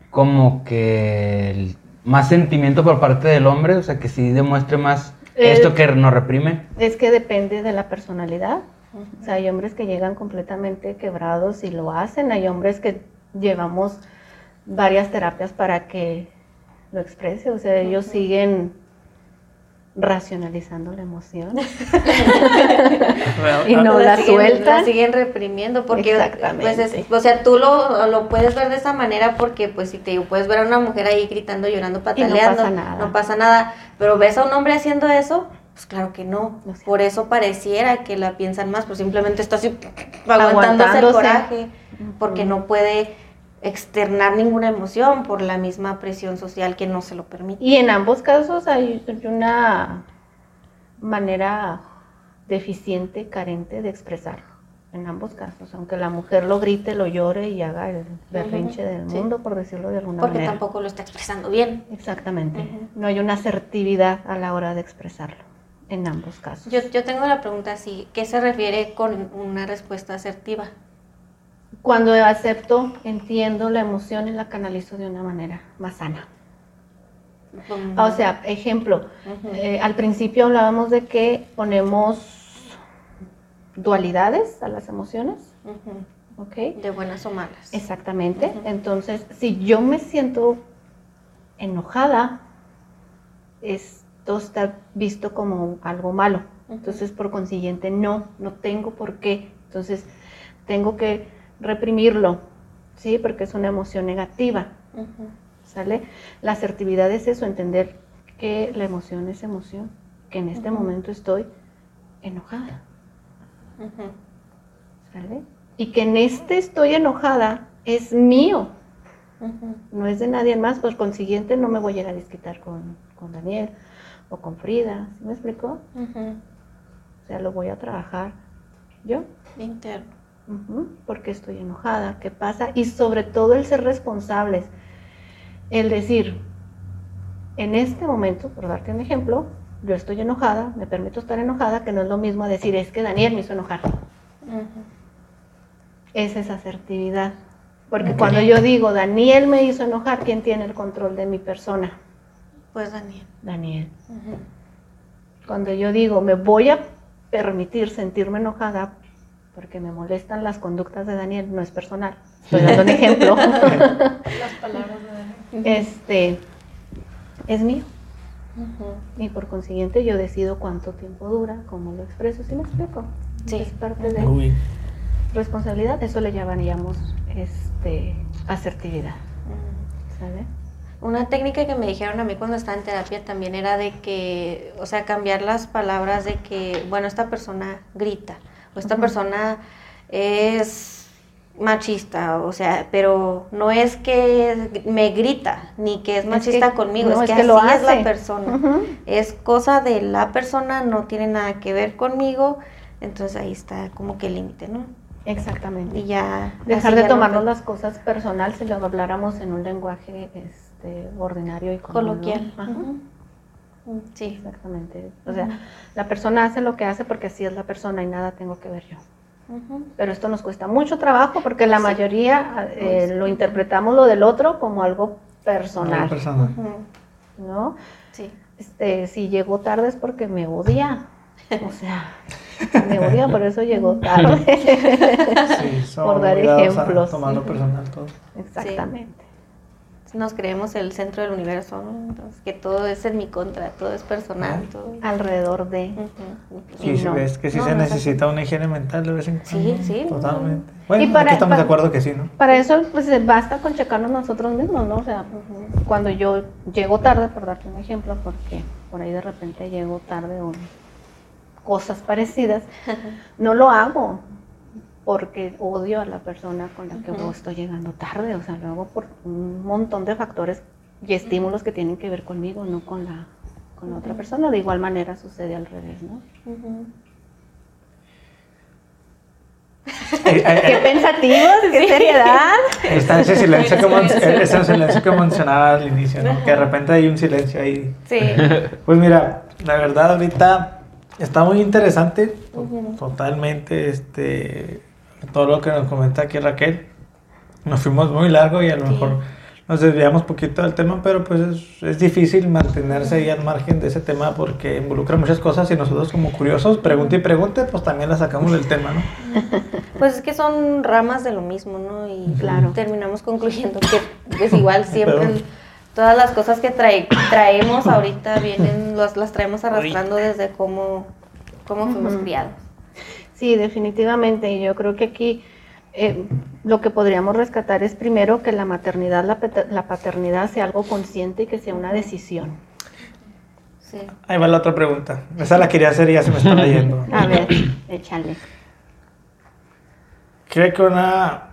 [SPEAKER 2] como que el- más sentimiento por parte del hombre, o sea, que sí demuestre más
[SPEAKER 4] Eh,
[SPEAKER 2] esto que nos reprime.
[SPEAKER 4] Es que depende de la personalidad. O sea, hay hombres que llegan completamente quebrados y lo hacen. Hay hombres que llevamos varias terapias para que lo exprese. O sea, ellos siguen racionalizando la emoción [LAUGHS] y no
[SPEAKER 1] La
[SPEAKER 4] la
[SPEAKER 1] siguen-
[SPEAKER 4] sueltan.
[SPEAKER 1] La siguen reprimiendo porque,
[SPEAKER 4] Exactamente.
[SPEAKER 1] pues, es- o sea, tú lo, lo puedes ver de esa manera porque, pues, si te digo, puedes ver a una mujer ahí gritando, llorando, pataleando,
[SPEAKER 4] pasa nada.
[SPEAKER 1] no pasa nada, pero ves a un hombre haciendo eso, pues claro que no.
[SPEAKER 4] No sé.
[SPEAKER 1] Por eso pareciera que la piensan más, pues simplemente está así aguantándose el coraje, porque no puede externar ninguna emoción por la misma presión social que no se lo permite.
[SPEAKER 4] Y en ambos casos hay una manera deficiente, carente de expresarlo. En ambos casos, aunque la mujer lo grite, lo llore y haga el berrinche del
[SPEAKER 1] sí.
[SPEAKER 4] mundo, por decirlo de alguna
[SPEAKER 1] Porque
[SPEAKER 4] manera.
[SPEAKER 1] tampoco lo está expresando bien.
[SPEAKER 4] Exactamente. No hay una asertividad a la hora de expresarlo, en ambos casos.
[SPEAKER 1] Yo, yo tengo la pregunta así, ¿qué se refiere con una respuesta asertiva?
[SPEAKER 4] Cuando acepto, entiendo la emoción y la canalizo de una manera más sana.
[SPEAKER 1] Como-
[SPEAKER 4] O sea, ejemplo, eh, al principio hablábamos de que ponemos dualidades a las emociones,
[SPEAKER 1] Ujú.
[SPEAKER 4] ¿ok?
[SPEAKER 1] de buenas o malas.
[SPEAKER 4] Exactamente. Entonces, si yo me siento enojada, esto está visto como algo malo. Entonces, por consiguiente, no, no tengo por qué. Entonces, tengo que reprimirlo, ¿sí? Porque es una emoción negativa. ¿sale? La asertividad es eso, entender que la emoción es emoción, que en este momento estoy enojada. ¿Sale? Y que en este estoy enojada es mío, no es de nadie más, por consiguiente no me voy a ir a desquitar con, con Daniel o con Frida, ¿sí me explicó? O sea, lo voy a trabajar yo,
[SPEAKER 1] Interno.
[SPEAKER 4] Porque estoy enojada, ¿qué pasa? Y sobre todo el ser responsables, el decir, en este momento, por darte un ejemplo, yo estoy enojada, me permito estar enojada, que no es lo mismo decir, es que Daniel me hizo enojar.
[SPEAKER 1] Ujú.
[SPEAKER 4] es esa asertividad. Porque cuando yo digo, Daniel me hizo enojar, ¿quién tiene el control de mi persona?
[SPEAKER 1] Pues Daniel.
[SPEAKER 4] Daniel. Cuando yo digo, me voy a permitir sentirme enojada porque me molestan las conductas de Daniel, no es personal. [LAUGHS] Estoy dando un ejemplo. [LAUGHS]
[SPEAKER 5] Las palabras de Daniel.
[SPEAKER 4] este es mío. Y por consiguiente yo decido cuánto tiempo dura, cómo lo expreso, ¿sí me explico?
[SPEAKER 1] Sí.
[SPEAKER 4] Es parte de responsabilidad, eso le llamaríamos este, asertividad. ¿Sale?
[SPEAKER 1] Una técnica que me dijeron a mí cuando estaba en terapia también era de que, o sea, cambiar las palabras de que, bueno, esta persona grita o esta persona es machista, o sea, pero no es que me grita ni que es
[SPEAKER 4] Es
[SPEAKER 1] machista
[SPEAKER 4] que-
[SPEAKER 1] conmigo,
[SPEAKER 4] no,
[SPEAKER 1] es,
[SPEAKER 4] es
[SPEAKER 1] que,
[SPEAKER 4] lo
[SPEAKER 1] así es la persona. Es cosa de la persona, no tiene nada que ver conmigo, entonces ahí está como que el límite, ¿no?
[SPEAKER 4] Exactamente.
[SPEAKER 1] Y ya.
[SPEAKER 4] Dejar de
[SPEAKER 1] ya
[SPEAKER 4] tomarnos las cosas personal si lo habláramos en un lenguaje este, ordinario y común, ¿no?
[SPEAKER 1] Coloquial.
[SPEAKER 4] Ajá.
[SPEAKER 1] Sí.
[SPEAKER 4] Exactamente. O sea, la persona hace lo que hace porque así es la persona y nada tengo que ver yo. Pero esto nos cuesta mucho trabajo porque la mayoría eh, lo interpretamos lo del otro como algo personal,
[SPEAKER 3] Persona.
[SPEAKER 1] Ujú.
[SPEAKER 4] ¿no?
[SPEAKER 1] Sí.
[SPEAKER 4] Este, si llegó tarde es porque me odia. O sea, me odia, por eso llegó tarde.
[SPEAKER 3] Sí, son [LAUGHS]
[SPEAKER 4] Por dar ejemplos.
[SPEAKER 3] Tomarlo personal todo.
[SPEAKER 4] Exactamente.
[SPEAKER 1] Nos creemos el centro del universo, ¿no? Entonces, que todo es en mi contra, todo es personal, todo.
[SPEAKER 4] Alrededor de...
[SPEAKER 1] Ujú.
[SPEAKER 3] Sí,
[SPEAKER 4] Y
[SPEAKER 3] sí,
[SPEAKER 4] no.
[SPEAKER 3] ves que sí
[SPEAKER 1] No,
[SPEAKER 3] se
[SPEAKER 1] es
[SPEAKER 3] necesita una higiene mental de vez en cuando.
[SPEAKER 1] Sí, sí.
[SPEAKER 3] Totalmente. Bueno,
[SPEAKER 4] Y para-
[SPEAKER 3] aquí estamos
[SPEAKER 4] para-
[SPEAKER 3] de acuerdo que sí, ¿no?
[SPEAKER 4] Para eso, pues basta con checarnos nosotros mismos, ¿no? O sea, cuando yo llego tarde, por darte un ejemplo, porque por ahí de repente llego tarde o cosas parecidas, [LAUGHS] no lo hago porque odio a la persona con la que
[SPEAKER 1] Ujú.
[SPEAKER 4] estoy llegando tarde, o sea, lo hago por un montón de factores y estímulos que tienen que ver conmigo, no con la, con la otra persona. De igual manera sucede al revés, ¿no?
[SPEAKER 3] Eh, eh, [LAUGHS]
[SPEAKER 4] ¡Qué
[SPEAKER 3] eh,
[SPEAKER 4] pensativos! ¡Qué seriedad!
[SPEAKER 3] Está ese silencio que, mon-
[SPEAKER 5] Silencio.
[SPEAKER 3] ese silencio que mencionaba al inicio, ¿no? Que de repente hay un silencio ahí.
[SPEAKER 1] Sí. [LAUGHS]
[SPEAKER 3] Pues mira, la verdad ahorita está muy interesante, totalmente, este, todo lo que nos comenta aquí Raquel. Nos fuimos muy largo y a lo
[SPEAKER 1] Sí.
[SPEAKER 3] mejor nos desviamos poquito del tema, pero pues es, es difícil mantenerse ahí al margen de ese tema porque involucra muchas cosas y nosotros como curiosos, pregunte y pregunte, pues también la sacamos del tema, ¿no? [LAUGHS]
[SPEAKER 1] Pues es que son ramas de lo mismo, ¿no? Y
[SPEAKER 4] Claro.
[SPEAKER 1] terminamos concluyendo que pues igual [LAUGHS] siempre
[SPEAKER 3] Pero-
[SPEAKER 1] todas las cosas que trae- traemos ahorita vienen, las, las traemos arrastrando desde cómo, cómo fuimos criados.
[SPEAKER 4] Sí, definitivamente. Y yo creo que aquí eh, lo que podríamos rescatar es primero que la maternidad, la, peta- la paternidad sea algo consciente y que sea una decisión.
[SPEAKER 1] Sí.
[SPEAKER 3] Ahí va la otra pregunta. Esa la quería hacer y ya se me está leyendo.
[SPEAKER 4] A ver, échale.
[SPEAKER 3] Creo que una...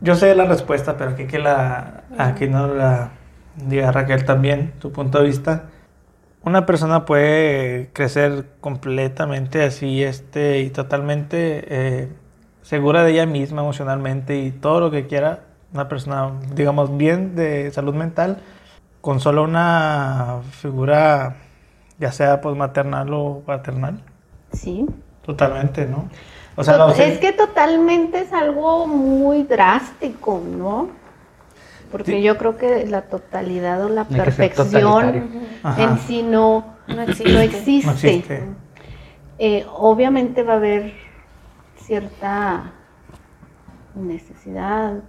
[SPEAKER 3] Yo sé la respuesta, pero aquí que la... Aquí no la diga Raquel también, tu punto de vista. Una persona puede crecer completamente así, este, y totalmente eh, segura de ella misma emocionalmente y todo lo que quiera. Una persona, digamos, bien de salud mental, con solo una figura, ya sea pues maternal o paternal.
[SPEAKER 4] Sí.
[SPEAKER 3] Totalmente, ¿no? O sea,
[SPEAKER 4] es que totalmente es algo muy drástico, ¿no? Porque
[SPEAKER 3] Sí.
[SPEAKER 4] yo creo que la totalidad o la
[SPEAKER 2] Hay
[SPEAKER 4] perfección en sí no,
[SPEAKER 1] No existe.
[SPEAKER 3] No existe.
[SPEAKER 4] Eh, obviamente va a haber cierta necesidad,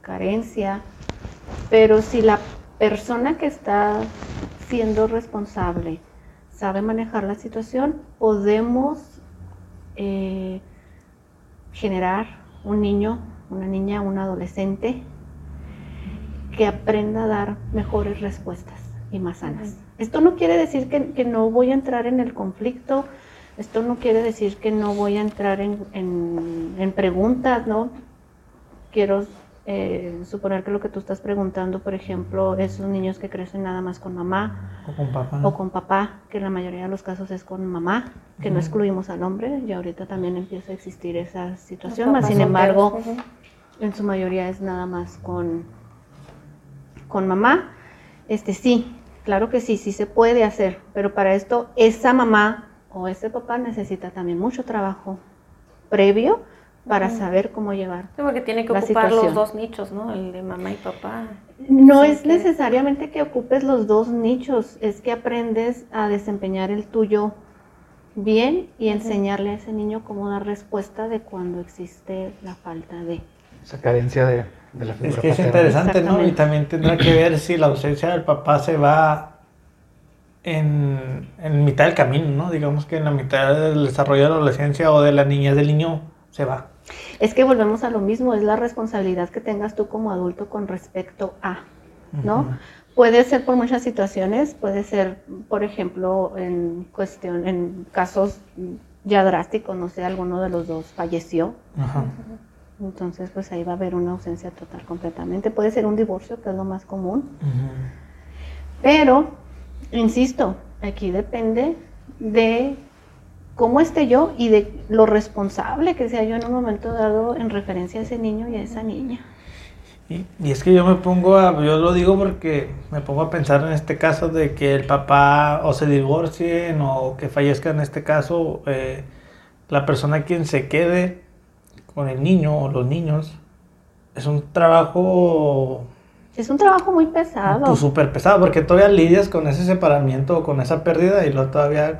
[SPEAKER 4] carencia, pero si la persona que está siendo responsable sabe manejar la situación, podemos eh, generar un niño, una niña, un adolescente que aprenda a dar mejores respuestas y más sanas. Esto no quiere decir que, que no voy a entrar en el conflicto, esto no quiere decir que no voy a entrar en, en- en preguntas, ¿no? Quiero eh, suponer que lo que tú estás preguntando, por ejemplo, esos niños que crecen nada más con mamá
[SPEAKER 3] O con papá.
[SPEAKER 4] o con papá, que en la mayoría de los casos es con mamá, que no excluimos al hombre, y ahorita también empieza a existir esa situación, más sin embargo, en su mayoría es nada más con, con mamá. Este sí, claro que sí, sí se puede hacer, pero para esto esa mamá o ese papá necesita también mucho trabajo previo para saber cómo llevar.
[SPEAKER 1] Sí, porque tiene que
[SPEAKER 4] La
[SPEAKER 1] ocupar
[SPEAKER 4] situación.
[SPEAKER 1] los dos nichos, ¿no? El de mamá y papá.
[SPEAKER 4] No
[SPEAKER 1] Sí,
[SPEAKER 4] es
[SPEAKER 1] que-
[SPEAKER 4] necesariamente que ocupes los dos nichos, es que aprendes a desempeñar el tuyo bien y enseñarle a ese niño cómo dar respuesta de cuando existe la falta de.
[SPEAKER 2] Esa carencia de, de la figura
[SPEAKER 3] Es que es
[SPEAKER 2] paterna.
[SPEAKER 3] interesante, ¿no? Y también tendrá que ver si la ausencia del papá se va en, en mitad del camino, ¿no? Digamos que en la mitad del desarrollo de la adolescencia o de la niñez del niño se va.
[SPEAKER 4] Es que volvemos a lo mismo, es la responsabilidad que tengas tú como adulto con respecto a, ¿no?
[SPEAKER 3] Ujú.
[SPEAKER 4] Puede ser por muchas situaciones, puede ser, por ejemplo, en cuestión, en casos ya drásticos, no sé, alguno de los dos falleció,
[SPEAKER 3] Ajá.
[SPEAKER 4] Entonces pues ahí va a haber una ausencia total completamente. Puede ser un divorcio, que es lo más común, pero, insisto, aquí depende de cómo esté yo y de lo responsable que sea yo en un momento dado en referencia a ese niño y a esa niña.
[SPEAKER 3] Y, y es que yo me pongo a, yo lo digo porque me pongo a pensar en este caso de que el papá o se divorcien o que fallezca en este caso, eh, la persona quien se quede con el niño o los niños, es un trabajo
[SPEAKER 4] Es un trabajo muy pesado.
[SPEAKER 3] pues, súper pesado porque todavía lidias con ese separamiento o con esa pérdida y luego todavía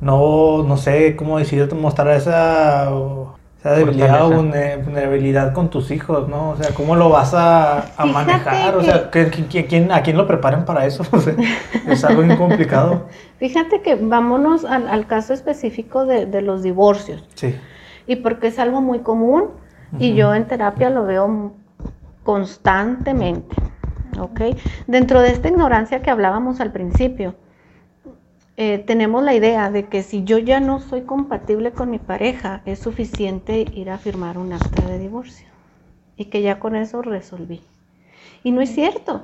[SPEAKER 3] no, no sé cómo decir, mostrar esa, esa debilidad o vulnerabilidad con tus hijos, ¿no? O sea, ¿cómo lo vas a, a
[SPEAKER 4] Fíjate
[SPEAKER 3] manejar? O sea, ¿qué- qué- qué- quién- ¿a quién lo preparan para eso? [LAUGHS] O sea, es algo bien complicado. [LAUGHS]
[SPEAKER 4] Fíjate que vámonos al, al caso específico de, de los divorcios.
[SPEAKER 3] Sí.
[SPEAKER 4] Y porque es algo muy común y yo en terapia lo veo constantemente. ¿ok? Dentro de esta ignorancia que hablábamos al principio, eh, tenemos la idea de que si yo ya no soy compatible con mi pareja, es suficiente ir a firmar un acta de divorcio y que ya con eso resolví. Y no es cierto,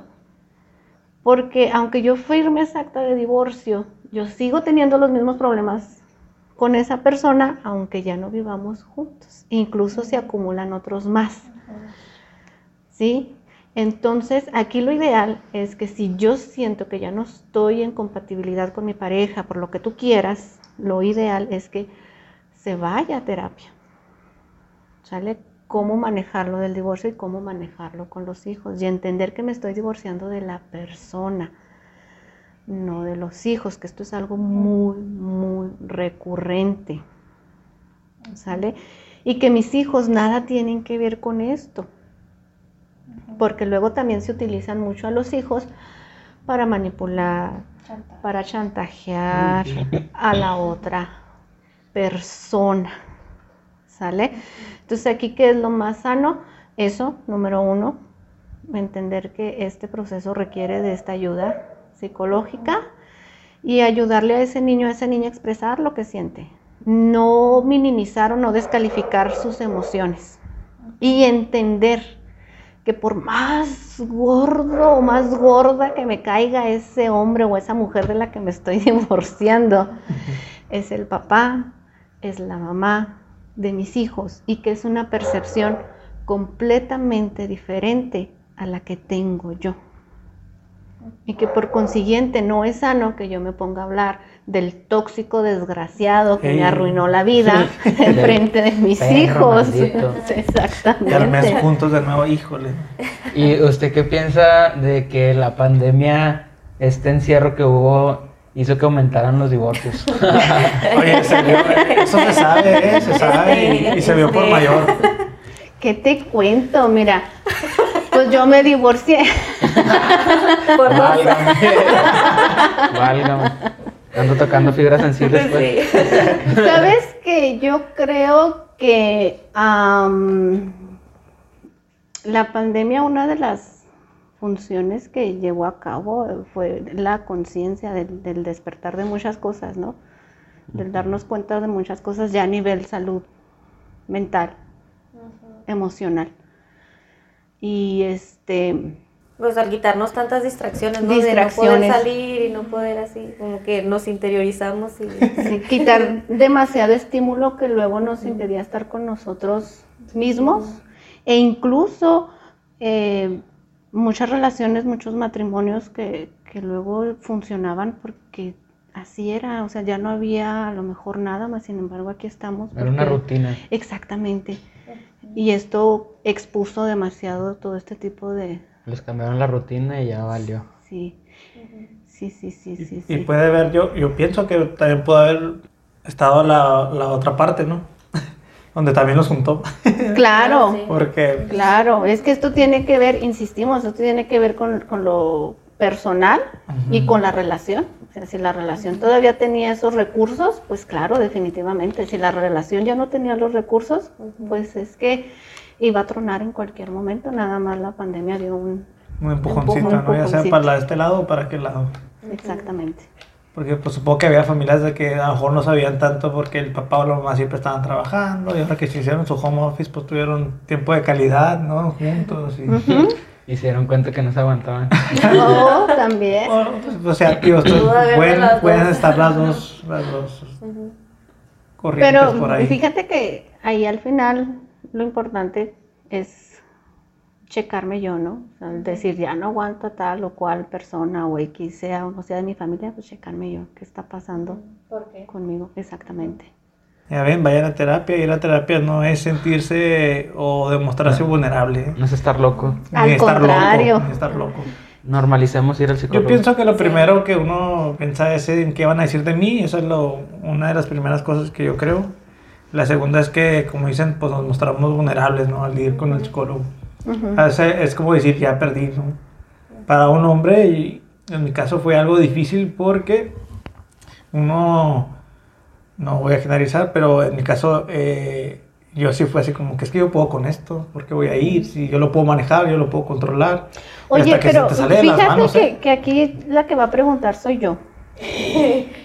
[SPEAKER 4] porque aunque yo firme esa acta de divorcio, yo sigo teniendo los mismos problemas con esa persona, aunque ya no vivamos juntos. Incluso se acumulan otros más. ¿Sí? Entonces, aquí lo ideal es que si yo siento que ya no estoy en compatibilidad con mi pareja, por lo que tú quieras, lo ideal es que se vaya a terapia. ¿Sale? Cómo manejarlo del divorcio y cómo manejarlo con los hijos. Y entender que me estoy divorciando de la persona, no de los hijos, que esto es algo muy, muy recurrente. ¿Sale? Y que mis hijos nada tienen que ver con esto porque luego también se utilizan mucho a los hijos para manipular, para chantajear a la otra persona. ¿Sale? Entonces aquí, ¿qué es lo más sano? Eso, número uno, entender que este proceso requiere de esta ayuda psicológica y ayudarle a ese niño, a esa niña a expresar lo que siente. No minimizar o no descalificar sus emociones. Y entender que por más gordo o más gorda que me caiga ese hombre o esa mujer de la que me estoy [LAUGHS] divorciando, es el papá, es la mamá de mis hijos y que es una percepción completamente diferente a la que tengo yo. Y que por consiguiente no es sano que yo me ponga a hablar del tóxico desgraciado que me arruinó la vida [LAUGHS] en frente de mis
[SPEAKER 2] Perro
[SPEAKER 4] hijos.
[SPEAKER 2] maldito. [LAUGHS]
[SPEAKER 4] Exactamente.
[SPEAKER 3] Y al mes juntos de nuevo, híjole.
[SPEAKER 2] ¿Y usted qué piensa de que la pandemia, este encierro que hubo, hizo que aumentaran los divorcios? [LAUGHS]
[SPEAKER 3] Oye, se vio- eso se sabe, ¿eh? se sabe y, y se vio por
[SPEAKER 1] Sí.
[SPEAKER 3] mayor.
[SPEAKER 4] ¿Qué te cuento? Mira, pues yo me divorcié.
[SPEAKER 1] Por.
[SPEAKER 2] Válgame. Válgame. Ando tocando fibras sensibles, pues.
[SPEAKER 1] Sí.
[SPEAKER 4] ¿Sabes que yo creo que la pandemia, una de las funciones que llevó a cabo fue la conciencia del, del despertar de muchas cosas, ¿no? Del darnos cuenta de muchas cosas ya a nivel salud mental, emocional. Y este,
[SPEAKER 1] Pues al quitarnos tantas distracciones, ¿no? De no
[SPEAKER 4] Distracciones.
[SPEAKER 1] poder salir y no poder así, como que nos interiorizamos y... [LAUGHS]
[SPEAKER 4] Sí, quitar demasiado estímulo que luego nos impedía estar con nosotros mismos e incluso eh, muchas relaciones, muchos matrimonios que, que luego funcionaban porque así era, o sea, ya no había a lo mejor nada más, sin embargo aquí estamos.
[SPEAKER 2] Era una rutina.
[SPEAKER 4] Exactamente. Y esto expuso demasiado todo este tipo de...
[SPEAKER 2] Les cambiaron la rutina y ya valió.
[SPEAKER 4] Sí, sí, sí, sí, sí.
[SPEAKER 3] Y
[SPEAKER 4] sí.
[SPEAKER 3] puede haber, yo, yo pienso que también puede haber estado la, la otra parte, ¿no? [LAUGHS] Donde también los juntó. [LAUGHS]
[SPEAKER 4] Claro. [LAUGHS]
[SPEAKER 3] Porque
[SPEAKER 4] Claro, es que esto tiene que ver, insistimos, esto tiene que ver con, con lo personal y con la relación. O sea, si la relación todavía tenía esos recursos, pues claro, definitivamente. Si la relación ya no tenía los recursos, pues es que iba a tronar en cualquier momento. Nada más la pandemia dio un...
[SPEAKER 3] un empujoncito,
[SPEAKER 4] Empujón,
[SPEAKER 3] ¿no? Ya sea
[SPEAKER 4] empujoncito.
[SPEAKER 3] para la- este lado o para aquel lado.
[SPEAKER 4] Exactamente.
[SPEAKER 3] Porque pues supongo que había familias de que a lo mejor no sabían tanto porque el papá o la mamá siempre estaban trabajando y ahora que se hicieron su home office pues tuvieron tiempo de calidad, ¿no? Juntos y...
[SPEAKER 2] Y se dieron cuenta que no se aguantaban. [LAUGHS]
[SPEAKER 4] No, también.
[SPEAKER 3] O, o sea, tío, pueden,
[SPEAKER 1] las
[SPEAKER 3] pueden estar las dos, las dos corrientes
[SPEAKER 4] Pero
[SPEAKER 3] por ahí.
[SPEAKER 4] fíjate que ahí al final lo importante es checarme yo, ¿no? O sea, decir, ya no aguanto a tal o cual persona o X sea o no sea de mi familia, pues checarme yo, qué está pasando
[SPEAKER 1] ¿Por qué?
[SPEAKER 4] conmigo exactamente.
[SPEAKER 3] Ya ven, vayan a terapia. Ir a terapia no es sentirse o demostrarse vulnerable. ¿eh?
[SPEAKER 2] No es estar loco.
[SPEAKER 4] Al
[SPEAKER 3] estar
[SPEAKER 4] contrario.
[SPEAKER 3] Loco, ni estar loco.
[SPEAKER 2] Normalicemos ir al psicólogo.
[SPEAKER 3] Yo pienso que lo primero que uno piensa es en qué van a decir de mí. Eso es lo, una de las primeras cosas que yo creo. La segunda es que, como dicen, pues nos mostramos vulnerables, ¿no? Al ir con el psicólogo. A veces es como decir, ya perdí, ¿no? Para un hombre, y en mi caso fue algo difícil porque uno, no voy a generalizar, pero en mi caso eh, yo sí fue así como que es que yo puedo con esto, porque voy a ir, si yo lo puedo manejar, yo lo puedo controlar.
[SPEAKER 4] Oye,
[SPEAKER 3] hasta que
[SPEAKER 4] pero
[SPEAKER 3] se te sale de las
[SPEAKER 4] fíjate
[SPEAKER 3] manos,
[SPEAKER 4] que,
[SPEAKER 3] ¿eh?
[SPEAKER 4] que aquí la que va a preguntar soy yo.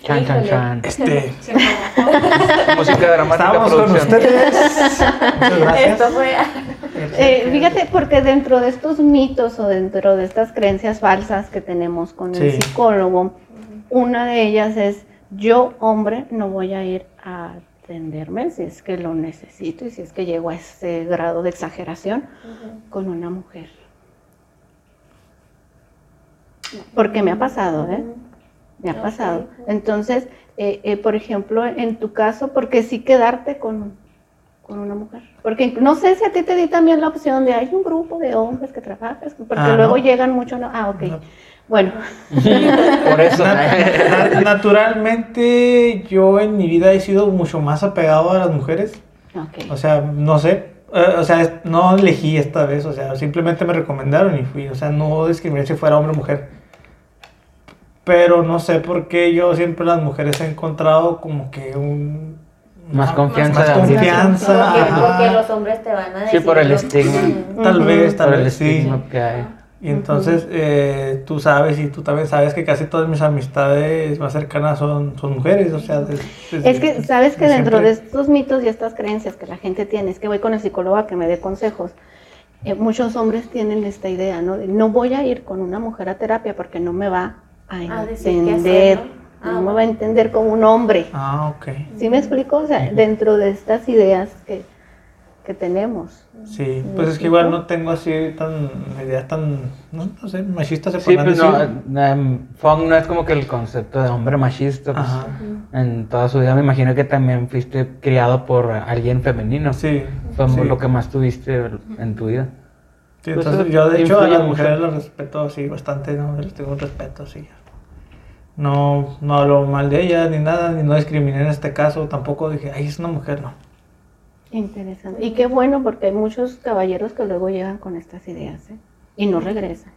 [SPEAKER 2] Chan, chan, chan.
[SPEAKER 3] Este. [LAUGHS]
[SPEAKER 2] Música dramática,
[SPEAKER 3] estábamos con ustedes. Muchas gracias.
[SPEAKER 1] Esto fue.
[SPEAKER 4] Eh, fíjate, porque dentro de estos mitos o dentro de estas creencias falsas que tenemos con el psicólogo, una de ellas es, yo hombre no voy a ir a atenderme si es que lo necesito y si es que llego a ese grado de exageración con una mujer. Porque me ha pasado, ¿eh? Me ha pasado. Entonces, eh, eh, por ejemplo, en tu caso, ¿por qué sí quedarte con, con una mujer? Porque no sé si a ti te di también la opción de hay un grupo de hombres que trabajas, porque
[SPEAKER 3] Ah,
[SPEAKER 4] luego
[SPEAKER 3] no.
[SPEAKER 4] llegan mucho. No, ah, ok.
[SPEAKER 3] No.
[SPEAKER 4] Bueno, [LAUGHS]
[SPEAKER 2] Por eso.
[SPEAKER 3] Na- na- naturalmente, yo en mi vida he sido mucho más apegado a las mujeres.
[SPEAKER 4] ok.
[SPEAKER 3] O sea, no sé. eh, o sea, no elegí esta vez. O sea, simplemente me recomendaron y fui. O sea, no discriminé si fuera hombre o mujer. Pero no sé por qué yo siempre las mujeres he encontrado como que un...
[SPEAKER 2] Más
[SPEAKER 3] una-
[SPEAKER 2] confianza
[SPEAKER 3] Más
[SPEAKER 2] abrir.
[SPEAKER 3] confianza.
[SPEAKER 1] Porque, porque los hombres te van a decir.
[SPEAKER 2] Sí, por el estigma. [CLEARS THROAT]
[SPEAKER 3] Tal vez, tal
[SPEAKER 2] Por el
[SPEAKER 3] vez sí.
[SPEAKER 2] estigma que hay.
[SPEAKER 3] Y entonces eh, tú sabes y tú también sabes que casi todas mis amistades más cercanas son, son mujeres, o sea,
[SPEAKER 4] Es que sabes que dentro de estos mitos y estas creencias que la gente tiene, es que voy con el psicólogo a que me dé consejos. Eh, muchos hombres tienen esta idea, ¿no? De, no voy a ir con una mujer a terapia porque no me va a
[SPEAKER 1] A qué
[SPEAKER 4] entender,
[SPEAKER 1] hacer, ¿no? Ah,
[SPEAKER 4] no me
[SPEAKER 1] bueno.
[SPEAKER 4] va a entender como un hombre.
[SPEAKER 3] Ah, ok.
[SPEAKER 4] ¿Sí me explico? O sea, dentro de estas ideas que, que tenemos.
[SPEAKER 3] Sí, pues es que igual no tengo así tan ideas tan, no, no sé, machistas se
[SPEAKER 2] Sí, pues no, Fong no es como que el concepto de hombre machista. Pues, en toda su vida me imagino que también fuiste criado por alguien femenino.
[SPEAKER 3] Sí,
[SPEAKER 2] Fue
[SPEAKER 3] sí.
[SPEAKER 2] lo que más tuviste en tu vida.
[SPEAKER 3] Sí,
[SPEAKER 2] Pues
[SPEAKER 3] entonces yo de hecho a las
[SPEAKER 2] mucho.
[SPEAKER 3] mujeres las respeto así bastante, ¿no? Les tengo un respeto, sí. No, no hablo mal de ellas ni nada, ni no discriminé en este caso, tampoco dije, ay, es una mujer, no.
[SPEAKER 4] Interesante. Y qué bueno porque hay muchos caballeros que luego llegan con estas ideas ¿eh? y no regresan.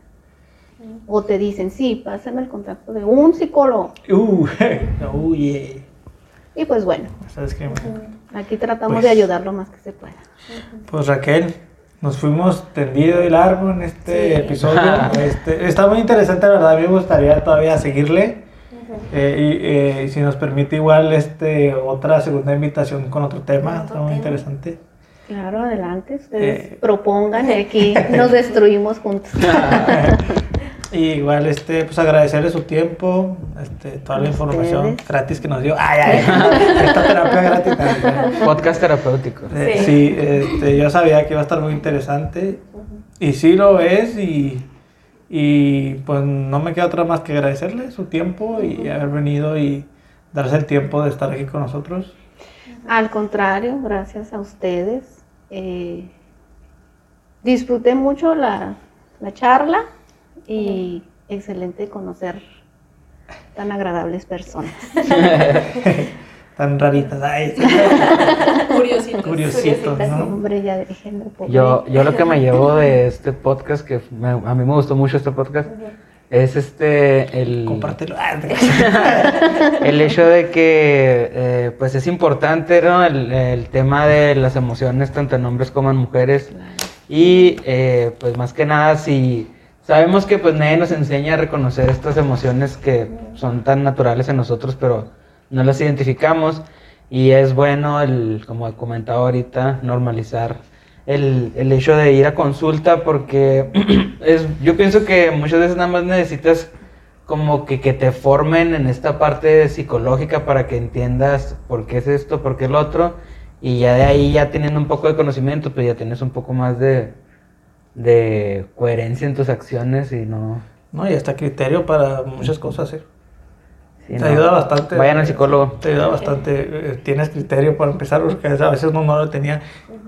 [SPEAKER 4] O te dicen, sí, pásame el contacto de un psicólogo.
[SPEAKER 3] Uh, [LAUGHS] uh, yeah.
[SPEAKER 4] Y pues bueno, aquí tratamos
[SPEAKER 3] Pues-
[SPEAKER 4] de ayudar lo más que se pueda.
[SPEAKER 3] Pues Raquel, nos fuimos tendido y largo en este
[SPEAKER 1] Sí.
[SPEAKER 3] episodio. [LAUGHS] Este, está muy interesante, la verdad. A mí me gustaría todavía seguirle. Eh, y eh, si nos permite igual este otra segunda invitación con otro tema,
[SPEAKER 1] Otro
[SPEAKER 3] está muy
[SPEAKER 1] tema.
[SPEAKER 3] interesante.
[SPEAKER 4] Claro, adelante, ustedes
[SPEAKER 3] Eh.
[SPEAKER 4] propongan aquí nos destruimos juntos. [LAUGHS] [LAUGHS]
[SPEAKER 3] y igual este pues agradecerle su tiempo, este, toda la información
[SPEAKER 4] Ustedes.
[SPEAKER 3] gratis que nos dio. Ay, ay, [LAUGHS] esta terapia gratis.
[SPEAKER 2] Podcast terapéutico.
[SPEAKER 3] Eh,
[SPEAKER 1] Sí.
[SPEAKER 3] sí, este, yo sabía que iba a estar muy interesante y sí lo es y, y pues no me queda otra más que agradecerle su tiempo y haber venido y darse el tiempo de estar aquí con nosotros.
[SPEAKER 4] Al contrario, gracias a ustedes. Eh, disfruté mucho la, la charla y excelente conocer tan agradables personas. [LAUGHS]
[SPEAKER 3] Tan raritas, ay, [LAUGHS]
[SPEAKER 5] Curiositos.
[SPEAKER 3] curiositos, ¿no?
[SPEAKER 4] Hombre, ya pobre.
[SPEAKER 2] Yo, yo lo que me llevo de [LAUGHS] este podcast, que me- a mí me gustó mucho este podcast, es este, el,
[SPEAKER 3] Compártelo. Ah,
[SPEAKER 2] el hecho de que eh, pues es importante ¿no? el, el tema de las emociones tanto en hombres como en mujeres y eh, pues más que nada si sabemos que pues nadie nos enseña a reconocer estas emociones que son tan naturales en nosotros pero no las identificamos. Y es bueno el como he comentado ahorita normalizar el, el hecho de ir a consulta porque [CLEARS THROAT] es yo pienso que muchas veces nada más necesitas como que, que te formen en esta parte psicológica para que entiendas por qué es esto, por qué es lo otro, y ya de ahí, ya teniendo un poco de conocimiento, pues ya tienes un poco más de, de coherencia en tus acciones y no...
[SPEAKER 3] No, y hasta criterio para muchas cosas, ¿eh?
[SPEAKER 2] sí,
[SPEAKER 3] te
[SPEAKER 2] no.
[SPEAKER 3] ayuda bastante.
[SPEAKER 2] Vayan al psicólogo.
[SPEAKER 3] Te ayuda bastante. eh, Tienes criterio para empezar, porque a veces uno no lo tenía.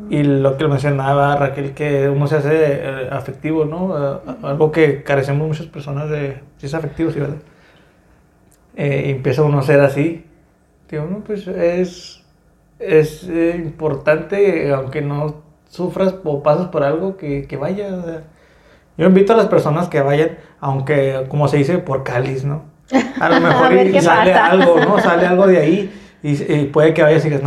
[SPEAKER 3] Y lo que mencionaba Raquel, que uno se hace eh, afectivo, ¿no? Eh, algo que carecemos muchas personas de. Si es afectivo, sí, ¿verdad? Eh, y empieza uno a ser así. Digo, no, pues es. Es eh, importante, aunque no sufras o pases por algo, que, que vayas. o sea. Yo invito a las personas que vayan, aunque, como se dice, por cáliz, ¿no? A lo [LAUGHS] mejor
[SPEAKER 4] A
[SPEAKER 3] y sale
[SPEAKER 4] pasa.
[SPEAKER 3] algo, ¿no? [LAUGHS] Sale algo de ahí y, y puede que vayas y digas.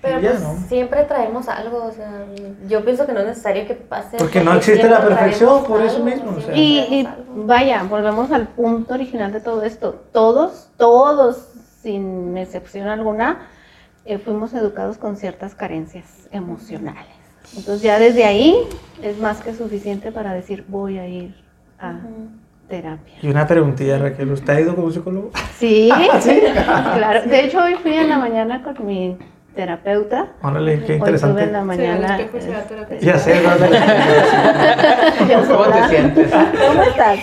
[SPEAKER 1] Pero
[SPEAKER 3] ya,
[SPEAKER 1] pues
[SPEAKER 3] ¿no?
[SPEAKER 1] siempre traemos algo, o sea, yo pienso que no es necesario que pase.
[SPEAKER 3] Porque no existe la perfección, por eso mismo, o sea.
[SPEAKER 1] siempre
[SPEAKER 4] Y, vaya, volvemos al punto original de todo esto. Todos, todos, sin excepción alguna, eh, fuimos educados con ciertas carencias emocionales. Entonces ya desde ahí es más que suficiente para decir voy a ir a terapia.
[SPEAKER 3] Y una preguntilla, Raquel, ¿usted ha ido un psicólogo?
[SPEAKER 4] Sí, [LAUGHS] [LAUGHS] claro. De hecho hoy fui en la mañana con mi terapeuta.
[SPEAKER 3] Órale, qué
[SPEAKER 4] Hoy tuve
[SPEAKER 3] interesante.
[SPEAKER 4] en la mañana.
[SPEAKER 5] espejo
[SPEAKER 4] este.
[SPEAKER 3] Ya sé, [LAUGHS] [LAUGHS]
[SPEAKER 2] ¿Cómo te sientes?
[SPEAKER 4] ¿Cómo estás?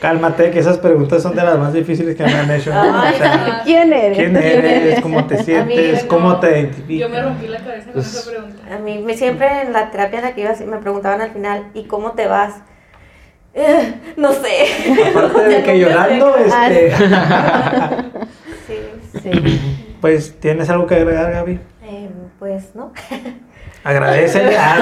[SPEAKER 3] Cálmate, que esas preguntas son de las más difíciles que me han hecho. ¿no? O sea,
[SPEAKER 4] ¿Quién eres?
[SPEAKER 3] ¿Quién eres? ¿Cómo te sientes? ¿Cómo te
[SPEAKER 5] Yo me
[SPEAKER 3] identificas?
[SPEAKER 5] rompí la cabeza con
[SPEAKER 2] Pues-
[SPEAKER 5] esa pregunta.
[SPEAKER 1] A mí me, siempre en la terapia en la que iba me preguntaban al final, ¿y cómo te vas? Eh, [LAUGHS] no sé.
[SPEAKER 3] Aparte de que llorando, este,
[SPEAKER 1] Sí.
[SPEAKER 4] Sí.
[SPEAKER 3] Pues, ¿tienes algo que agregar, Gaby?
[SPEAKER 1] Eh, pues no. [LAUGHS]
[SPEAKER 3] Agradecele. [LAUGHS] Ah,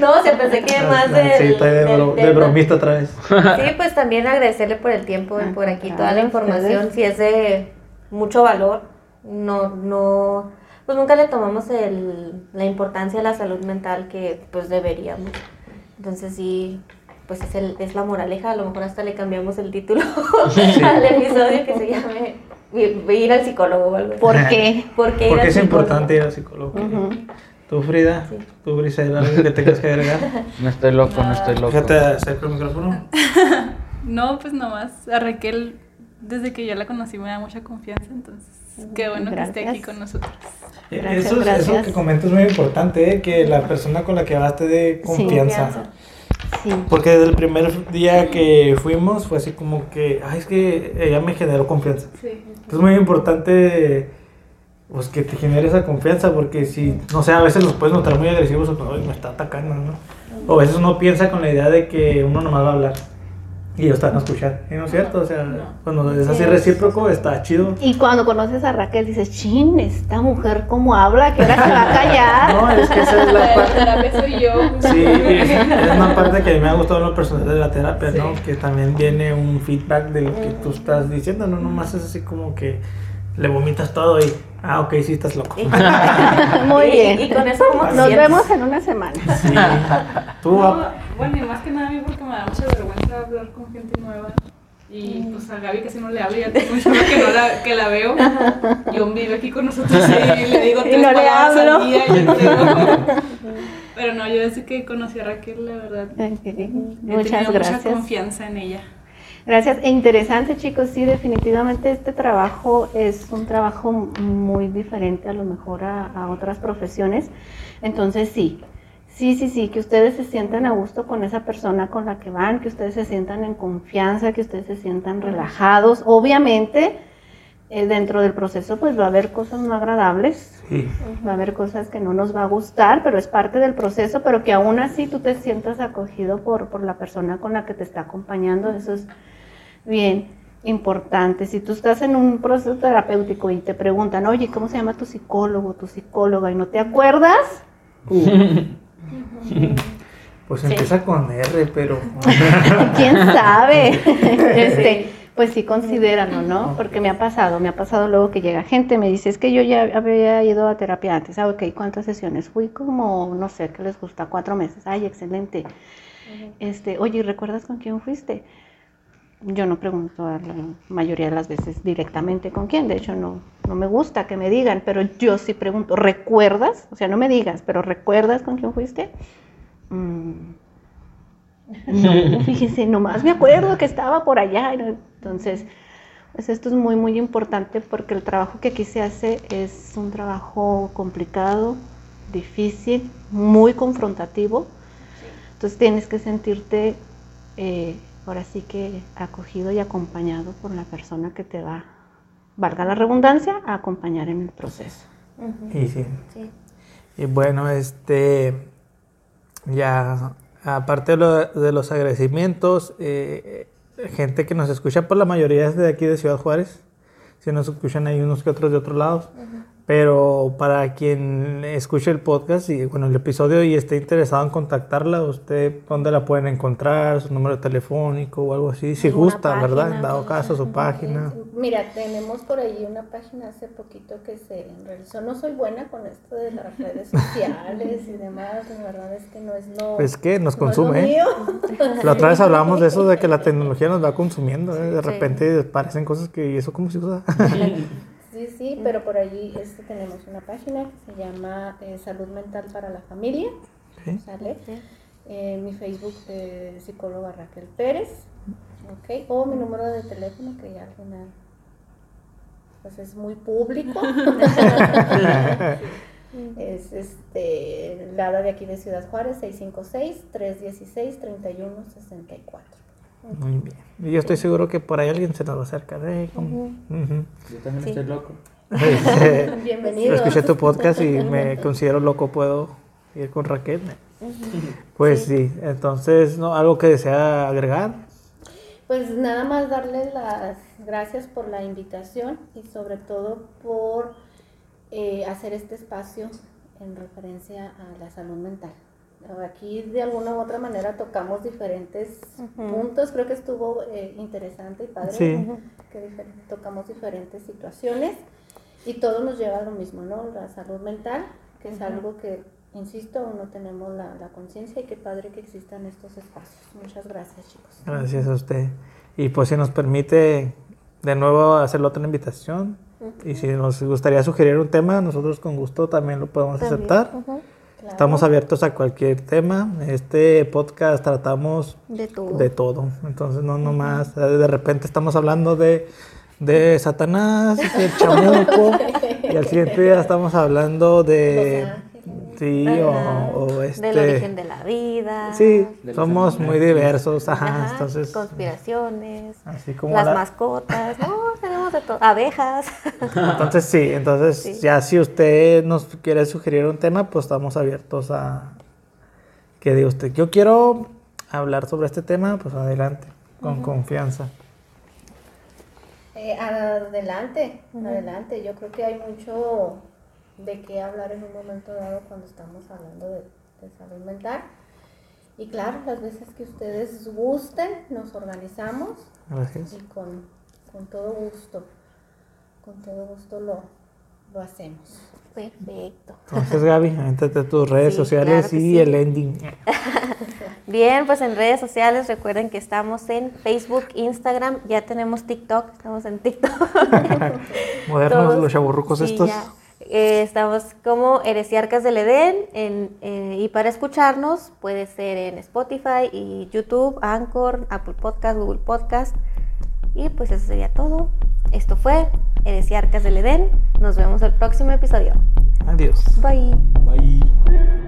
[SPEAKER 1] No, o sea, pensé que más de.
[SPEAKER 3] sí, estoy de, bro- de bromista otra vez.
[SPEAKER 1] Sí, pues también agradecerle por el tiempo y
[SPEAKER 4] Ah,
[SPEAKER 1] por aquí
[SPEAKER 4] claro,
[SPEAKER 1] toda la información. Si es de mucho valor, no, no, pues nunca le tomamos el, la importancia a la salud mental que pues deberíamos. Entonces sí, pues es, el, es la moraleja, a lo mejor hasta le cambiamos el título [LAUGHS] al episodio que se llame "Ir- al psicólogo o algo.
[SPEAKER 4] ¿Por qué? [LAUGHS]
[SPEAKER 1] ¿Por qué
[SPEAKER 3] Porque es importante ir al psicólogo.
[SPEAKER 4] Ujú.
[SPEAKER 3] Tú, Frida, tú, Brisela, algo que tengas que agregar.
[SPEAKER 2] No estoy loco, no estoy loco.
[SPEAKER 3] Fíjate, acerca el micrófono. [LAUGHS]
[SPEAKER 5] No, pues nomás a Raquel, desde que yo la conocí me da mucha confianza, entonces qué bueno que esté aquí
[SPEAKER 4] Gracias.
[SPEAKER 5] con nosotros.
[SPEAKER 4] Gracias,
[SPEAKER 3] eso, es- eso
[SPEAKER 4] gracias.
[SPEAKER 3] que comentas es muy importante, ¿eh? que la persona con la que vas te dé
[SPEAKER 4] Sí. Sí.
[SPEAKER 3] Porque desde el primer día que fuimos fue así como que, ay, es que ella me generó confianza.
[SPEAKER 5] Sí.
[SPEAKER 3] Es muy importante pues que te genere esa confianza porque si, no sé, a veces los puedes notar muy agresivos o "Ay, me está atacando, ¿no? O a veces uno piensa con la idea de que uno nomás va a hablar y ellos están a escuchar. Y no es cierto, o sea, cuando es así
[SPEAKER 1] Sí.
[SPEAKER 3] recíproco está chido.
[SPEAKER 4] Y cuando conoces a Raquel dices, chin, esta mujer cómo habla, que ahora se va a callar. [LAUGHS]
[SPEAKER 3] No, es que esa es la
[SPEAKER 5] La
[SPEAKER 3] parte.
[SPEAKER 5] terapia soy yo.
[SPEAKER 3] Sí, es es una parte que a mí me ha gustado en lo personal de la terapia, ¿no? Que también viene un feedback de lo que tú estás diciendo, no nomás es así como que le vomitas todo y, ah, ok, sí estás loco. [LAUGHS]
[SPEAKER 4] Muy bien.
[SPEAKER 1] Y, con eso, ¿cómo te
[SPEAKER 4] Nos
[SPEAKER 1] sientes?
[SPEAKER 4] vemos en una semana.
[SPEAKER 3] Sí. [LAUGHS] Tú,
[SPEAKER 5] No, bueno, y más que nada a mí porque me da mucha vergüenza hablar con gente nueva. Y pues a Gaby casi no le hablo, ya tengo un chorro que, no la, que la veo. Yo vive aquí con nosotros y le digo [LAUGHS] tres
[SPEAKER 4] no le
[SPEAKER 5] palabras
[SPEAKER 4] hablo.
[SPEAKER 5] al día y yo creo. Pero no, yo desde que conocí a Raquel, la verdad,
[SPEAKER 4] Ok,
[SPEAKER 5] he
[SPEAKER 4] Muchas
[SPEAKER 5] tenido mucha
[SPEAKER 4] gracias.
[SPEAKER 5] confianza en ella.
[SPEAKER 4] Gracias. E interesante, chicos. Sí, definitivamente este trabajo es un trabajo muy diferente a lo mejor a, a otras profesiones. Entonces, sí. Sí, sí, sí, que ustedes se sientan a gusto con esa persona con la que van, que ustedes se sientan en confianza, que ustedes se sientan relajados. Obviamente, eh, dentro del proceso pues va a haber cosas no agradables,
[SPEAKER 3] sí.
[SPEAKER 4] va a haber cosas que no nos va a gustar, pero es parte del proceso, pero que aún así tú te sientas acogido por, por la persona con la que te está acompañando, eso es bien importante. Si tú estás en un proceso terapéutico y te preguntan, oye, ¿cómo se llama tu psicólogo, tu psicóloga? y no te acuerdas, [LAUGHS]
[SPEAKER 3] Pues empieza con R, pero... [LAUGHS]
[SPEAKER 4] quién sabe. [LAUGHS] este, pues sí, considéralo, ¿no? Porque me ha pasado, me ha pasado luego que llega gente, me dice, es que yo ya había ido a terapia antes. Ah, ok, ¿cuántas sesiones? Fui como, no sé, ¿qué les gusta? Cuatro meses. Ay, excelente. Este, oye, ¿recuerdas con quién fuiste? Yo no pregunto a la mayoría de las veces directamente con quién, de hecho no, no me gusta que me digan, pero yo sí pregunto, ¿recuerdas? O sea, no me digas, pero ¿recuerdas con quién fuiste? Mm, No, [LAUGHS] fíjense, nomás me acuerdo que estaba por allá. Entonces, pues esto es muy, muy importante porque el trabajo que aquí se hace es un trabajo complicado, difícil, muy confrontativo. Entonces tienes que sentirte eh, ahora sí que acogido y acompañado por la persona que te va, valga la redundancia, a acompañar en el proceso.
[SPEAKER 3] Y sí. Y bueno, este, ya, aparte de, los agradecimientos, eh, gente que nos escucha, por pues la mayoría es de aquí de Ciudad Juárez, si nos escuchan hay unos que otros de otros lados. Pero para quien escuche el podcast y bueno, el episodio y esté interesado en contactarla, ¿usted dónde la pueden encontrar? ¿Su número telefónico o algo así? Si gusta, ¿verdad? En dado caso, su página.
[SPEAKER 4] Mira, tenemos por ahí una página hace poquito que se realizó. No soy buena con esto de las redes sociales y demás, la verdad es que no es lo.
[SPEAKER 3] Es que nos consume. ¿eh? La otra vez hablábamos de eso, de que la tecnología nos va consumiendo. ¿eh? De repente parecen cosas que, ¿y eso cómo se usa?
[SPEAKER 4] Sí, sí, pero por allí este, tenemos una página que se llama eh, Salud Mental para la Familia. ¿Sale? Eh, mi Facebook es psicóloga Raquel Pérez. Okay. O mi número de teléfono que ya al final pues es muy público. [LAUGHS] es este, la de aquí de Ciudad Juárez, 656-316-3164.
[SPEAKER 3] Muy bien. Y yo estoy seguro que por ahí alguien se nos va a acercar. ¿eh?
[SPEAKER 2] Yo también estoy loco. [LAUGHS]
[SPEAKER 4] Bienvenido.
[SPEAKER 3] Escuché tu podcast y me considero loco, puedo ir con Raquel. Pues sí. entonces, ¿no? ¿algo que desea agregar?
[SPEAKER 4] Pues nada más darles las gracias por la invitación y sobre todo por eh, hacer este espacio en referencia a la salud mental. Aquí de alguna u otra manera tocamos diferentes puntos, creo que estuvo eh, interesante y padre, que tocamos diferentes situaciones y todo nos lleva a lo mismo, ¿no? La salud mental, que es algo que, insisto, aún no tenemos la, la conciencia y qué padre que existan estos espacios. Muchas gracias, chicos.
[SPEAKER 3] Gracias a usted. Y pues si nos permite de nuevo hacer otra invitación y si nos gustaría sugerir un tema, nosotros con gusto también lo podemos aceptar. Estamos abiertos a cualquier tema. Este podcast tratamos
[SPEAKER 1] de todo.
[SPEAKER 3] De todo. Entonces, no nomás, de repente estamos hablando de, de Satanás, del [LAUGHS] chamuco, y al siguiente día estamos hablando de Sí, o, este...
[SPEAKER 1] Del origen de la vida.
[SPEAKER 3] Sí, somos muy diversos, ajá, entonces...
[SPEAKER 1] Conspiraciones, así como las mascotas, no, tenemos de todo, abejas. [LAUGHS]
[SPEAKER 3] Entonces sí, entonces ya si usted nos quiere sugerir un tema, pues estamos abiertos a... Que diga usted, yo quiero hablar sobre este tema, pues adelante, con confianza.
[SPEAKER 4] Eh, adelante, adelante, yo creo que hay mucho de qué hablar en un momento dado cuando estamos hablando de, salud mental. Y claro, las veces que ustedes gusten, nos organizamos. Y con, todo gusto, con todo gusto lo, lo hacemos.
[SPEAKER 1] Perfecto.
[SPEAKER 3] Entonces, Gaby, entrate tus redes sociales y el ending. [LAUGHS]
[SPEAKER 1] Bien, pues en redes sociales recuerden que estamos en Facebook, Instagram, ya tenemos TikTok, estamos en TikTok. [LAUGHS]
[SPEAKER 3] Modernos los chaburrucos estos.
[SPEAKER 1] Eh, estamos como Heresiarcas del Edén eh, y para escucharnos puede ser en Spotify y YouTube, Anchor, Apple Podcast, Google Podcast. Y pues eso sería todo. Esto fue Heresiarcas del Edén. Nos vemos el próximo episodio.
[SPEAKER 3] Adiós.
[SPEAKER 1] Bye.
[SPEAKER 2] Bye.